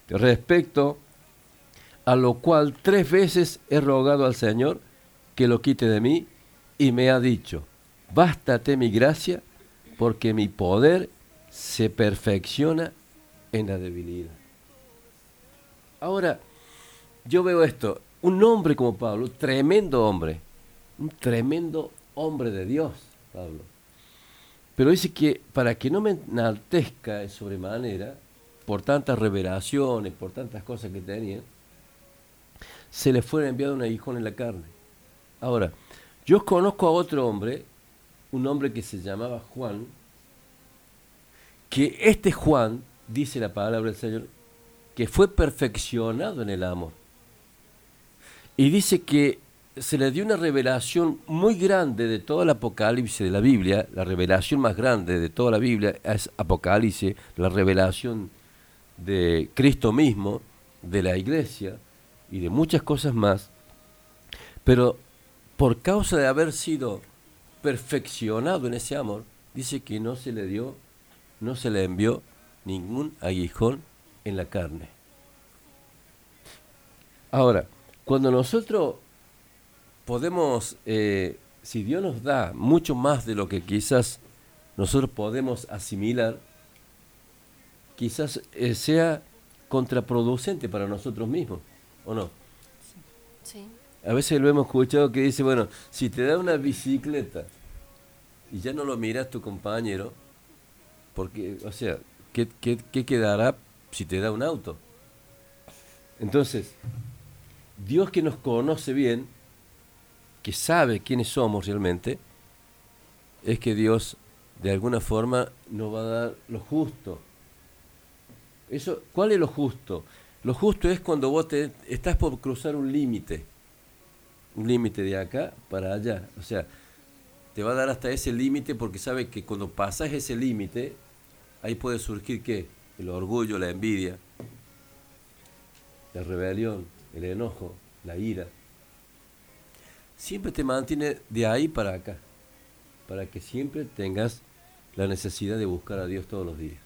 [SPEAKER 9] Respecto a lo cual tres veces he rogado al Señor que lo quite de mí, y me ha dicho, bástate mi gracia, porque mi poder se perfecciona en la debilidad. Ahora, yo veo esto, un hombre como Pablo, tremendo hombre, un tremendo hombre de Dios, Pablo. Pero dice que para que no me enaltezca de sobremanera, por tantas revelaciones, por tantas cosas que tenía, se le fue enviado un aguijón en la carne. Ahora, yo conozco a otro hombre, un hombre que se llamaba Juan, que este Juan, dice la palabra del Señor, que fue perfeccionado en el amor. Y dice que se le dio una revelación muy grande de todo el Apocalipsis de la Biblia, la revelación más grande de toda la Biblia es Apocalipsis, la revelación de Cristo mismo, de la iglesia y de muchas cosas más, pero por causa de haber sido perfeccionado en ese amor, dice que no se le dio, no se le envió ningún aguijón en la carne. Ahora, cuando nosotros podemos, eh, si Dios nos da mucho más de lo que quizás nosotros podemos asimilar, quizás eh, sea contraproducente para nosotros mismos, ¿o no?
[SPEAKER 5] Sí.
[SPEAKER 9] A veces lo hemos escuchado que dice, bueno, si te da una bicicleta y ya no lo miras tu compañero, porque, o sea, ¿qué, qué, qué quedará si te da un auto? Entonces, Dios que nos conoce bien, que sabe quiénes somos realmente, es que Dios de alguna forma nos va a dar lo justo. Eso, ¿Cuál es lo justo? Lo justo es cuando vos te, estás por cruzar un límite, un límite de acá para allá. O sea, te va a dar hasta ese límite porque sabe que cuando pasas ese límite, ahí puede surgir qué? El orgullo, la envidia, la rebelión, el enojo, la ira. Siempre te mantiene de ahí para acá, para que siempre tengas la necesidad de buscar a Dios todos los días.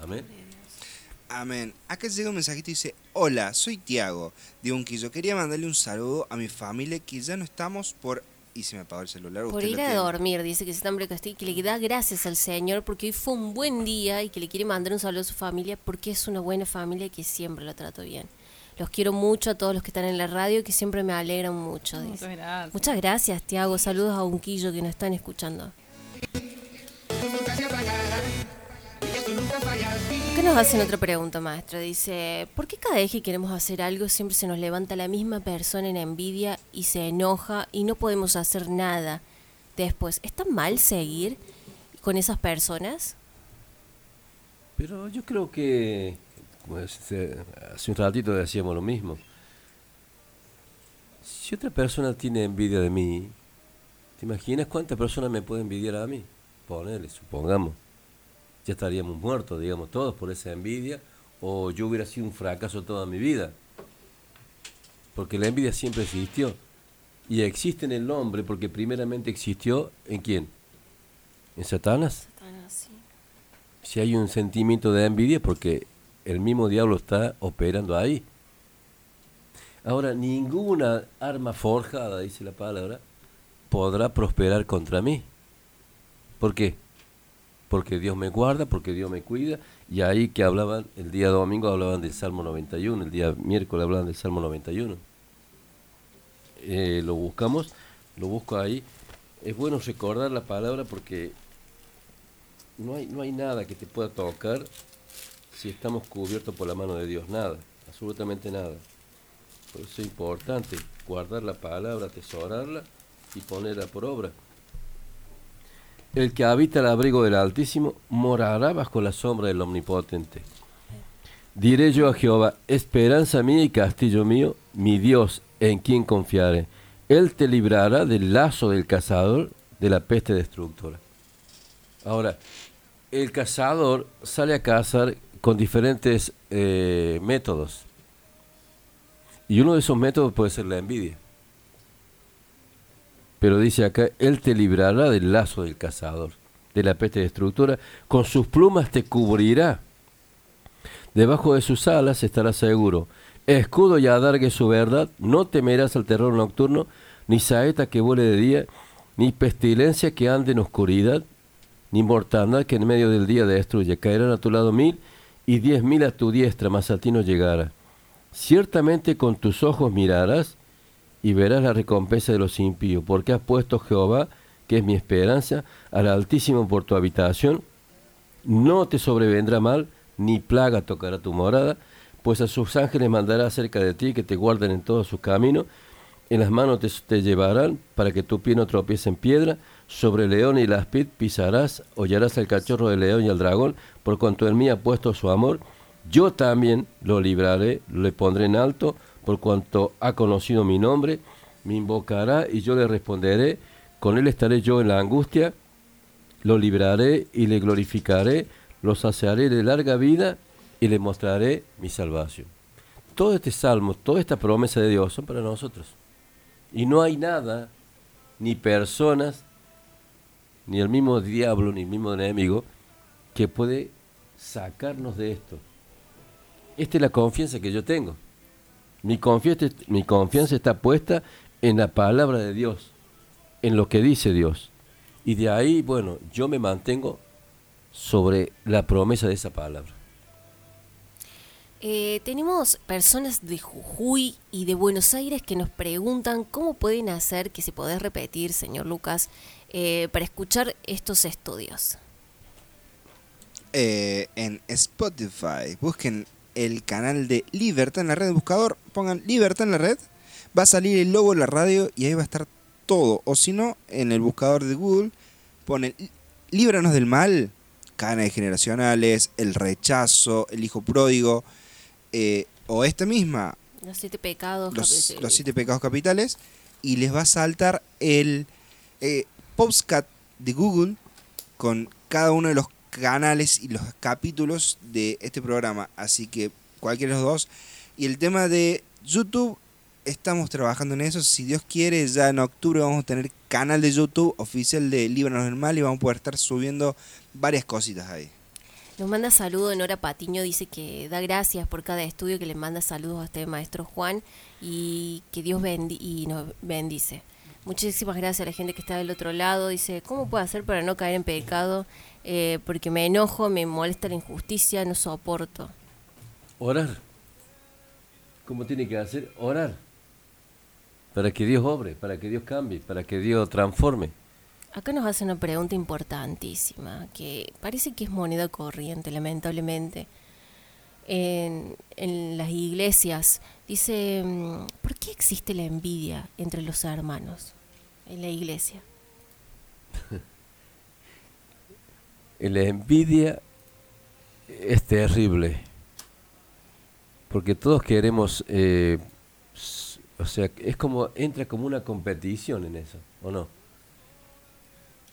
[SPEAKER 9] Amén.
[SPEAKER 2] Amén. Acá llega un mensajito y dice, hola, soy Tiago de Unquillo. Quería mandarle un saludo a mi familia que ya no estamos por... Y se me apagó el celular.
[SPEAKER 5] Por ir a
[SPEAKER 2] tiene.
[SPEAKER 5] dormir, dice que se está Castillo, que le da gracias al Señor porque hoy fue un buen día y que le quiere mandar un saludo a su familia porque es una buena familia y que siempre lo trato bien. Los quiero mucho a todos los que están en la radio que siempre me alegran mucho. dice.
[SPEAKER 6] Muchas gracias.
[SPEAKER 5] Muchas gracias, Tiago. Saludos a Unquillo que nos están escuchando. ¿Qué nos hacen otra pregunta, maestra? Dice, ¿por qué cada vez que queremos hacer algo siempre se nos levanta la misma persona en envidia y se enoja y no podemos hacer nada después? ¿Está mal seguir con esas personas?
[SPEAKER 9] Pero yo creo que, hace hace un ratito decíamos lo mismo, si otra persona tiene envidia de mí, ¿te imaginas cuántas personas me pueden envidiar a mí? Ponele, supongamos. Ya estaríamos muertos, digamos, todos por esa envidia, o yo hubiera sido un fracaso toda mi vida. Porque la envidia siempre existió. Y existe en el hombre porque primeramente existió en quién? ¿En Satanás? Si hay un sentimiento de envidia porque el mismo diablo está operando ahí. Ahora, ninguna arma forjada, dice la palabra, podrá prosperar contra mí. ¿Por qué? Porque Dios me guarda, porque Dios me cuida. Y ahí que hablaban, el día domingo hablaban del Salmo 91, el día miércoles hablaban del Salmo 91. Eh, lo buscamos, lo busco ahí. Es bueno recordar la palabra porque no hay, no hay nada que te pueda tocar si estamos cubiertos por la mano de Dios. Nada, absolutamente nada. Por eso es importante guardar la palabra, atesorarla y ponerla por obra. El que habita el abrigo del Altísimo morará bajo la sombra del Omnipotente. Diré yo a Jehová, esperanza mía y castillo mío, mi Dios, en quien confiaré. Él te librará del lazo del cazador, de la peste destructora. Ahora, el cazador sale a cazar con diferentes eh, métodos. Y uno de esos métodos puede ser la envidia. Pero dice acá, Él te librará del lazo del cazador, de la peste destructora, con sus plumas te cubrirá. Debajo de sus alas estarás seguro. Escudo y adargue su verdad, no temerás al terror nocturno, ni saeta que vuele de día, ni pestilencia que ande en oscuridad, ni mortandad que en medio del día destruye. Caerán a tu lado mil y diez mil a tu diestra, mas a ti no llegará. Ciertamente con tus ojos mirarás y verás la recompensa de los impíos, porque has puesto Jehová, que es mi esperanza, al Altísimo por tu habitación. No te sobrevendrá mal, ni plaga tocará tu morada, pues a sus ángeles mandará acerca de ti que te guarden en todos sus caminos. En las manos te, llevarán para que tu pie no tropiece en piedra. Sobre el león y la pisarás, hollarás al cachorro del león y al dragón, por cuanto en mí ha puesto su amor. Yo también lo libraré, le pondré en alto, por cuanto ha conocido mi nombre, me invocará y yo le responderé, con él estaré yo en la angustia, lo libraré y le glorificaré, lo saciaré de larga vida y le mostraré mi salvación. Todo este salmo, toda esta promesa de Dios son para nosotros. Y no hay nada, ni personas, ni el mismo diablo, ni el mismo enemigo, que puede sacarnos de esto. Esta es la confianza que yo tengo. Mi confianza, está puesta en la palabra de Dios, en lo que dice Dios. Y de ahí, bueno, yo me mantengo sobre la promesa de esa palabra.
[SPEAKER 5] Eh, tenemos personas de Jujuy y de Buenos Aires que nos preguntan cómo pueden hacer, que si podés repetir, señor Lucas, eh, para escuchar estos estudios.
[SPEAKER 2] Eh, en Spotify, busquen el canal de Libertad en la red, buscador, pongan Libertad en la red, va a salir el logo de la radio y ahí va a estar todo. O si no, en el buscador de Google ponen Líbranos del mal, cadenas generacionales, el rechazo, el hijo pródigo, eh, o esta misma,
[SPEAKER 5] Los siete pecados.
[SPEAKER 2] los, los siete pecados capitales, y les va a saltar el eh, postcat de Google con cada uno de los canales y los capítulos de este programa. Así que cualquiera de los dos. Y el tema de YouTube, estamos trabajando en eso. Si Dios quiere, ya en octubre vamos a tener canal de YouTube oficial de Líbranos del Mal y vamos a poder estar subiendo varias cositas ahí.
[SPEAKER 5] Nos manda saludo Nora Patiño, dice que da gracias por cada estudio, que le manda saludos a este maestro Juan y que Dios bendi y nos bendice. Muchísimas gracias a la gente que está del otro lado. Dice, ¿cómo puedo hacer para no caer en pecado? Eh, porque me enojo, me molesta la injusticia, no soporto.
[SPEAKER 9] Orar. ¿Cómo tiene que hacer? Orar. Para que Dios obre, para que Dios cambie, para que Dios transforme.
[SPEAKER 5] Acá nos hace una pregunta importantísima, que parece que es moneda corriente, lamentablemente. En, en las iglesias dice, mm, ¿por qué existe la envidia entre los hermanos en la iglesia?
[SPEAKER 9] La envidia es terrible. Porque todos queremos, eh, o sea, es como, entra como una competición en eso, ¿o no?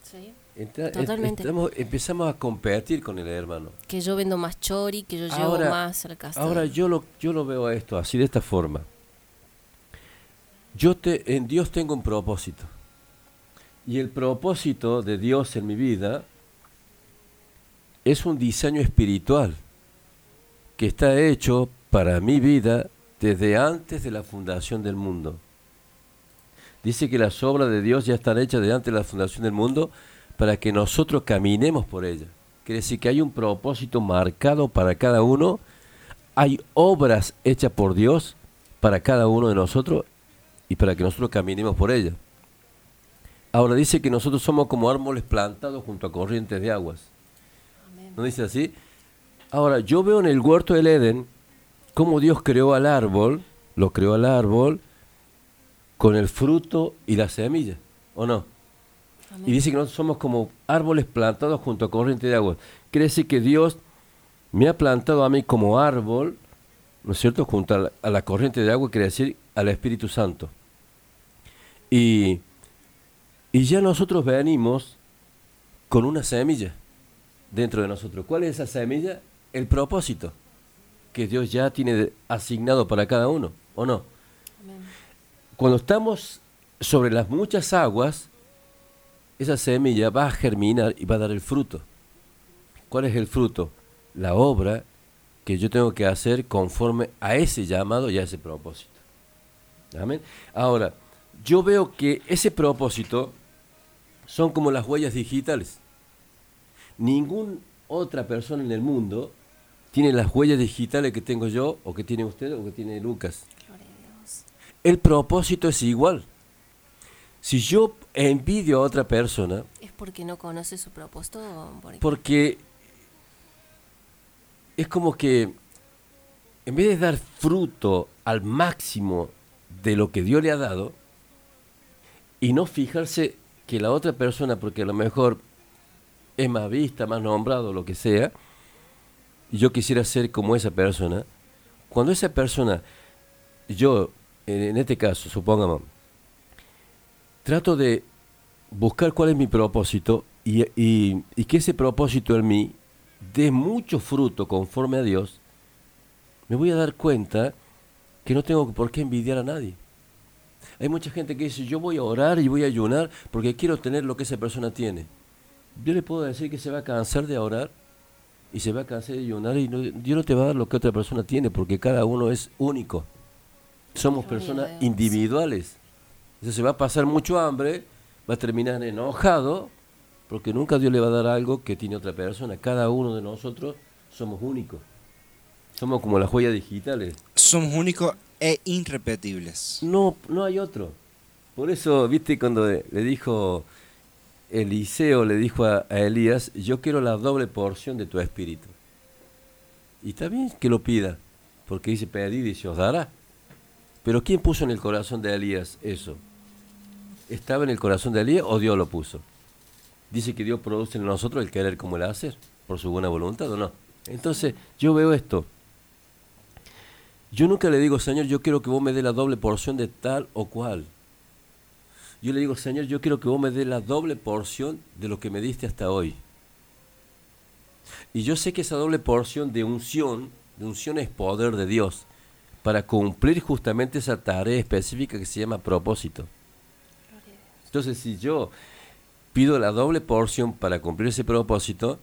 [SPEAKER 5] Sí.
[SPEAKER 9] Entra- en-
[SPEAKER 5] Totalmente.
[SPEAKER 9] entramos- empezamos a competir con el hermano.
[SPEAKER 5] Que yo vendo más chori, que yo llevo más a la casa.
[SPEAKER 9] ahora yo lo, yo lo veo a esto así, de esta forma. Yo te, en Dios tengo un propósito. Y el propósito de Dios en mi vida es un diseño espiritual que está hecho para mi vida desde antes de la fundación del mundo. Dice que las obras de Dios ya están hechas desde antes de la fundación del mundo para que nosotros caminemos por ellas. Quiere decir que hay un propósito marcado para cada uno, hay obras hechas por Dios para cada uno de nosotros y para que nosotros caminemos por ellas. Ahora dice que nosotros somos como árboles plantados junto a corrientes de aguas. ¿No dice así? Ahora, yo veo en el huerto del Edén cómo Dios creó al árbol, lo creó al árbol con el fruto y la semilla, ¿o no? Y dice que nosotros somos como árboles plantados junto a corriente de agua. Quiere decir que Dios me ha plantado a mí como árbol, ¿no es cierto?, junto a la, a la corriente de agua, quiere decir al Espíritu Santo. Y, y ya nosotros venimos con una semilla dentro de nosotros. ¿Cuál es esa semilla? El propósito que Dios ya tiene asignado para cada uno, ¿o no? Cuando estamos sobre las muchas aguas, esa semilla va a germinar y va a dar el fruto. ¿Cuál es el fruto? La obra que yo tengo que hacer conforme a ese llamado y a ese propósito. Amén. Ahora, yo veo que ese propósito son como las huellas digitales. Ninguna otra persona en el mundo tiene las huellas digitales que tengo yo, o que tiene usted, o que tiene Lucas. El propósito es igual. Si yo envidio a otra persona,
[SPEAKER 5] ¿Es porque no conoce su propósito? o por-
[SPEAKER 9] porque es como que en vez de dar fruto al máximo de lo que Dios le ha dado y no fijarse que la otra persona, porque a lo mejor es más vista, más nombrado, lo que sea, y yo quisiera ser como esa persona, cuando esa persona, yo, en, este caso, supongamos, trato de buscar cuál es mi propósito y- y que ese propósito en mí dé mucho fruto conforme a Dios, me voy a dar cuenta que no tengo por qué envidiar a nadie. Hay mucha gente que dice, yo voy a orar y voy a ayunar porque quiero tener lo que esa persona tiene. Yo le puedo decir que se va a cansar de orar y se va a cansar de ayunar y no- Dios no te va a dar lo que otra persona tiene porque cada uno es único. Somos personas individuales. Entonces se va a pasar mucho hambre, va a terminar enojado porque nunca Dios le va a dar algo que tiene otra persona. Cada uno de nosotros somos únicos. Somos como las huellas digitales.
[SPEAKER 2] Somos únicos e irrepetibles.
[SPEAKER 9] No, no hay otro. Por eso, viste, cuando le dijo Eliseo, le dijo a, Elías, yo quiero la doble porción de tu espíritu. Y está bien que lo pida, Porque dice, pedid y se os dará. Pero ¿quién puso en el corazón de Elías eso? ¿Estaba en el corazón de Elías o Dios lo puso? Dice que Dios produce en nosotros el querer como el hacer, por su buena voluntad o no. Entonces, yo veo esto. Yo nunca le digo, Señor, yo quiero que vos me dé la doble porción de tal o cual. Yo le digo, Señor, yo quiero que vos me dé la doble porción de lo que me diste hasta hoy. Y yo sé que esa doble porción de unción, de unción es poder de Dios para cumplir justamente esa tarea específica que se llama propósito. Entonces, si yo pido la doble porción para cumplir ese propósito,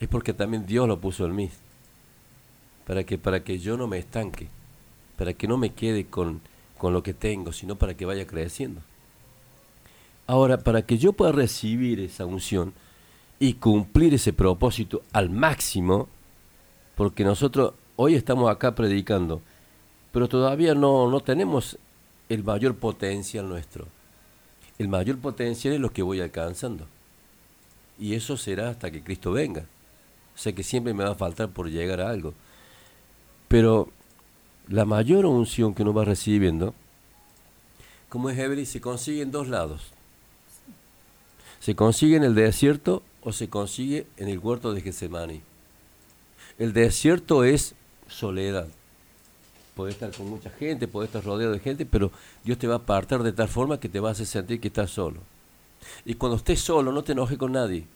[SPEAKER 9] es porque también Dios lo puso en mí. Para que, para que yo no me estanque, para que no me quede con, con lo que tengo, sino para que vaya creciendo. Ahora, para que yo pueda recibir esa unción y cumplir ese propósito al máximo, porque nosotros hoy estamos acá predicando, pero todavía no, no tenemos el mayor potencial nuestro. El mayor potencial es lo que voy alcanzando. Y eso será hasta que Cristo venga. O sea que siempre me va a faltar por llegar a algo. Pero la mayor unción que uno va recibiendo, como es Evelyn, se consigue en dos lados. Se consigue en el desierto o se consigue en el huerto de Getsemani. El desierto es soledad. Puede estar con mucha gente, puede estar rodeado de gente, pero Dios te va a apartar de tal forma que te va a hacer sentir que estás solo. Y cuando estés solo, no te enojes con nadie.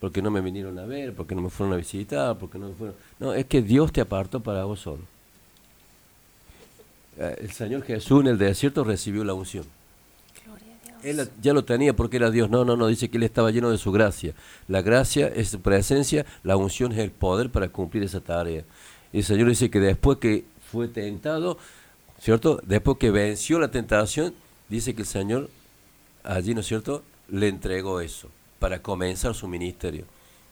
[SPEAKER 9] Porque no me vinieron a ver, porque no me fueron a visitar, porque no me fueron... No, es que Dios te apartó para vos solo. Eh, El Señor Jesús en el desierto recibió la unción. Él ya lo tenía porque era Dios. No, no, no, dice que él estaba lleno de su gracia. La gracia es su presencia, la unción es el poder para cumplir esa tarea. Y el Señor dice que después que fue tentado, ¿cierto? Después que venció la tentación, dice que el Señor allí, ¿no es cierto?, le entregó eso para comenzar su ministerio.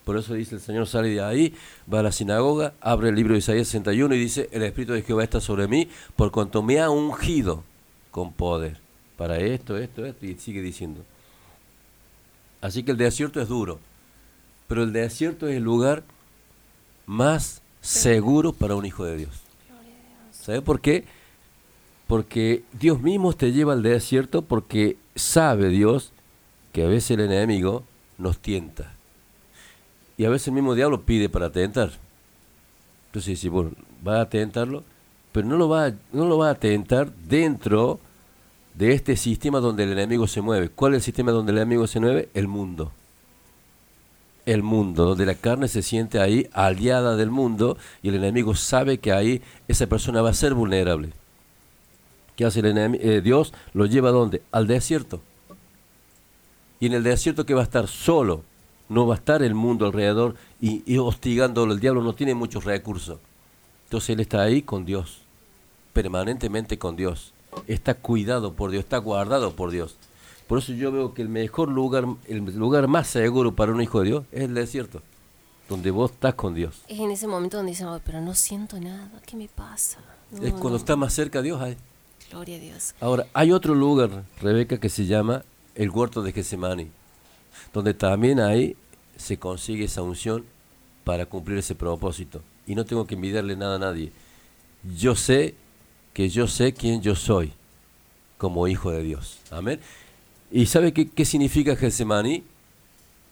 [SPEAKER 9] Por eso dice el Señor sale de ahí, va a la sinagoga, abre el libro de Isaías 61 y dice, el Espíritu de Jehová está sobre mí por cuanto me ha ungido con poder para esto, esto, esto, y sigue diciendo. Así que el desierto es duro, pero el desierto es el lugar más seguro para un hijo de Dios. ¿Sabe por qué? Porque Dios mismo te lleva al desierto porque sabe Dios que a veces el enemigo nos tienta. Y a veces el mismo diablo pide para tentar. Entonces dice, bueno, va a tentarlo, pero no lo va a, no lo va a tentar dentro de este sistema donde el enemigo se mueve. ¿Cuál es el sistema donde el enemigo se mueve? El mundo. El mundo, donde la carne se siente ahí aliada del mundo y el enemigo sabe que ahí esa persona va a ser vulnerable. ¿Qué hace el enemi- eh, Dios? Lo lleva a dónde? Al desierto. Y en el desierto que va a estar solo, no va a estar el mundo alrededor y, y hostigándolo. El diablo no tiene muchos recursos. Entonces él está ahí con Dios, permanentemente con Dios. Está cuidado por Dios, está guardado por Dios. Por eso yo veo que el mejor lugar, el lugar más seguro para un hijo de Dios es el desierto, donde vos estás con Dios.
[SPEAKER 5] Es en ese momento donde dicen, "Ay, pero no siento nada, ¿qué me pasa? No,
[SPEAKER 9] es cuando
[SPEAKER 5] no.
[SPEAKER 9] está más cerca de Dios. ahí.
[SPEAKER 5] Gloria a Dios.
[SPEAKER 9] Ahora, hay otro lugar, Rebeca, que se llama el huerto de Getsemani, donde también ahí se consigue esa unción para cumplir ese propósito. Y no tengo que envidiarle nada a nadie. Yo sé que yo sé quién yo soy como hijo de Dios. Amén. ¿Y sabe qué, qué significa Getsemaní?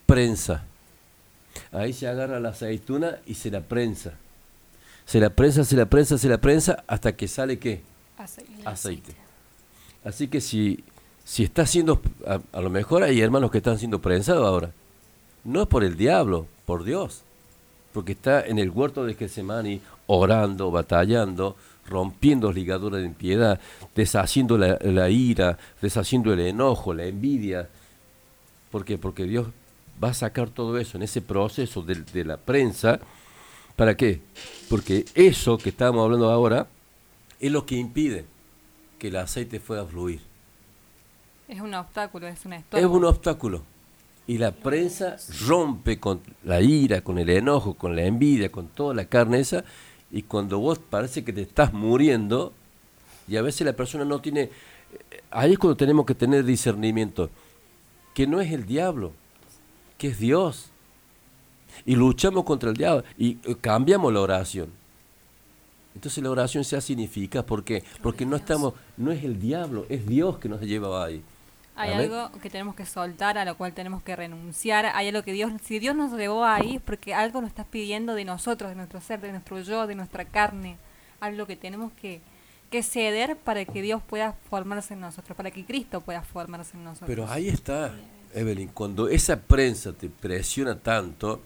[SPEAKER 9] Prensa. Ahí se agarra la aceituna y se la prensa. Se la prensa, se la prensa, se la prensa hasta que sale qué? aceite. Así que si, si está siendo, a, a lo mejor hay hermanos que están siendo prensados ahora. No es por el diablo, por Dios. Porque está en el huerto de Getsemani orando, batallando, rompiendo ligaduras de impiedad, deshaciendo la, la ira, deshaciendo el enojo, la envidia. ¿Por qué? Porque Dios va a sacar todo eso en ese proceso de, de la prensa. ¿Para qué? Porque eso que estamos hablando ahora es lo que impide que el aceite pueda fluir.
[SPEAKER 6] Es un obstáculo, es un
[SPEAKER 9] Es
[SPEAKER 6] estorbo.
[SPEAKER 9] un obstáculo. Y la prensa rompe con la ira, con el enojo, con la envidia, con toda la carne esa. Y cuando vos parece que te estás muriendo, y a veces la persona no tiene... eh, Ahí es cuando tenemos que tener discernimiento. Que no es el diablo, que es Dios. Y luchamos contra el diablo y eh, cambiamos la oración. Entonces la oración se hace ineficaz. ¿Por qué? Porque no estamos, no es el diablo, es Dios que nos lleva ahí.
[SPEAKER 6] Hay algo que tenemos que soltar, a lo cual tenemos que renunciar. Hay algo que Dios, si Dios nos llevó ahí, es porque algo nos está pidiendo de nosotros, de nuestro ser, de nuestro yo, de nuestra carne. Algo que tenemos que, que ceder para que Dios pueda formarse en nosotros, para que Cristo pueda formarse en nosotros.
[SPEAKER 9] Pero ahí está, Evelyn, cuando esa prensa te presiona tanto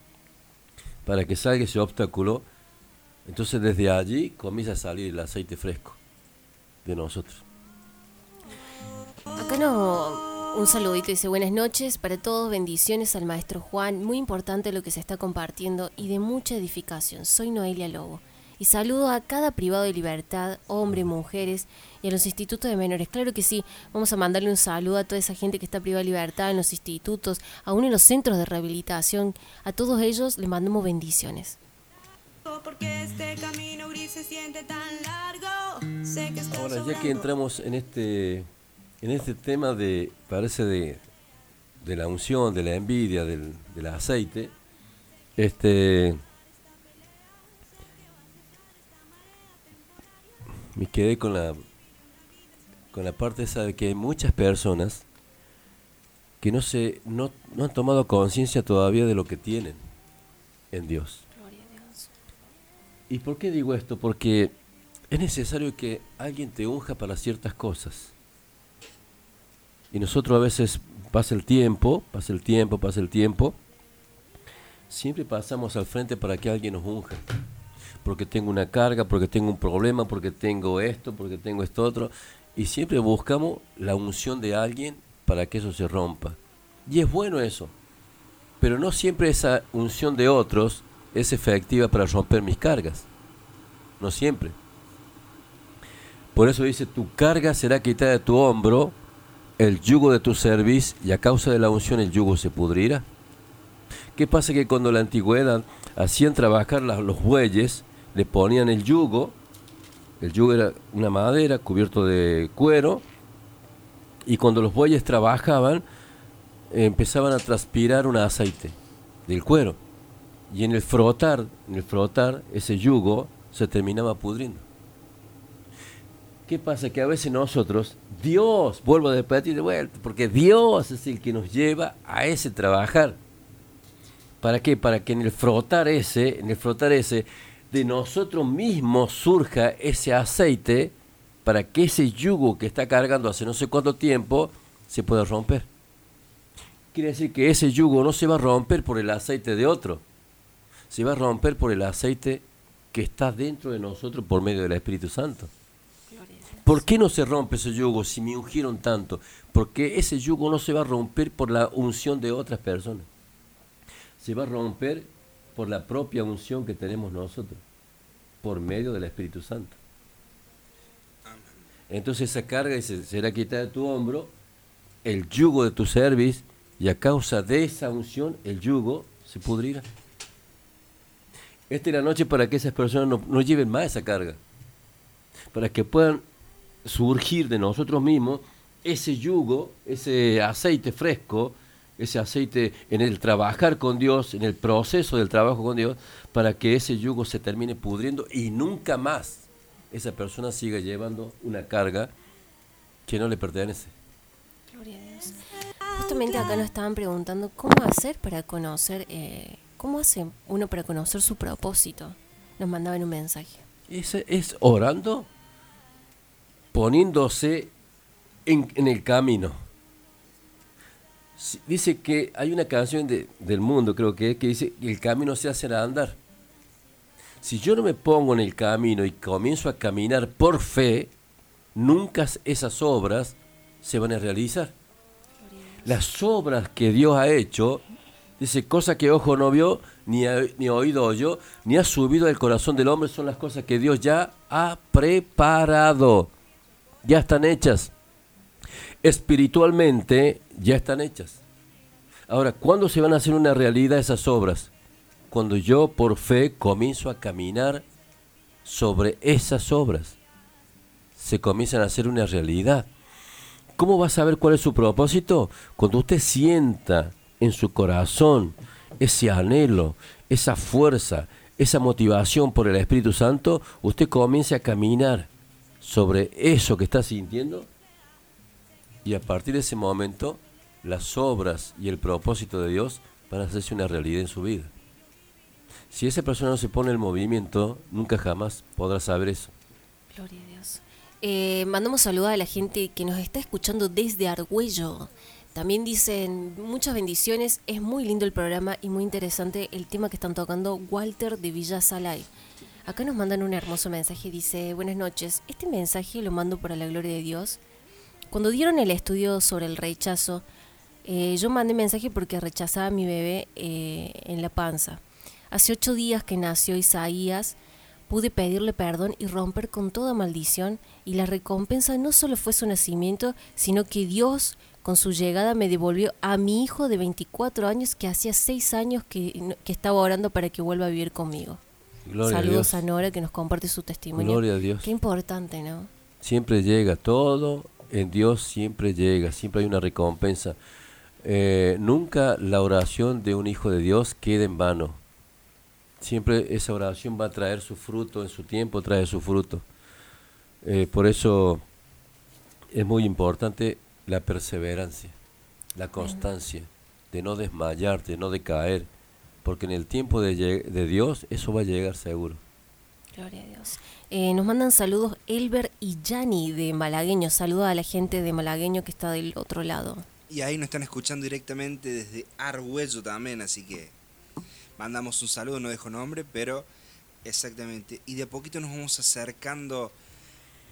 [SPEAKER 9] para que salga ese obstáculo, entonces desde allí comienza a salir el aceite fresco de nosotros.
[SPEAKER 5] Acá no, un saludito dice buenas noches para todos, bendiciones al maestro Juan, muy importante lo que se está compartiendo y de mucha edificación. Soy Noelia Lobo y saludo a cada privado de libertad, hombres, mujeres y a los institutos de menores. Claro que sí, vamos a mandarle un saludo a toda esa gente que está privada de libertad en los institutos, aún en los centros de rehabilitación. A todos ellos les mandamos bendiciones.
[SPEAKER 27] Porque este camino gris se siente tan largo. Sé que estoy
[SPEAKER 9] Ahora, ya que entramos en este, en este tema de, parece de, de la unción, de la envidia, del, del aceite, este, me quedé con la, con la parte esa de que hay muchas personas que no se, no, no han tomado conciencia todavía de lo que tienen en Dios. ¿Y por qué digo esto? Porque es necesario que alguien te unja para ciertas cosas. Y nosotros a veces pasa el tiempo, pasa el tiempo, pasa el tiempo. Siempre pasamos al frente para que alguien nos unja. Porque tengo una carga, porque tengo un problema, porque tengo esto, porque tengo esto otro. Y siempre buscamos la unción de alguien para que eso se rompa. Y es bueno eso. Pero no siempre esa unción de otros es efectiva para romper mis cargas. No siempre. Por eso dice, tu carga será quitada de tu hombro, el yugo de tu cerviz, y a causa de la unción el yugo se pudrirá. ¿Qué pasa? Que cuando la antigüedad hacían trabajar los bueyes, le ponían el yugo, el yugo era una madera cubierto de cuero, y cuando los bueyes trabajaban, empezaban a transpirar un aceite del cuero. Y en el frotar, en el frotar, ese yugo se terminaba pudriendo. ¿Qué pasa? Que a veces nosotros, Dios, vuelvo a repetir de vuelta, porque Dios es el que nos lleva a ese trabajar. ¿Para qué? Para que en el frotar ese, en el frotar ese, de nosotros mismos surja ese aceite para que ese yugo que está cargando hace no sé cuánto tiempo se pueda romper. Quiere decir que ese yugo no se va a romper por el aceite de otro, se va a romper por el aceite que está dentro de nosotros por medio del Espíritu Santo. ¿Por qué no se rompe ese yugo si me ungieron tanto? Porque ese yugo no se va a romper por la unción de otras personas. Se va a romper por la propia unción que tenemos nosotros, por medio del Espíritu Santo. Entonces esa carga dice, será quitada de tu hombro, el yugo de tu cerviz, y a causa de esa unción el yugo se pudrirá. Esta es la noche para que esas personas no, no lleven más esa carga, para que puedan surgir de nosotros mismos ese yugo, ese aceite fresco, ese aceite en el trabajar con Dios, en el proceso del trabajo con Dios, para que ese yugo se termine pudriendo y nunca más esa persona siga llevando una carga que no le pertenece.
[SPEAKER 5] Gloria a Dios. Justamente acá nos estaban preguntando cómo hacer para conocer, eh, cómo hace uno para conocer su propósito. Nos mandaban un mensaje.
[SPEAKER 9] Ese es orando, poniéndose en, el camino. Dice que hay una canción de- del mundo, creo que, es, que dice que el camino se hace al andar. Si yo no me pongo en el camino y comienzo a caminar por fe, nunca esas obras se van a realizar. Las obras que Dios ha hecho, dice, cosa que ojo no vio, ni, ha- ni oído oyó, ni ha subido al corazón del hombre, son las cosas que Dios ya ha preparado. Ya están hechas. Espiritualmente ya están hechas. Ahora, ¿cuándo se van a hacer una realidad esas obras? Cuando yo por fe comienzo a caminar sobre esas obras. Se comienzan a hacer una realidad. ¿Cómo va a saber cuál es su propósito? Cuando usted sienta en su corazón ese anhelo, esa fuerza, esa motivación por el Espíritu Santo, usted comience a caminar sobre eso que está sintiendo y a partir de ese momento las obras y el propósito de Dios van a hacerse una realidad en su vida. Si esa persona no se pone en movimiento, nunca jamás podrá saber eso.
[SPEAKER 5] Gloria a Dios. Eh, mandamos saludos a la gente que nos está escuchando desde Argüello. También dicen muchas bendiciones, es muy lindo el programa y muy interesante el tema que están tocando Walter de Villa Salay. Acá nos mandan un hermoso mensaje, dice, buenas noches, este mensaje lo mando para la gloria de Dios. Cuando dieron el estudio sobre el rechazo, eh, yo mandé mensaje porque rechazaba a mi bebé eh, en la panza. Hace ocho días que nació Isaías, pude pedirle perdón y romper con toda maldición y la recompensa no solo fue su nacimiento, sino que Dios con su llegada me devolvió a mi hijo de 24 años que hacía seis años que, que estaba orando para que vuelva a vivir conmigo.
[SPEAKER 9] Gloria
[SPEAKER 5] Saludos a, Nora que nos comparte su testimonio.
[SPEAKER 9] Gloria a Dios.
[SPEAKER 5] Qué importante, ¿no?
[SPEAKER 9] Siempre llega, todo en Dios siempre llega, siempre hay una recompensa. Eh, nunca la oración de un hijo de Dios queda en vano. Siempre esa oración va a traer su fruto, en su tiempo trae su fruto. Eh, por eso es muy importante la perseverancia, la constancia, de no desmayarte, de no decaer, porque en el tiempo de, Dios eso va a llegar seguro.
[SPEAKER 5] Gloria a Dios. Eh, nos mandan saludos Elber y Yanni de Malagueño. Saluda a la gente de Malagueño que está del otro lado.
[SPEAKER 2] Y ahí nos están escuchando directamente desde Argüello también, así que mandamos un saludo, no dejo nombre, pero exactamente. Y de a poquito nos vamos acercando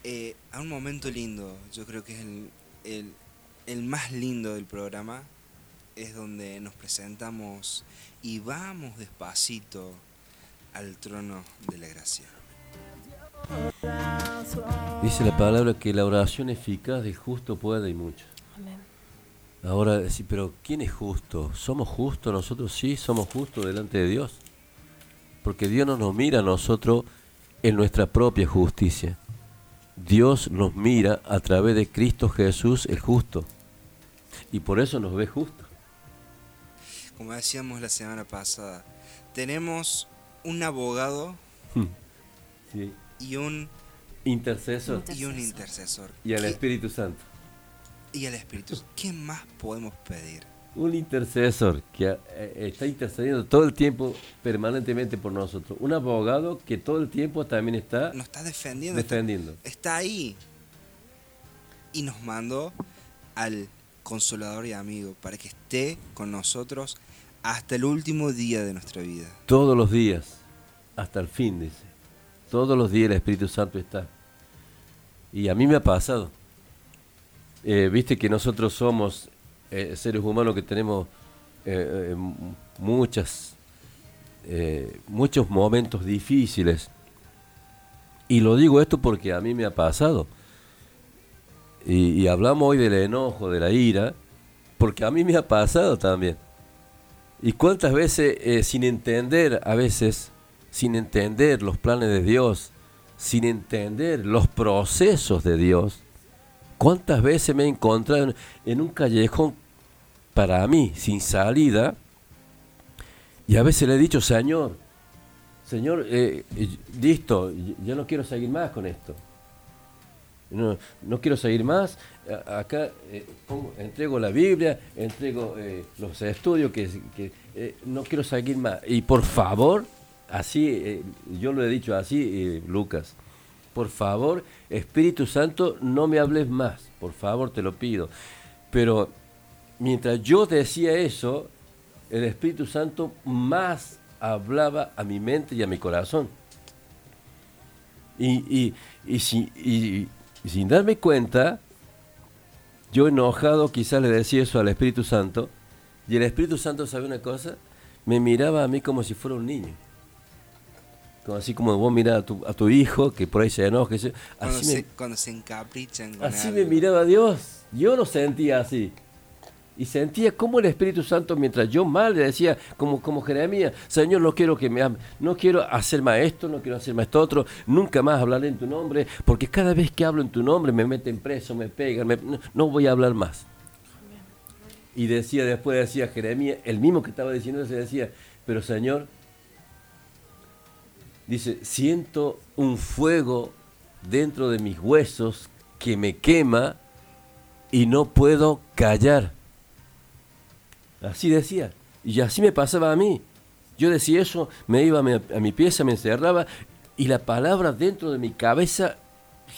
[SPEAKER 2] eh, a un momento lindo, yo creo que es el, el, el más lindo del programa, es donde nos presentamos y vamos despacito al trono de la gracia.
[SPEAKER 9] Dice la palabra que la oración eficaz de justo puede y mucho. Ahora, decir, pero ¿quién es justo? ¿Somos justos nosotros? Sí, somos justos delante de Dios. Porque Dios no nos mira a nosotros en nuestra propia justicia. Dios nos mira a través de Cristo Jesús el justo. Y por eso nos ve justos.
[SPEAKER 2] Como decíamos la semana pasada, tenemos un abogado
[SPEAKER 9] Sí.
[SPEAKER 2] y un
[SPEAKER 9] Intercesor.
[SPEAKER 2] y un intercesor.
[SPEAKER 9] Y al
[SPEAKER 2] ¿Qué-
[SPEAKER 9] Espíritu Santo.
[SPEAKER 2] y al Espíritu. ¿Qué más podemos pedir?
[SPEAKER 9] Un intercesor que eh, está intercediendo todo el tiempo, permanentemente por nosotros. Un abogado que todo el tiempo también está
[SPEAKER 2] Nos está defendiendo. está-
[SPEAKER 9] defendiendo.
[SPEAKER 2] Está ahí. Y nos mandó al consolador y amigo para que esté con nosotros hasta el último día de nuestra vida.
[SPEAKER 9] Todos los días, hasta el fin, dice. Todos los días el Espíritu Santo está. Y a mí me ha pasado. Eh, Viste que nosotros somos eh, seres humanos que tenemos eh, muchas, muchos momentos difíciles. Y lo digo esto porque a mí me ha pasado. Y, hablamos hoy del enojo, de la ira, porque a mí me ha pasado también. Y cuántas veces, eh, sin entender, a veces, sin entender los planes de Dios, sin entender los procesos de Dios, cuántas veces me he encontrado en, un callejón para mí, sin salida, y a veces le he dicho, Señor, Señor, eh, eh, listo, yo no quiero seguir más con esto. No, no quiero seguir más. Acá eh, entrego la Biblia, entrego eh, los estudios que, eh, no quiero seguir más. Y por favor, así, yo lo he dicho así, Lucas, por favor, Espíritu Santo, no me hables más, por favor, te lo pido. Pero mientras yo decía eso, el Espíritu Santo más hablaba a mi mente y a mi corazón. Y, si- y- y sin darme cuenta, yo enojado quizás le decía eso al Espíritu Santo, y el Espíritu Santo, ¿sabe una cosa? Me miraba a mí como si fuera un niño. Como así como vos mirás a tu, a tu hijo, que por ahí se enoja,
[SPEAKER 2] Cuando,
[SPEAKER 9] así,
[SPEAKER 2] se,
[SPEAKER 9] me,
[SPEAKER 2] cuando se encaprichan con
[SPEAKER 9] así
[SPEAKER 2] algo.
[SPEAKER 9] me miraba Dios. Yo lo sentía así. Y sentía como el Espíritu Santo, mientras yo mal le decía, como, como Jeremías, Señor, no quiero que me ame, no quiero hacer más esto, no quiero hacer más esto otro, nunca más hablaré en tu nombre, porque cada vez que hablo en tu nombre me meten preso, me pegan, no, no voy a hablar más. Y decía, después decía Jeremías, el mismo que estaba diciendo, se decía, pero Señor, Dice, siento un fuego dentro de mis huesos que me quema y no puedo callar. Así decía. Y así me pasaba a mí. Yo decía eso, me iba a mi, pieza, me encerraba y la palabra dentro de mi cabeza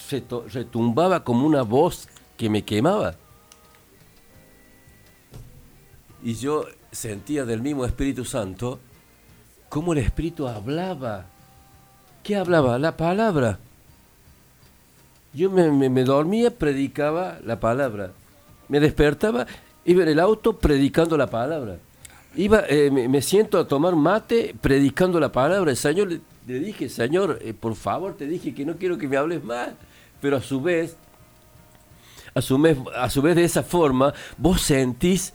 [SPEAKER 9] se retumbaba como una voz que me quemaba. Y yo sentía del mismo Espíritu Santo cómo el Espíritu hablaba. ¿Qué hablaba? La palabra. Yo me dormía, predicaba la palabra. Me despertaba, iba en el auto predicando la palabra. Iba, eh, me, siento a tomar mate predicando la palabra. El Señor le, le dije, Señor, eh, por favor, te dije que no quiero que me hables más. Pero a su vez, a su, vez, a su vez de esa forma, vos sentís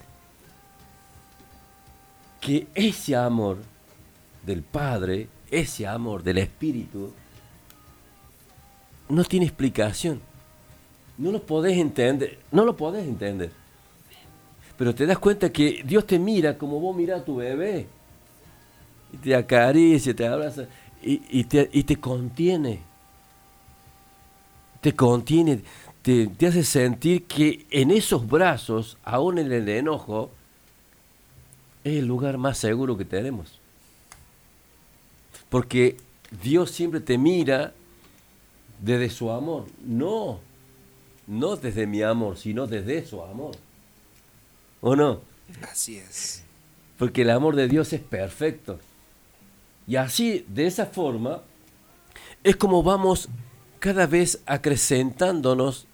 [SPEAKER 9] que ese amor del Padre, ese amor del Espíritu, no tiene explicación. No lo podés entender, no lo podés entender. Pero te das cuenta que Dios te mira como vos mirás a tu bebé. Y te acaricia, te abraza y, te contiene. Te contiene, te, te hace sentir que en esos brazos, aún en el enojo, es el lugar más seguro que tenemos. Porque Dios siempre te mira desde su amor. No, no desde mi amor, sino desde su amor. ¿O no?
[SPEAKER 2] Así es.
[SPEAKER 9] Porque el amor de Dios es perfecto. Y así, de esa forma, es como vamos cada vez acrecentándonos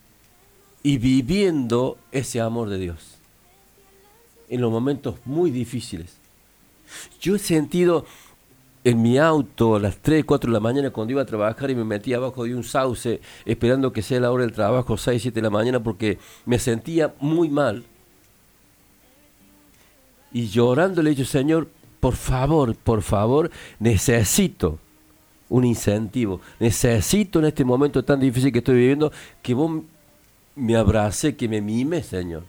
[SPEAKER 9] y viviendo ese amor de Dios. En los momentos muy difíciles. Yo he sentido en mi auto a las 3, 4 de la mañana cuando iba a trabajar y me metía abajo de un sauce esperando que sea la hora del trabajo, 6, 7 de la mañana, porque me sentía muy mal. Y llorando le he dicho, Señor, por favor, por favor, necesito un incentivo. Necesito en este momento tan difícil que estoy viviendo que vos me abrace, que me mime, Señor.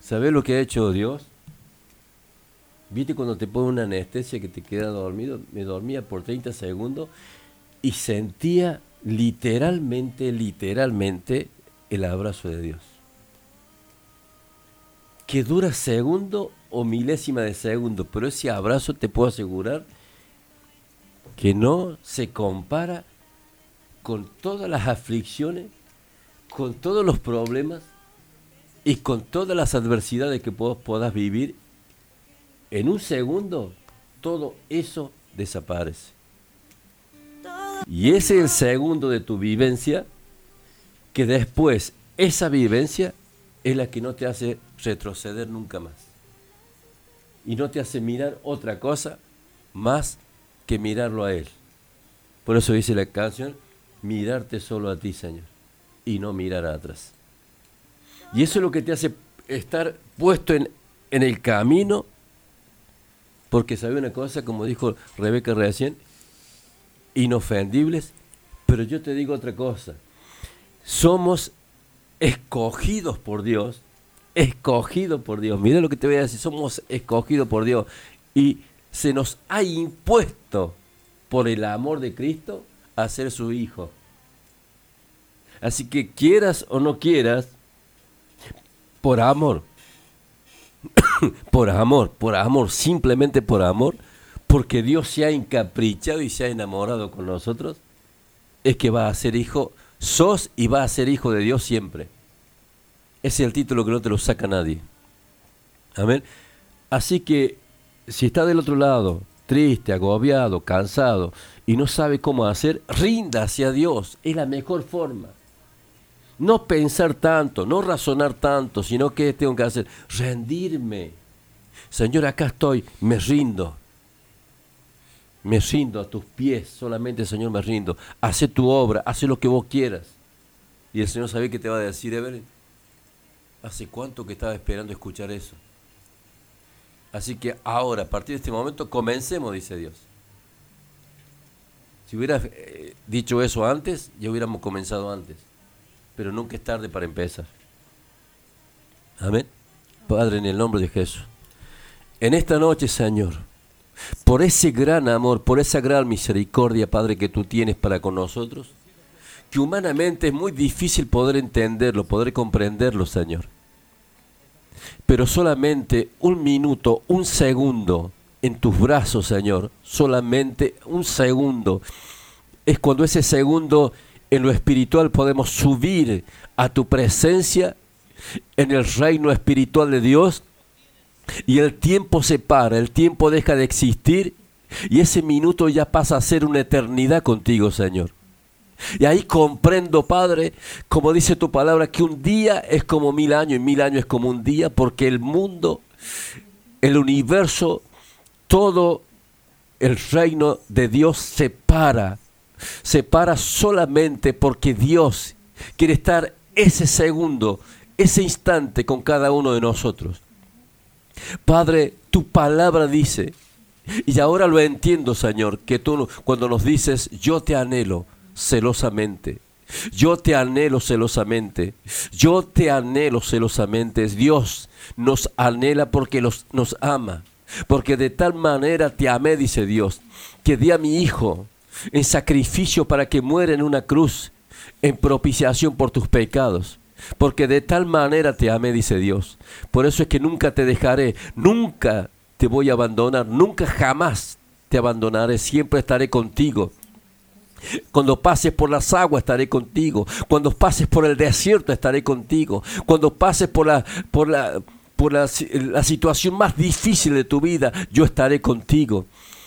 [SPEAKER 9] ¿Sabés lo que ha hecho Dios? ¿Viste cuando te pone una anestesia que te queda dormido? Me dormía por 30 segundos y sentía literalmente, literalmente el abrazo de Dios. Que dura segundo o milésima de segundo, pero ese abrazo te puedo asegurar que no se compara con todas las aflicciones, con todos los problemas y con todas las adversidades que vos puedas vivir. En un segundo, todo eso desaparece. Y ese es el segundo de tu vivencia, que después esa vivencia es la que no te hace retroceder nunca más. Y no te hace mirar otra cosa más que mirarlo a Él. Por eso dice la canción, mirarte solo a ti, Señor, y no mirar atrás. Y eso es lo que te hace estar puesto en, en el camino, porque sabe una cosa, como dijo Rebeca recién, inofendibles, pero yo te digo otra cosa, somos escogidos por Dios, escogidos por Dios, mira lo que te voy a decir, somos escogidos por Dios y se nos ha impuesto por el amor de Cristo a ser su hijo. Así que quieras o no quieras, por amor, por amor, por amor, simplemente por amor, porque Dios se ha encaprichado y se ha enamorado con nosotros, es que va a ser hijo, sos y va a ser hijo de Dios siempre. Ese es el título que no te lo saca nadie. Amén. Así que si está del otro lado, triste, agobiado, cansado y no sabe cómo hacer, rinda hacia Dios. Es la mejor forma. No pensar tanto, no razonar tanto, sino que tengo que hacer, rendirme. Señor, acá estoy, me rindo. Me rindo a tus pies, solamente Señor me rindo. Hace tu obra, hace lo que vos quieras. Y el Señor sabe qué te va a decir, Evelyn. ¿Hace cuánto que estaba esperando escuchar eso? Así que ahora, a partir de este momento, comencemos, dice Dios. Si hubiera eh, dicho eso antes, ya hubiéramos comenzado antes. Pero nunca es tarde para empezar. Amén. Padre, en el nombre de Jesús. En esta noche, Señor, por ese gran amor, por esa gran misericordia, Padre, que tú tienes para con nosotros, que humanamente es muy difícil poder entenderlo, poder comprenderlo, Señor. Pero solamente un minuto, un segundo en tus brazos, Señor, solamente un segundo, es cuando ese segundo en lo espiritual podemos subir a tu presencia en el reino espiritual de Dios y el tiempo se para, el tiempo deja de existir y ese minuto ya pasa a ser una eternidad contigo, Señor. Y ahí comprendo, Padre, como dice tu palabra, que un día es como mil años y mil años es como un día, porque el mundo, el universo, todo el reino de Dios se para, se para solamente porque Dios quiere estar ese segundo, ese instante con cada uno de nosotros. Padre, tu palabra dice, y ahora lo entiendo, Señor, que tú cuando nos dices, yo te anhelo celosamente, yo te anhelo celosamente, yo te anhelo celosamente, Dios nos anhela porque los, nos ama, porque de tal manera te amé, dice Dios, que di a mi Hijo en sacrificio para que muera en una cruz, en propiciación por tus pecados porque de tal manera te amé, dice Dios. Por eso es que nunca te dejaré, nunca te voy a abandonar, nunca jamás te abandonaré, siempre estaré contigo. Cuando pases por las aguas estaré contigo. Cuando pases por el desierto estaré contigo. Cuando pases por la, por la, por la, la situación más difícil de tu vida, yo estaré contigo.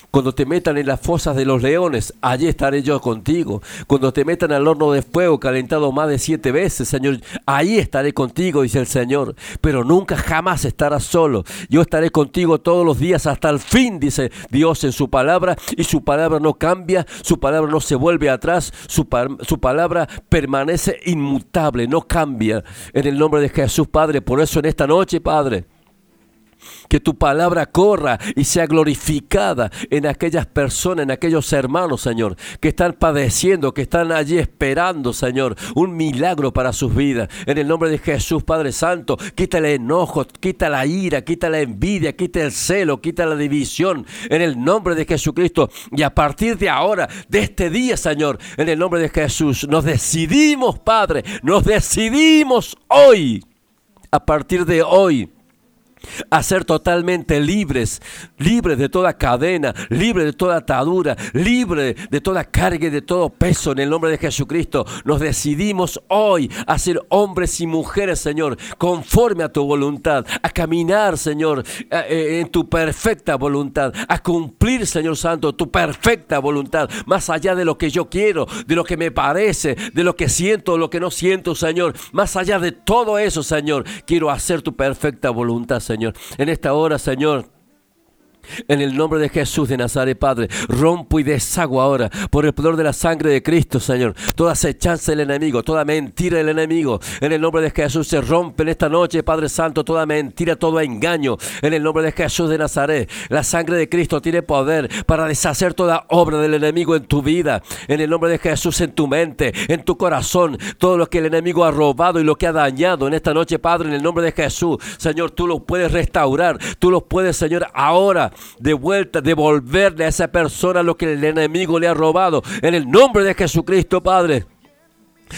[SPEAKER 9] Cuando te metan en las fosas de los leones, allí estaré yo contigo. Cuando te metan al horno de fuego calentado más de siete veces, Señor, ahí estaré contigo, dice el Señor. Pero nunca jamás estarás solo. Yo estaré contigo todos los días hasta el fin, dice Dios en su palabra. Y su palabra no cambia, su palabra no se vuelve atrás, su, su palabra permanece inmutable, no cambia. En el nombre de Jesús, Padre. Por eso en esta noche, Padre que tu palabra corra y sea glorificada en aquellas personas, en aquellos hermanos, Señor, que están padeciendo, que están allí esperando, Señor, un milagro para sus vidas. En el nombre de Jesús, Padre Santo, quita el enojo, quita la ira, quita la envidia, quita el celo, quita la división. En el nombre de Jesucristo. Y a partir de ahora, de este día, Señor, en el nombre de Jesús, nos decidimos, Padre, nos decidimos hoy, a partir de hoy a ser totalmente libres, libres de toda cadena, libres de toda atadura, libres de toda carga y de todo peso en el nombre de Jesucristo. Nos decidimos hoy a ser hombres y mujeres, Señor, conforme a tu voluntad, a caminar, Señor, eh, en tu perfecta voluntad, a cumplir, Señor Santo, tu perfecta voluntad, más allá de lo que yo quiero, de lo que me parece, de lo que siento, lo que no siento, Señor, más allá de todo eso, Señor, quiero hacer tu perfecta voluntad, Señor. En esta hora, Señor, en el nombre de Jesús de Nazaret, Padre, rompo y deshago ahora por el poder de la sangre de Cristo, Señor. Toda acechanza del enemigo, toda mentira del enemigo. En el nombre de Jesús se rompe en esta noche, Padre Santo, toda mentira, todo engaño. En el nombre de Jesús de Nazaret, la sangre de Cristo tiene poder para deshacer toda obra del enemigo en tu vida. En el nombre de Jesús, en tu mente, en tu corazón, todo lo que el enemigo ha robado y lo que ha dañado en esta noche, Padre, en el nombre de Jesús, Señor, tú lo puedes restaurar. Tú lo puedes, Señor, ahora de vuelta, devolverle a esa persona lo que el enemigo le ha robado. En el nombre de Jesucristo, Padre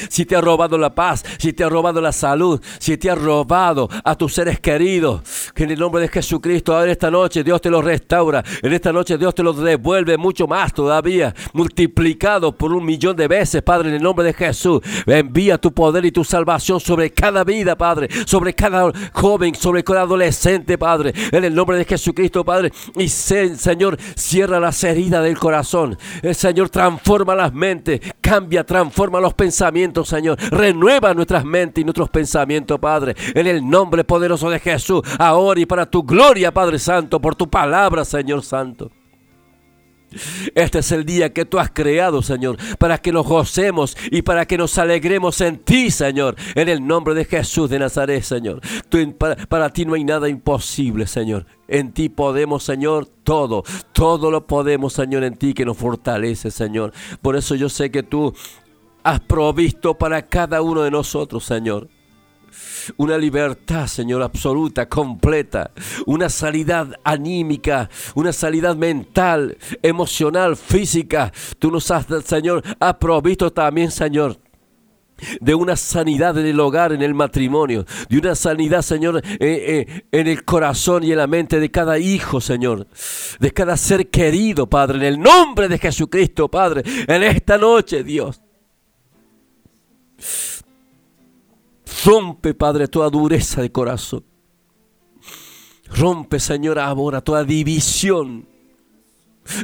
[SPEAKER 9] si te ha robado la paz, si te ha robado la salud, si te ha robado a tus seres queridos, que en el nombre de Jesucristo, ahora esta noche Dios te lo restaura, en esta noche Dios te lo devuelve mucho más todavía, multiplicado por un millón de veces, Padre, en el nombre de Jesús. Envía tu poder y tu salvación sobre cada vida, Padre, sobre cada joven, sobre cada adolescente, Padre, en el nombre de Jesucristo, Padre. Y Señor, cierra las heridas del corazón. El Señor transforma las mentes, cambia, transforma los pensamientos Señor. Renueva nuestras mentes y nuestros pensamientos, Padre. En el nombre poderoso de Jesús, ahora y para tu gloria, Padre Santo, por tu palabra, Señor Santo. Este es el día que tú has creado, Señor, para que nos gocemos y para que nos alegremos en ti, Señor, en el nombre de Jesús de Nazaret, Señor. para, para, ti no hay nada imposible, Señor. En ti podemos, Señor, todo. Todo lo podemos, Señor, en ti que nos fortalece, Señor. Por eso yo sé que tú has provisto para cada uno de nosotros, Señor. Una libertad, Señor, absoluta, completa. Una sanidad anímica, una sanidad mental, emocional, física. Tú nos has, Señor, has provisto también, Señor de una sanidad en el hogar, en el matrimonio, de una sanidad, Señor, eh, eh, en el corazón y en la mente de cada hijo, Señor, de cada ser querido, Padre, en el nombre de Jesucristo, Padre, en esta noche, Dios. Rompe, Padre, toda dureza de corazón. Rompe, Señor, ahora toda división,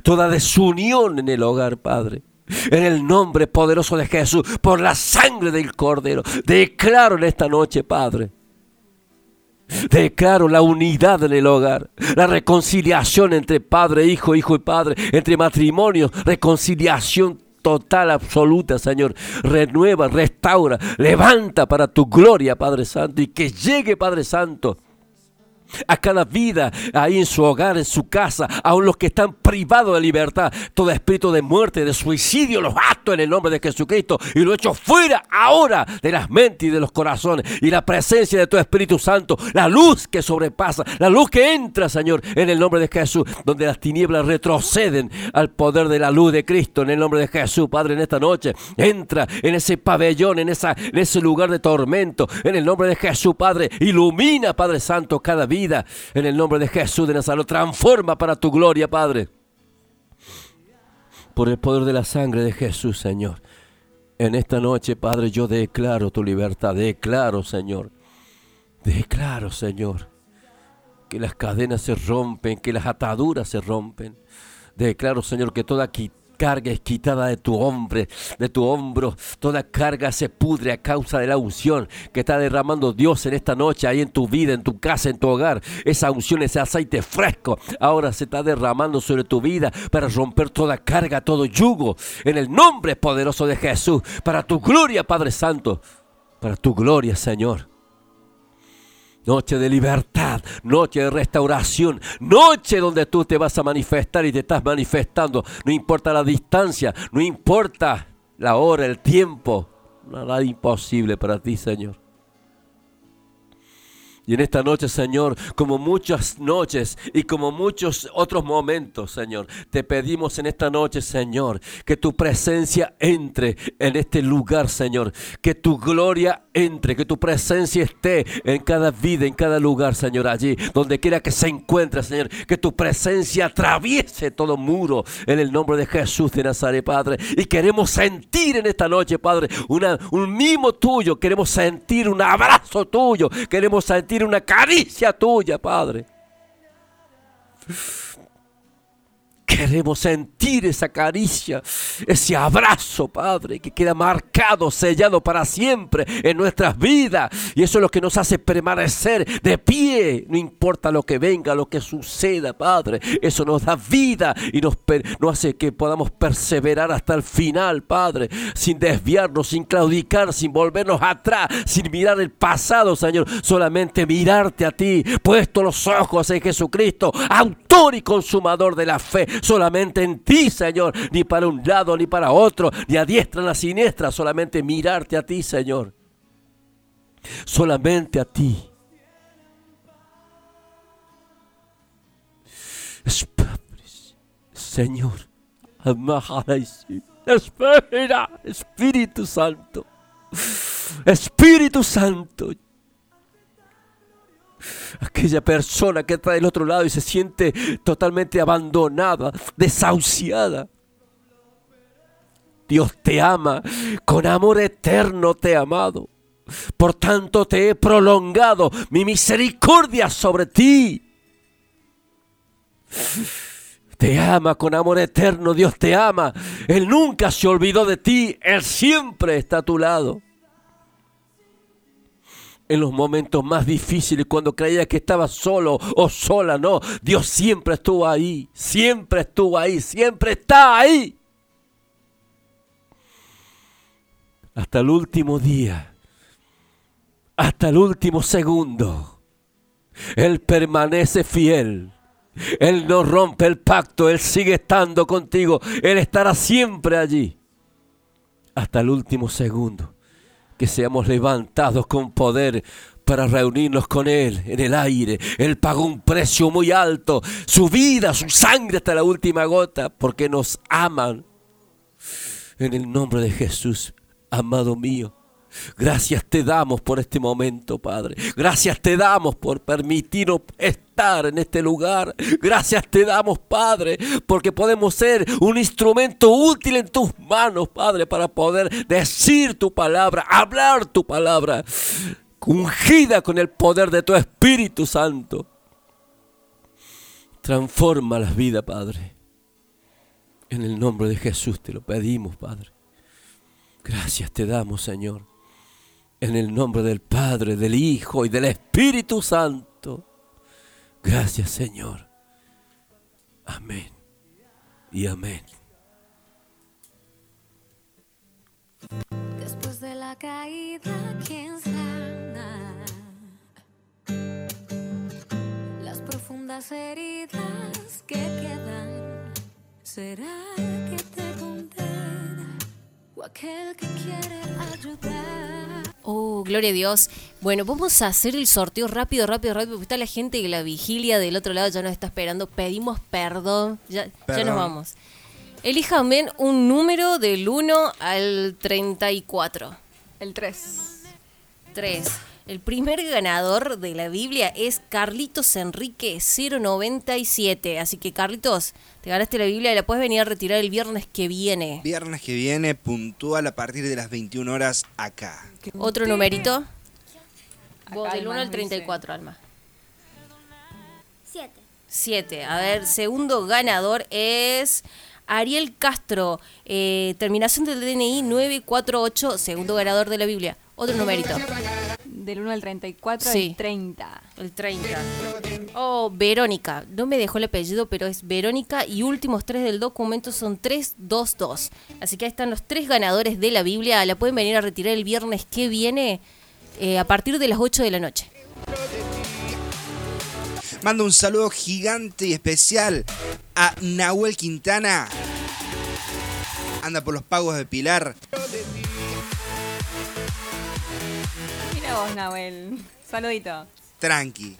[SPEAKER 9] toda desunión en el hogar, Padre. En el nombre poderoso de Jesús, por la sangre del Cordero, declaro en esta noche, Padre. Declaro la unidad en el hogar, la reconciliación entre padre, hijo, hijo y padre, entre matrimonios, reconciliación total, absoluta, Señor. Renueva, restaura, levanta para tu gloria, Padre Santo, y que llegue, Padre Santo, a cada vida ahí en su hogar, en su casa, aun los que están privados de libertad, todo espíritu de muerte, de suicidio, los ato en el nombre de Jesucristo y lo echo fuera ahora de las mentes y de los corazones. Y la presencia de tu Espíritu Santo, la luz que sobrepasa, la luz que entra, Señor, en el nombre de Jesús, donde las tinieblas retroceden al poder de la luz de Cristo, en el nombre de Jesús, Padre, en esta noche, entra en ese pabellón, en, esa, en ese lugar de tormento, en el nombre de Jesús, Padre, ilumina, Padre Santo, cada vida, en el nombre de Jesús de Nazaret, transforma para tu gloria, Padre por el poder de la sangre de Jesús, Señor. En esta noche, Padre, yo declaro tu libertad, declaro, Señor, declaro, Señor, que las cadenas se rompen, que las ataduras se rompen. Declaro, Señor, que toda carga es quitada de tu hombre, de tu hombro. Toda carga se pudre a causa de la unción que está derramando Dios en esta noche, ahí en tu vida, en tu casa, en tu hogar. Esa unción, ese aceite fresco, ahora se está derramando sobre tu vida para romper toda carga, todo yugo. En el nombre poderoso de Jesús, para tu gloria, Padre Santo, para tu gloria, Señor. Noche de libertad, noche de restauración, noche donde tú te vas a manifestar y te estás manifestando. No importa la distancia, no importa la hora, el tiempo. Nada imposible para ti, Señor. Y en esta noche, Señor, como muchas noches y como muchos otros momentos, Señor, te pedimos en esta noche, Señor, que tu presencia entre en este lugar, Señor. Que tu gloria entre, que tu presencia esté en cada vida, en cada lugar, Señor, allí, donde quiera que se encuentre, Señor. Que tu presencia atraviese todo muro en el nombre de Jesús de Nazaret, Padre. Y queremos sentir en esta noche, Padre, una, un mimo tuyo. Queremos sentir un abrazo tuyo. Queremos sentir una caricia tuya, Padre. Queremos sentir esa caricia, ese abrazo, Padre, que queda marcado, sellado para siempre en nuestras vidas. Y eso es lo que nos hace permanecer de pie, no importa lo que venga, lo que suceda, Padre. Eso nos da vida y nos, hace que podamos perseverar hasta el final, Padre, sin desviarnos, sin claudicar, sin volvernos atrás, sin mirar el pasado, Señor. Solamente mirarte a ti, puesto los ojos en Jesucristo, autor y consumador de la fe solamente en ti, Señor, ni para un lado ni para otro, ni a diestra ni a siniestra, solamente mirarte a ti, Señor. Solamente a ti. Señor, espera, Espíritu Santo, Espíritu Santo, aquella persona que está del otro lado y se siente totalmente abandonada, desahuciada. Dios te ama, con amor eterno te he amado. Por tanto te he prolongado mi misericordia sobre ti. Te ama con amor eterno, Dios te ama. Él nunca se olvidó de ti, Él siempre está a tu lado en los momentos más difíciles, cuando creía que estaba solo o sola, no, Dios siempre estuvo ahí, siempre estuvo ahí, siempre está ahí. Hasta el último día, hasta el último segundo, Él permanece fiel. Él no rompe el pacto, Él sigue estando contigo, Él estará siempre allí, hasta el último segundo que seamos levantados con poder para reunirnos con Él en el aire. Él pagó un precio muy alto, su vida, su sangre hasta la última gota, porque nos aman. En el nombre de Jesús, amado mío. Gracias te damos por este momento, Padre. Gracias te damos por permitirnos en este lugar. Gracias te damos, Padre, porque podemos ser un instrumento útil en tus manos, Padre, para poder decir tu palabra, hablar tu palabra, ungida con el poder de tu Espíritu Santo. Transforma las vidas, Padre. En el nombre de Jesús te lo pedimos, Padre. Gracias te damos, Señor. En el nombre del Padre, del Hijo y del Espíritu Santo. Gracias, Señor. Amén. Y amén.
[SPEAKER 28] Después de la caída, ¿quién sana? Las profundas heridas que quedan. ¿Será que te condena? ¿O aquel que quiere ayudar?
[SPEAKER 5] Oh, gloria a Dios. Bueno, vamos a hacer el sorteo rápido, rápido, rápido, porque está la gente de la vigilia del otro lado ya nos está esperando. Pedimos perdón. Ya, ya
[SPEAKER 2] Perdón.
[SPEAKER 5] nos vamos. Elijan bien un número del 1 al 34.
[SPEAKER 6] El 3.
[SPEAKER 5] 3. El primer ganador de la Biblia es Carlitos Enrique 097. Así que Carlitos, te ganaste la Biblia y la puedes venir a retirar el viernes que viene.
[SPEAKER 2] Viernes que viene, puntual a partir de las 21 horas acá.
[SPEAKER 5] Otro numerito. Vos, del 1
[SPEAKER 6] Alma
[SPEAKER 5] al
[SPEAKER 6] nos
[SPEAKER 5] 34, Alma.
[SPEAKER 27] Siete.
[SPEAKER 5] 7. A ver, segundo ganador es Ariel Castro. eh, terminación del DNI 948. Segundo ganador de la Biblia. Otro numerito.
[SPEAKER 6] Del 1 al 34
[SPEAKER 5] Sí.
[SPEAKER 6] al 30.
[SPEAKER 5] El 30. Oh, Verónica. No me dejó el apellido, pero es Verónica. Y últimos tres del documento son 322. Así que ahí están los tres ganadores de la Biblia. La pueden venir a retirar el viernes que viene eh, a partir de las 8 de la noche.
[SPEAKER 2] Mando un saludo gigante y especial a Nahuel Quintana. Anda por los pagos de Pilar.
[SPEAKER 6] Vos, Nahuel. Saludito.
[SPEAKER 2] Tranqui.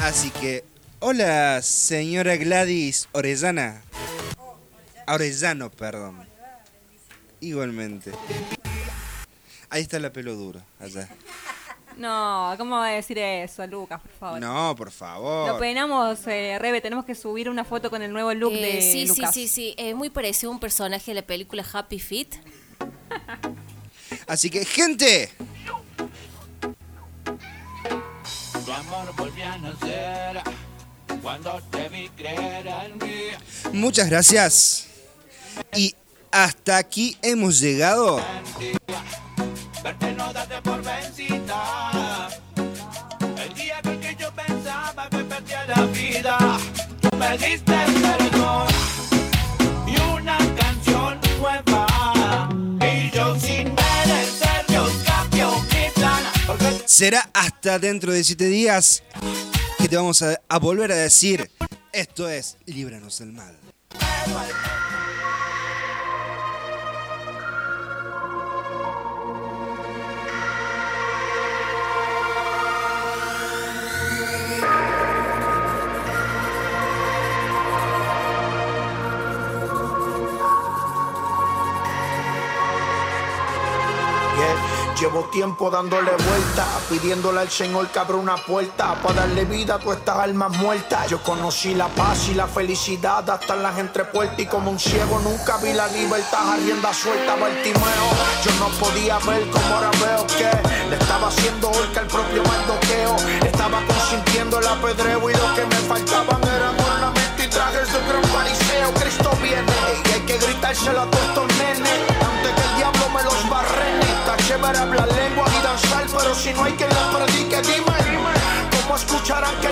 [SPEAKER 2] Así que, hola, señora Gladys Orellana. Orellano, perdón. Igualmente. Ahí está la pelo duro, allá.
[SPEAKER 6] No, ¿cómo va a decir eso, Lucas, por favor?
[SPEAKER 2] No, por favor.
[SPEAKER 6] Lo peinamos, eh, Rebe, tenemos que subir una foto con el nuevo look
[SPEAKER 5] Eh,
[SPEAKER 6] de
[SPEAKER 5] sí,
[SPEAKER 6] Lucas.
[SPEAKER 5] sí, sí, sí. Es muy parecido a un personaje de la película Happy Feet.
[SPEAKER 2] Así que, gente,
[SPEAKER 26] Tu amor volvió a nacer cuando te vi creer en mí.
[SPEAKER 2] muchas gracias. Y hasta aquí hemos llegado.
[SPEAKER 26] Verte no date por vencida. El día que yo pensaba que perdía la vida, tú me diste perdón
[SPEAKER 2] Será hasta dentro de siete días que te vamos a, a volver a decir, esto es, líbranos del mal.
[SPEAKER 29] Llevo tiempo dándole vuelta, pidiéndole al Señor que abra una puerta para darle vida a todas estas almas muertas. Yo conocí la paz y la felicidad hasta en las entrepuertas y como un ciego nunca vi la libertad a rienda suelta Bartimeo. Yo no podía ver como ahora veo que le estaba haciendo horca el propio maldoqueo. Estaba consintiendo el apedreo y lo que me faltaban eran ornamentos y trajes de gran fariseo. Cristo viene y hay que gritárselo a todos estos nenes antes que el diablo me los barrene. Chévere hablar lengua y danzar, pero si no hay quien les predique, dime, ¿cómo escucharán que